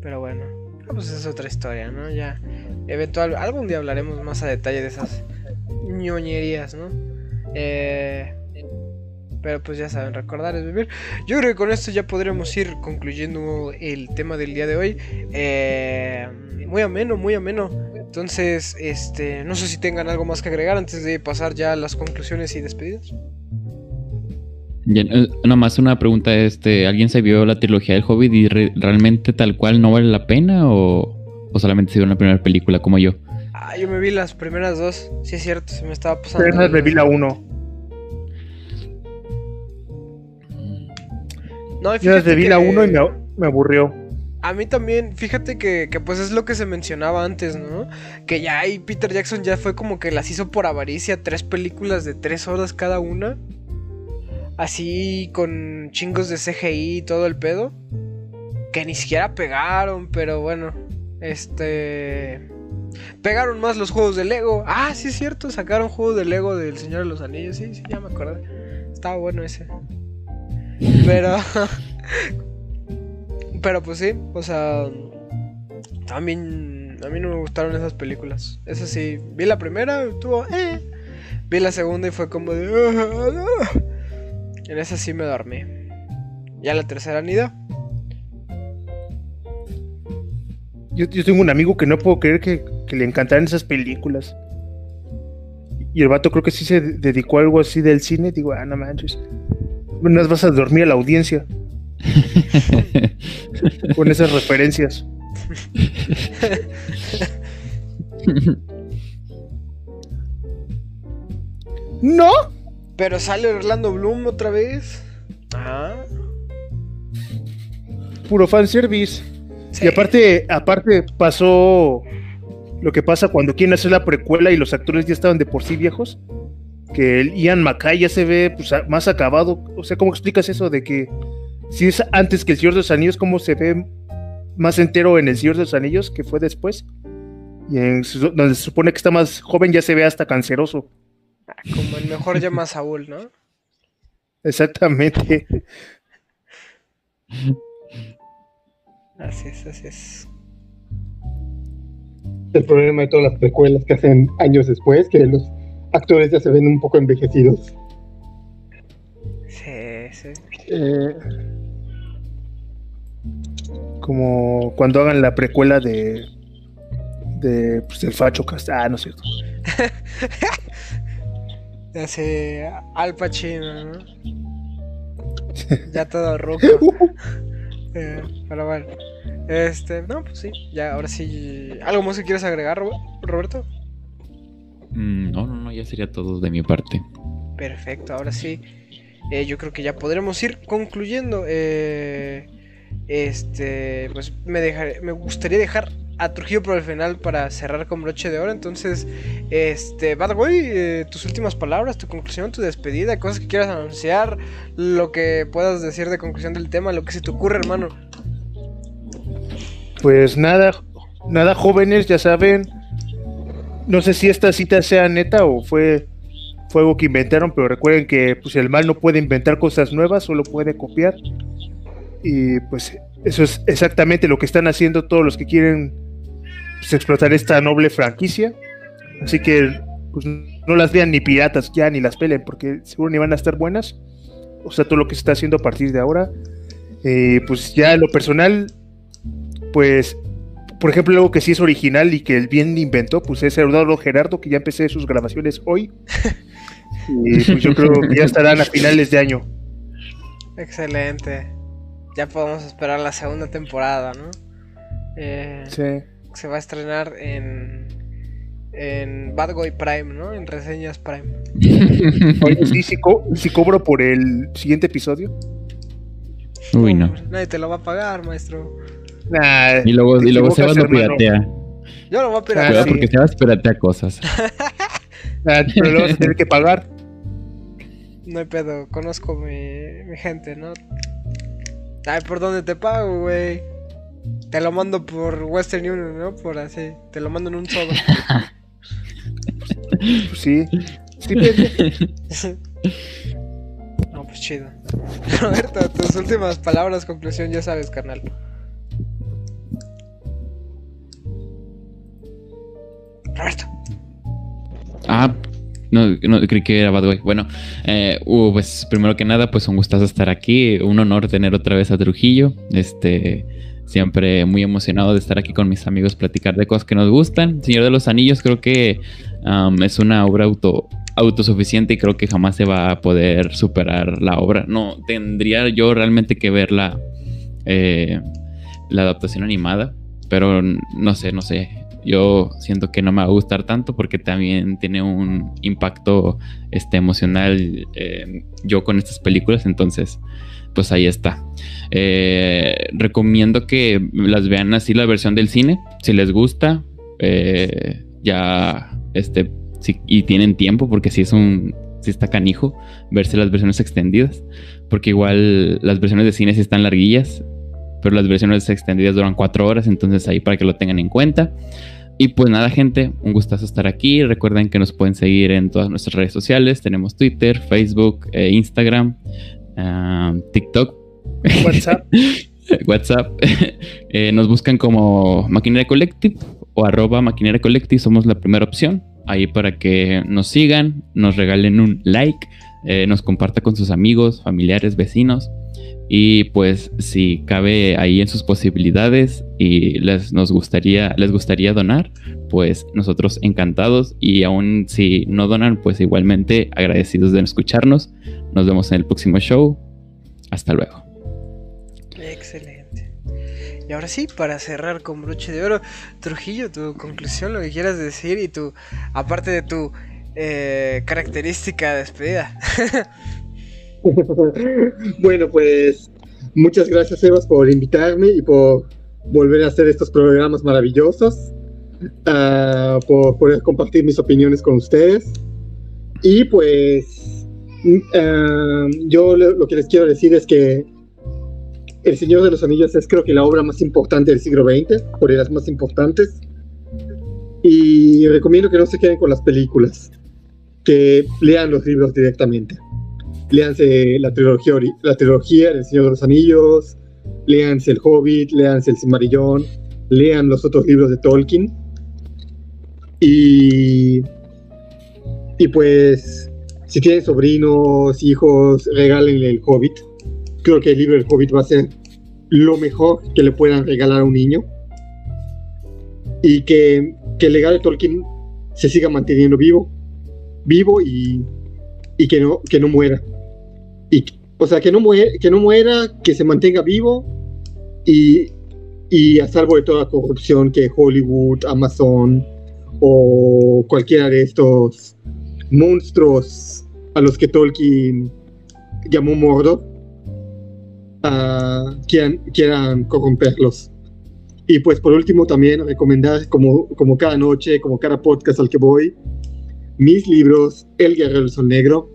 Pero bueno, pues es otra historia, ¿no? Ya, eventual, algún día hablaremos más a detalle de esas ñoñerías, ¿no? Eh, pero pues ya saben, recordar es vivir. Yo creo que con esto ya podremos ir concluyendo el tema del día de hoy. Eh, muy ameno, muy ameno. Entonces, este, no sé si tengan algo más que agregar antes de pasar ya a las conclusiones y despedidas. Ya, eh, Nada más una pregunta, este, ¿alguien se vio la trilogía del Hobbit y re- realmente tal cual no vale la pena o, o solamente se vio la primera película como yo? Ah, yo me vi las primeras dos. Sí, es cierto, se me estaba pasando. Apenas me vi la 1. No, Yo fíjate me vi que- la 1 y me, me aburrió. A mí también, fíjate que, que, pues es lo que se mencionaba antes, ¿no? Que ya ahí Peter Jackson ya fue como que las hizo por avaricia, tres películas de tres horas cada una. Así con chingos de CGI y todo el pedo. Que ni siquiera pegaron, pero bueno. Este... Pegaron más los juegos de Lego. Ah, sí es cierto, sacaron juegos de Lego del Señor de los Anillos. Sí, sí, ya me acordé. Estaba bueno ese. Pero... Pero pues sí, o sea, también a mí no me gustaron esas películas. Eso sí, vi la primera, estuvo, eh. Vi la segunda y fue como de... "Ah, ah". En esa sí me dormí. Ya la tercera ni idea. Yo, yo tengo un amigo que no puedo creer que, que le encantaran esas películas. Y el vato creo que sí se de- dedicó a algo así del cine. Digo, ah, no manches. No vas a dormir a la audiencia con esas referencias. No, Pero sale Orlando Bloom otra vez. Ah. puro fanservice. sí. Y aparte, aparte pasó lo que pasa cuando quieren hacer la precuela y los actores ya estaban de por sí viejos. Que el Ian Mackay ya se ve pues, a- más acabado. O sea, ¿cómo explicas eso de que si es antes que el Señor de los Anillos, cómo se ve más entero en el Señor de los Anillos que fue después? Y en su- donde se supone que está más joven ya se ve hasta canceroso. Como el mejor llama Saúl, ¿no? Exactamente. Así es, así es. El problema de todas las precuelas que hacen años después, que los actores ya se ven un poco envejecidos. Sí, sí. Eh, como cuando hagan la precuela de de pues, el Facho Cast. Ah, no es cierto. Hace Al Pacino, ¿no? Ya todo roco. Eh, pero bueno. Este, no, pues sí, ya, ahora sí. ¿Algo más que quieres agregar, Rob- Roberto? Mm, no, no, no, ya sería todo de mi parte. Perfecto, ahora sí. eh, yo creo que ya podremos ir concluyendo. eh, este, pues me dejaré, me gustaría dejar a Trujillo por el final para cerrar con broche de oro. Entonces, este, Bad Boy, eh, tus últimas palabras, tu conclusión, tu despedida, cosas que quieras anunciar, lo que puedas decir de conclusión del tema, lo que se te ocurre, hermano. Pues nada, nada jóvenes, ya saben. No sé si esta cita sea neta o fue, algo que inventaron, pero recuerden que pues, el mal no puede inventar cosas nuevas, solo puede copiar. Y pues eso es exactamente lo que están haciendo todos los que quieren pues, explotar esta noble franquicia. Así que pues, no las vean ni piratas ya, ni las peleen, porque seguro ni van a estar buenas. O sea, todo lo que se está haciendo a partir de ahora. Eh, pues ya lo personal, pues, por ejemplo, algo que sí es original y que el bien inventó, pues es Eduardo Gerardo, que ya empecé sus grabaciones hoy. Y pues yo creo que ya estarán a finales de año. Excelente. Ya podemos esperar la segunda temporada, ¿no? Eh, Sí. Se va a estrenar en, en Bad Boy Prime, ¿no? En Reseñas Prime. Oye, sí, co- sí cobro por el siguiente episodio. Uy, no. Nadie te lo va a pagar, maestro. Nah, Y luego, y luego Sebas lo piratea. Yo lo voy a piratear. Cuidado sí. porque Sebas piratea cosas. nah, pero lo vas a tener que pagar. No hay pedo, conozco mi, mi gente, ¿no? Ay, ¿por dónde te pago, güey? Te lo mando por Western Union, ¿no? Por así. Te lo mando en un solo. Pues sí. Sí, no, pues chido. Roberto, tus últimas palabras, conclusión, ya sabes, carnal. Roberto. Ah, no, no creí que era Bad Boy. Bueno, eh, uh, pues primero que nada, pues un gustazo estar aquí. Un honor tener otra vez a Trujillo. Este, siempre muy emocionado de estar aquí con mis amigos, platicar de cosas que nos gustan. Señor de los Anillos, creo que um, es una obra auto, autosuficiente y creo que jamás se va a poder superar la obra. No, tendría yo realmente que ver la, eh, la adaptación animada, pero no sé, no sé. Yo siento que no me va a gustar tanto porque también tiene un impacto este, emocional eh, yo con estas películas, entonces pues ahí está. Eh, recomiendo que las vean así la versión del cine, si les gusta, eh, ya este, y tienen tiempo porque si es un, si está canijo verse las versiones extendidas, porque igual las versiones de cine sí están larguillas, pero las versiones extendidas duran cuatro horas, entonces ahí para que lo tengan en cuenta. Y pues nada, gente, un gustazo estar aquí. Recuerden que nos pueden seguir en todas nuestras redes sociales. Tenemos Twitter, Facebook, eh, Instagram, ah, TikTok, WhatsApp. WhatsApp. Eh, nos buscan como Maquinaria Collective o arroba Maquinaria Collective. Somos la primera opción. Ahí para que nos sigan, nos regalen un like, eh, nos comparta con sus amigos, familiares, vecinos. Y pues si cabe ahí en sus posibilidades y les nos gustaría les gustaría donar, pues nosotros encantados y aún si no donan, pues igualmente agradecidos de escucharnos. Nos vemos en el próximo show. Hasta luego. Excelente. Y ahora sí, para cerrar con broche de oro, Trujillo, tu conclusión, lo que quieras decir y tu, aparte de tu eh, característica despedida. bueno, pues muchas gracias Evas por invitarme y por volver a hacer estos programas maravillosos, uh, por poder compartir mis opiniones con ustedes. Y pues uh, yo lo, lo, que les quiero decir es que El Señor de los Anillos es creo que la obra más importante del siglo XX, por las más importantes. Y recomiendo que no se queden con las películas, que lean los libros directamente. Léanse la trilogía, la trilogía del Señor de los Anillos, léanse El Hobbit, léanse El Cimarillón, lean los otros libros de Tolkien. Y, y pues, si tienen sobrinos, hijos, regálenle El Hobbit. Creo que el libro del Hobbit va a ser lo mejor que le puedan regalar a un niño. Y que, que el legado de Tolkien se siga manteniendo vivo. Vivo y, y que, no, que no muera. Y, o sea, que no, muera, que no muera, que se mantenga vivo y, y a salvo de toda corrupción que Hollywood, Amazon o cualquiera de estos monstruos a los que Tolkien llamó Mordor uh, quieran, quieran corromperlos. Y pues por último también recomendar como, como cada noche, como cada podcast al que voy, mis libros El Guerrero del Sol Negro,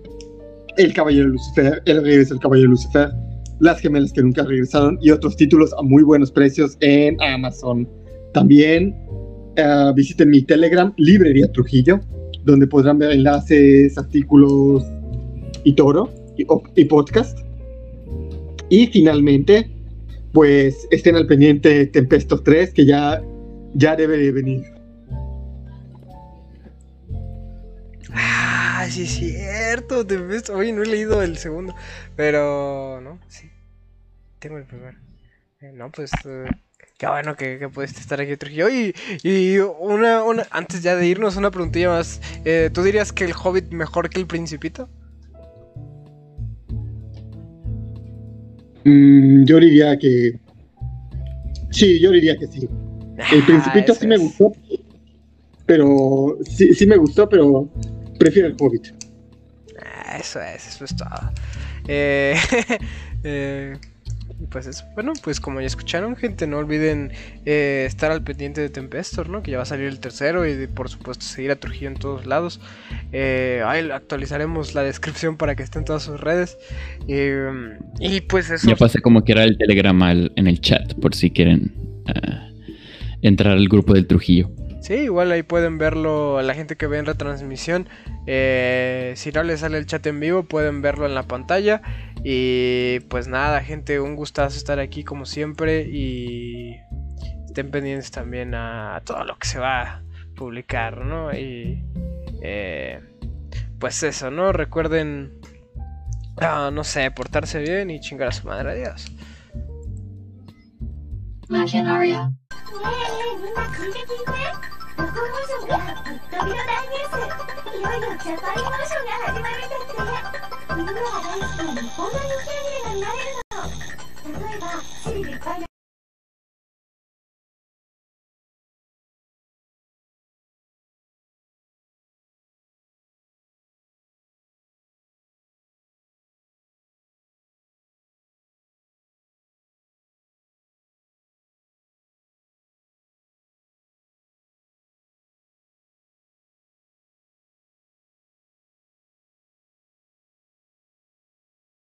El Caballero Lucifer, El Regreso del Caballero Lucifer, Las Gemelas que Nunca Regresaron y otros títulos a muy buenos precios en Amazon. También uh, visiten mi Telegram, Librería Trujillo, donde podrán ver enlaces, artículos y todo, y, y podcast. Y finalmente, pues estén al pendiente Tempestos 3, que ya, ya debe de venir. Sí es cierto, Tempestos. Oye, no he leído el segundo, pero no, sí. Tengo el primero. Eh, no, pues uh, qué bueno que, que pudiste estar aquí, Trujillo. Y, y una, una, antes ya de irnos, una preguntilla más. Eh, ¿Tú dirías que el Hobbit mejor que el Principito? Mm, yo diría que. Sí, yo diría que sí. El Principito Ah, sí me gustó, pero. Sí, sí me gustó, pero prefiero el Hobbit. Ah, Eso es, eso es todo. Eh, eh, y pues eso. Bueno, pues como ya escucharon, gente, no olviden eh, estar al pendiente de Tempestor, ¿no? Que ya va a salir el tercero y de- por supuesto seguir a Trujillo en todos lados. Eh, ahí actualizaremos la descripción para que esté en todas sus redes. Eh, y pues eso. Ya pasé como que era el telegrama en el chat, por si quieren entrar al grupo del Trujillo. Sí, igual ahí pueden verlo la gente que ve en retransmisión. Eh, si no les sale el chat en vivo, pueden verlo en la pantalla. Y pues nada, gente, un gustazo estar aquí como siempre. Y estén pendientes también a, todo lo que se va a publicar, ¿no? Y eh, pues eso, ¿no? Recuerden, ah, no sé, portarse bien y chingar a su madre. Adiós. 向こうのがびっとびの大ニュースいよいよジャパニーモーションが始まるんですね海村が大好きな日本の人気アニメが見られるの例えばチリでいっぱい